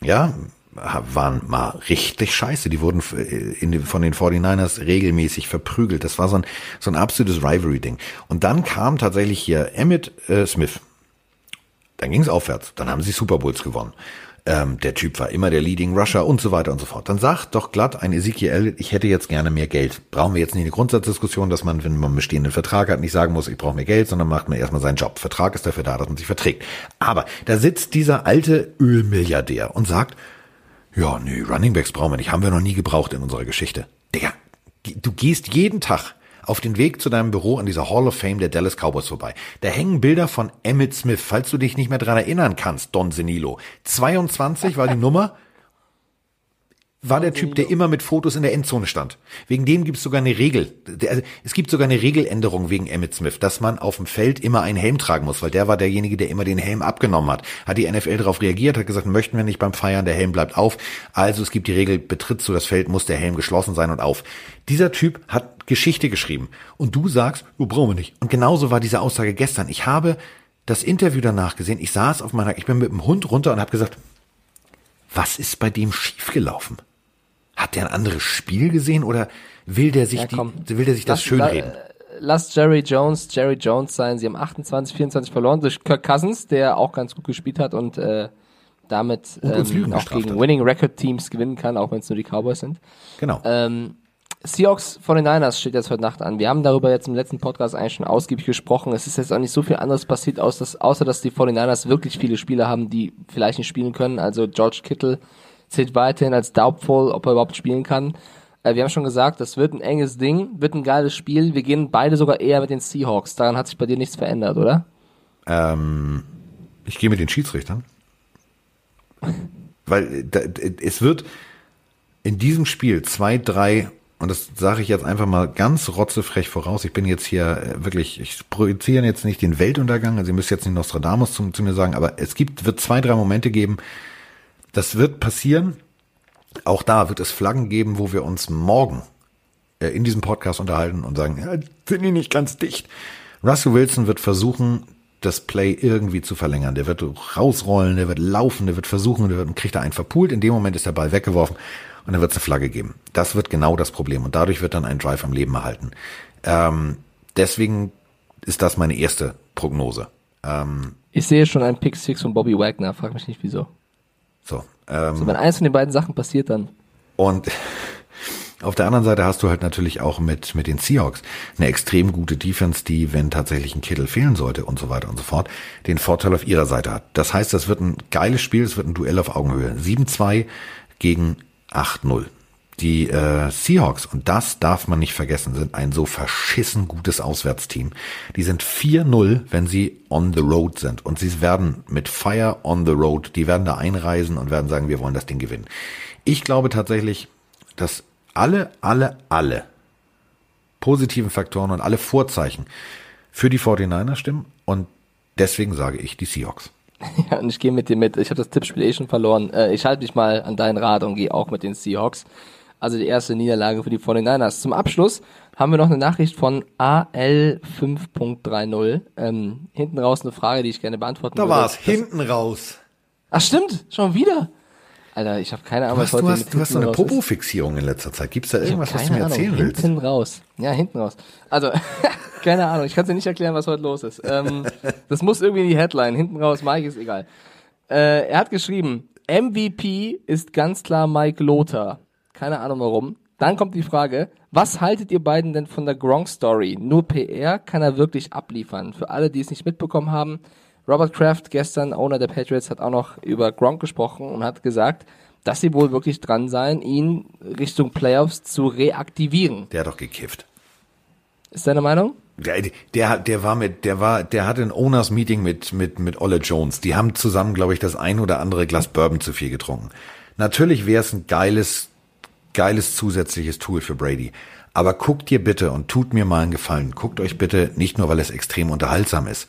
ja, waren mal richtig scheiße. Die wurden äh, in, von den 49ers regelmäßig verprügelt. Das war so ein, so ein absolutes Rivalry-Ding. Und dann kam tatsächlich hier Emmett äh, Smith. Dann ging es aufwärts. Dann haben sie Super Bowls gewonnen. ähm, der Typ war immer der Leading Rusher und so weiter und so fort. Dann sagt doch glatt ein Ezekiel Elliott, ich hätte jetzt gerne mehr Geld. Brauchen wir jetzt nicht eine Grundsatzdiskussion, dass man, wenn man einen bestehenden Vertrag hat, nicht sagen muss, ich brauche mehr Geld, sondern macht man erstmal seinen Job. Vertrag ist dafür da, dass man sich verträgt. Aber da sitzt dieser alte Ölmilliardär und sagt, ja, nee, Runningbacks brauchen wir nicht, haben wir noch nie gebraucht in unserer Geschichte. Digga, du gehst jeden Tag auf den Weg zu deinem Büro an dieser Hall of Fame der Dallas Cowboys vorbei. Da hängen Bilder von Emmett Smith, falls du dich nicht mehr dran erinnern kannst, Don Senilo. 22 war die Nummer war der Typ, der immer mit Fotos in der Endzone stand. Wegen dem gibt es sogar eine Regel. Also, es gibt sogar eine Regeländerung wegen Emmett Smith, dass man auf dem Feld immer einen Helm tragen muss, weil der war derjenige, der immer den Helm abgenommen hat. Hat die NFL darauf reagiert, hat gesagt, möchten wir nicht beim Feiern, der Helm bleibt auf. Also es gibt die Regel, betrittst du das Feld, muss der Helm geschlossen sein und auf. Dieser Typ hat Geschichte geschrieben. Und du sagst, du brauchen wir nicht. Und genauso war diese Aussage gestern. Ich habe das Interview danach gesehen. Ich saß auf meiner, ich bin mit dem Hund runter und habe gesagt, was ist bei dem schiefgelaufen? Hat der ein anderes Spiel gesehen oder will der sich, ja, die, will der sich das schönreden? Lass Jerry Jones Jerry Jones sein. Sie haben 28, 24 verloren durch Kirk Cousins, der auch ganz gut gespielt hat und äh, damit ähm, auch gegen hat. Winning Record Teams gewinnen kann, auch wenn es nur die Cowboys sind. Genau. Ähm, Seahawks 49ers steht jetzt heute Nacht an. Wir haben darüber jetzt im letzten Podcast eigentlich schon ausgiebig gesprochen. Es ist jetzt auch nicht so viel anderes passiert, außer dass, außer dass die 49ers wirklich viele Spieler haben, die vielleicht nicht spielen können. Also George Kittle zählt weiterhin als doubtful, ob er überhaupt spielen kann. Äh, wir haben schon gesagt, das wird ein enges Ding, wird ein geiles Spiel. Wir gehen beide sogar eher mit den Seahawks. Daran hat sich bei dir nichts verändert, oder? Ähm, ich gehe mit den Schiedsrichtern. Weil da, es wird in diesem Spiel zwei, drei, und das sage ich jetzt einfach mal ganz rotzefrech voraus, ich bin jetzt hier äh, wirklich, ich projiziere jetzt nicht den Weltuntergang, also ihr müsst jetzt nicht Nostradamus zu, zu mir sagen, aber es gibt, wird zwei, drei Momente geben, das wird passieren. Auch da wird es Flaggen geben, wo wir uns morgen äh, in diesem Podcast unterhalten und sagen, ja, sind die nicht ganz dicht. Russell Wilson wird versuchen, das Play irgendwie zu verlängern. Der wird rausrollen, der wird laufen, der wird versuchen, der wird, kriegt er einen verpult. In dem Moment ist der Ball weggeworfen und dann wird es eine Flagge geben. Das wird genau das Problem und dadurch wird dann ein Drive am Leben erhalten. Ähm, deswegen ist das meine erste Prognose. Ähm, ich sehe schon einen Pick Six von Bobby Wagner, frag mich nicht wieso. So, ähm, so, wenn eins von den beiden Sachen passiert, dann. Und auf der anderen Seite hast du halt natürlich auch mit, mit den Seahawks eine extrem gute Defense, die, wenn tatsächlich ein Kittel fehlen sollte und so weiter und so fort, den Vorteil auf ihrer Seite hat. Das heißt, das wird ein geiles Spiel, es wird ein Duell auf Augenhöhe. 7-2 gegen 8-0. Die äh, Seahawks, und das darf man nicht vergessen, sind ein so verschissen gutes Auswärtsteam. Die sind 4-0, wenn sie on the road sind. Und sie werden mit Fire on the road, die werden da einreisen und werden sagen, wir wollen das Ding gewinnen. Ich glaube tatsächlich, dass alle, alle, alle positiven Faktoren und alle Vorzeichen für die 49er stimmen. Und deswegen sage ich die Seahawks. Ja, und ich gehe mit dir mit. Ich habe das Tippspiel eh schon verloren. Äh, ich halte mich mal an deinen Rat und gehe auch mit den Seahawks. Also die erste Niederlage für die 49ers. Zum Abschluss haben wir noch eine Nachricht von AL 5.30. Ähm, hinten raus eine Frage, die ich gerne beantworten da würde. Da war's, hinten raus. Ach stimmt, schon wieder. Alter, ich habe keine Ahnung, was heute Du hast, du hast so eine Popo-Fixierung in letzter Zeit. Gibt's da irgendwas, was du mir erzählen Ahnung. willst? Hinten raus. Ja, hinten raus. Also, keine Ahnung, ich kann dir nicht erklären, was heute los ist. Ähm, das muss irgendwie in die Headline. Hinten raus, Mike ist egal. Äh, er hat geschrieben, MVP ist ganz klar Mike Lothar. Keine Ahnung warum. Dann kommt die Frage, was haltet ihr beiden denn von der Gronk-Story? Nur PR kann er wirklich abliefern. Für alle, die es nicht mitbekommen haben, Robert Kraft, gestern Owner der Patriots, hat auch noch über Gronk gesprochen und hat gesagt, dass sie wohl wirklich dran seien, ihn Richtung Playoffs zu reaktivieren. Der hat doch gekifft. Ist deine Meinung? Der, der, der war mit, der war, der hatte ein Owners Meeting mit, mit, mit Olle Jones. Die haben zusammen, glaube ich, das ein oder andere Glas Bourbon zu viel getrunken. Natürlich wäre es ein geiles geiles zusätzliches Tool für Brady. Aber guckt ihr bitte und tut mir mal einen Gefallen. Guckt euch bitte, nicht nur weil es extrem unterhaltsam ist,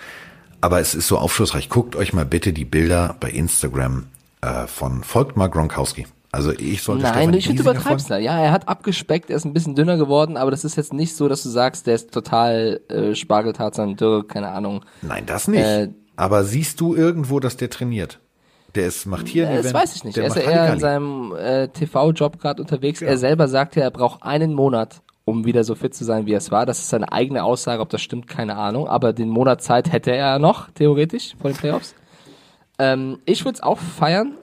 aber es ist so aufschlussreich. Guckt euch mal bitte die Bilder bei Instagram äh, von folgt mal Gronkowski. Also ich sollte Nein, ich finde übertreibst da. Ja, er hat abgespeckt, er ist ein bisschen dünner geworden, aber das ist jetzt nicht so, dass du sagst, der ist total äh, Spargeltarzan, dürr, keine Ahnung. Nein, das nicht. Äh, aber siehst du irgendwo, dass der trainiert? Der ist, macht hier ein Das weiß ich nicht. er ist ja eher in seinem äh, TV-Job gerade unterwegs. Ja. Er selber sagt ja, er braucht einen Monat, um wieder so fit zu sein, wie er es war. Das ist seine eigene Aussage. Ob das stimmt, keine Ahnung. Aber den Monat Zeit hätte er noch, theoretisch, vor den Playoffs. Ähm, ich würde es auch feiern.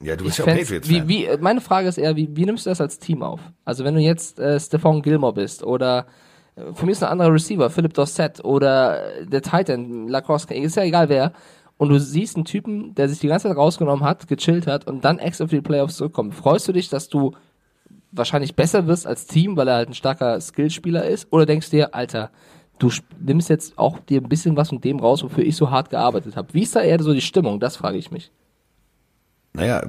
Ja, du Ich bist ja auch fänd's- Patriots-Fan. wie, wie, meine Frage ist eher, wie, wie nimmst du das als Team auf? Also wenn du jetzt äh, Stephon Gilmore bist oder äh, für mich ist ein anderer Receiver, Philip Dorsett oder äh, der Titan, Lacrosse, ist ja egal wer, und du siehst einen Typen, der sich die ganze Zeit rausgenommen hat, gechillt hat und dann extra für die Playoffs zurückkommt. Freust du dich, dass du wahrscheinlich besser wirst als Team, weil er halt ein starker Skillspieler ist? Oder denkst du dir, Alter, du nimmst jetzt auch dir ein bisschen was von dem raus, wofür ich so hart gearbeitet habe? Wie ist da eher so die Stimmung? Das frage ich mich. Naja,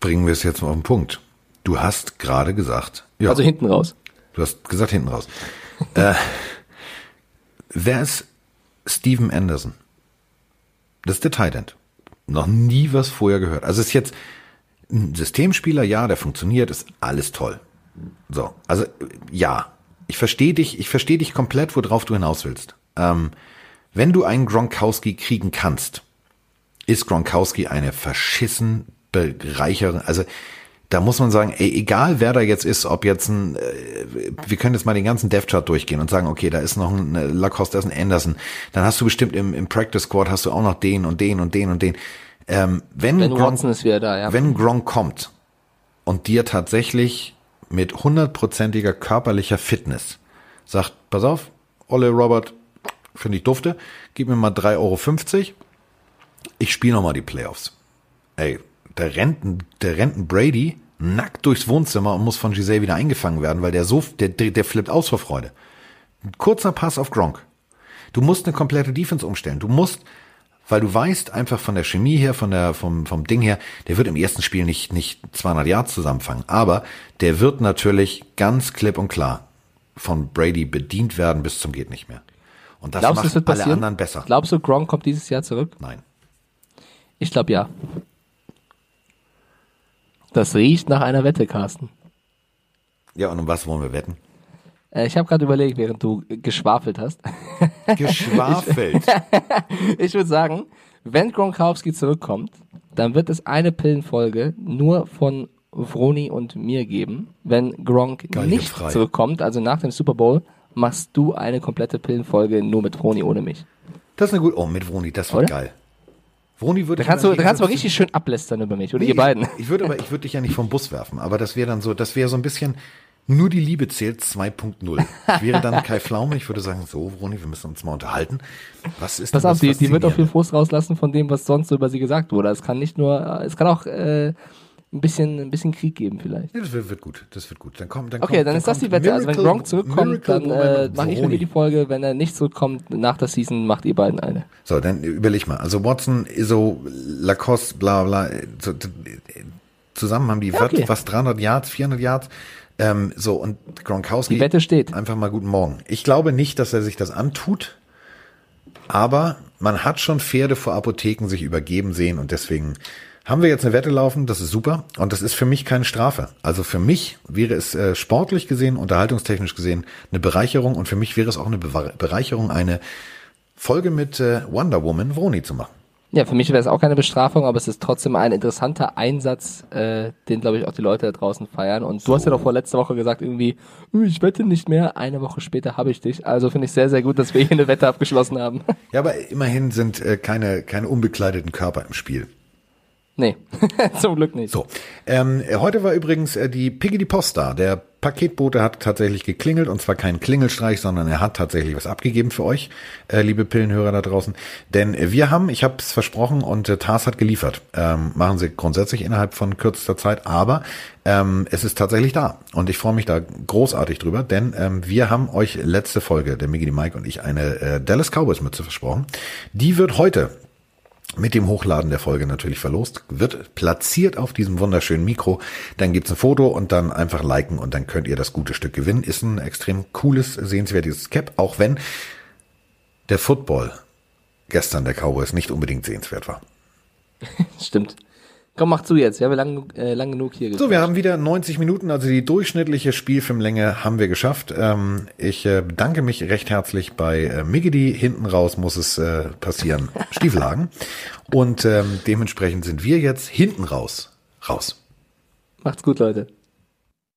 bringen wir es jetzt mal auf den Punkt. Du hast gerade gesagt, ja, Also hinten raus. du hast gesagt hinten raus. äh, wer ist Steven Anderson? Das ist der Tight End. Noch nie was vorher gehört. Also ist jetzt ein Systemspieler, ja, der funktioniert, ist alles toll. So, also ja, ich verstehe dich, ich verstehe dich komplett, worauf du hinaus willst. Ähm, wenn du einen Gronkowski kriegen kannst, ist Gronkowski eine verschissen bereichernde, also da muss man sagen, ey, egal wer da jetzt ist, ob jetzt ein, äh, wir können jetzt mal den ganzen Dev Chart durchgehen und sagen, okay, da ist noch ein äh, Lacoste, da ist ein Anderson, dann hast du bestimmt im, im Practice Squad hast du auch noch den und den und den und den. Ähm, wenn Ben Gronk- Watson ist wieder da, ja. wenn Gronk kommt und dir tatsächlich mit hundertprozentiger körperlicher Fitness sagt, pass auf, Olle Robert, finde ich dufte, gib mir mal 3,50 Euro, ich spiele noch mal die Playoffs. Ey, der rennt, ein- der rennt ein Brady nackt durchs Wohnzimmer und muss von Giselle wieder eingefangen werden, weil der so, der, der flippt aus vor Freude. Ein kurzer Pass auf Gronk. Du musst eine komplette Defense umstellen. Du musst, weil du weißt einfach von der Chemie her, von der, vom, vom Ding her, der wird im ersten Spiel nicht, nicht 200 Yards zusammenfangen, aber der wird natürlich ganz klipp und klar von Brady bedient werden bis zum geht nicht mehr. Und das Glaubst du, macht es wird alle passieren? anderen besser. Glaubst du, Gronk kommt dieses Jahr zurück? Nein. Ich glaube ja. Das riecht nach einer Wette, Carsten. Ja, und um was wollen wir wetten? Äh, ich habe gerade überlegt, während du geschwafelt hast. Geschwafelt. Ich würde sagen, wenn Gronkowski zurückkommt, dann wird es eine Pillenfolge nur von Vroni und mir geben. Wenn Gronk Geil, nicht frei. zurückkommt, also nach dem Super Bowl, machst du eine komplette Pillenfolge nur mit Vroni ohne mich. Das ist eine gute. Oh, mit Vroni, das wird Oder? geil. Vroni würde Da kannst du, da kannst du mal richtig schön ablästern über mich, oder ihr beiden. Ich, würde aber, ich würde dich ja nicht vom Bus werfen, aber das wäre dann so, das wäre so ein bisschen, nur die Liebe zählt 2.0. Ich wäre dann Kai Pflaume, ich würde sagen, so, Vroni, wir müssen uns mal unterhalten. Was ist Pass auf, das die, die wird auch viel? Frust rauslassen von dem, was sonst so über sie gesagt wurde. Es kann nicht nur, äh, es kann auch äh, ein bisschen, ein bisschen Krieg geben vielleicht. Ja, das wird, wird gut, das wird gut. Dann kommt, dann Okay, kommt, dann ist das die Wette. Also wenn Miracle- Gronk zurückkommt, Miracle dann äh, mache ich dir die Folge. Wenn er nicht zurückkommt, nach der Season macht ihr beiden eine. So, dann überleg mal. Also Watson, Iso, Lacoste, bla bla, äh, so, zusammen haben die Ja, okay. was 300 Yards, 400 Yards. Ähm, so, und Gronkowski. Die Wette steht. Einfach mal guten Morgen. Ich glaube nicht, dass er sich das antut, aber man hat schon Pferde vor Apotheken sich übergeben sehen und deswegen haben wir jetzt eine Wette laufen, das ist super und das ist für mich keine Strafe. Also für mich wäre es äh, sportlich gesehen, unterhaltungstechnisch gesehen eine Bereicherung und für mich wäre es auch eine Bewa- Bereicherung, eine Folge mit äh, Wonder Woman Vroni zu machen. Ja, für mich wäre es auch keine Bestrafung, aber es ist trotzdem ein interessanter Einsatz, äh, den, glaube ich, auch die Leute da draußen feiern. Und du hast ja doch vor letzter Woche gesagt, irgendwie, "Uh, ich wette nicht mehr. Eine Woche später habe ich dich. Also finde ich sehr, sehr gut, dass wir hier eine Wette abgeschlossen haben. Ja, aber immerhin sind äh, keine, keine unbekleideten Körper im Spiel. Nee, zum Glück nicht. So, ähm, heute war übrigens äh, die Piggy die Post da. Der Paketbote hat tatsächlich geklingelt und zwar kein Klingelstreich, sondern er hat tatsächlich was abgegeben für euch, äh, liebe Pillenhörer da draußen. Denn wir haben, ich habe es versprochen und äh, Tars hat geliefert. Ähm, machen sie grundsätzlich innerhalb von kürzester Zeit, aber ähm, es ist tatsächlich da und ich freue mich da großartig drüber, denn ähm, wir haben euch letzte Folge, der Miggy, die Mike und ich, eine äh, Dallas Cowboys Mütze versprochen. Die wird heute mit dem Hochladen der Folge natürlich verlost, wird platziert auf diesem wunderschönen Mikro. Dann gibt's ein Foto und dann einfach liken und dann könnt ihr das gute Stück gewinnen. Ist ein extrem cooles, sehenswertes Cap, auch wenn der Football gestern der Cowboys nicht unbedingt sehenswert war. Stimmt. Komm, mach zu jetzt. Wir haben lang, äh, lang genug hier So, wir haben wieder 90 Minuten, also die durchschnittliche Spielfilmlänge haben wir geschafft. Ähm, ich äh, bedanke mich recht herzlich bei äh, Miggedy. Hinten raus muss es äh, passieren. Stiefelhagen. Und ähm, dementsprechend sind wir jetzt hinten raus. Raus. Macht's gut, Leute.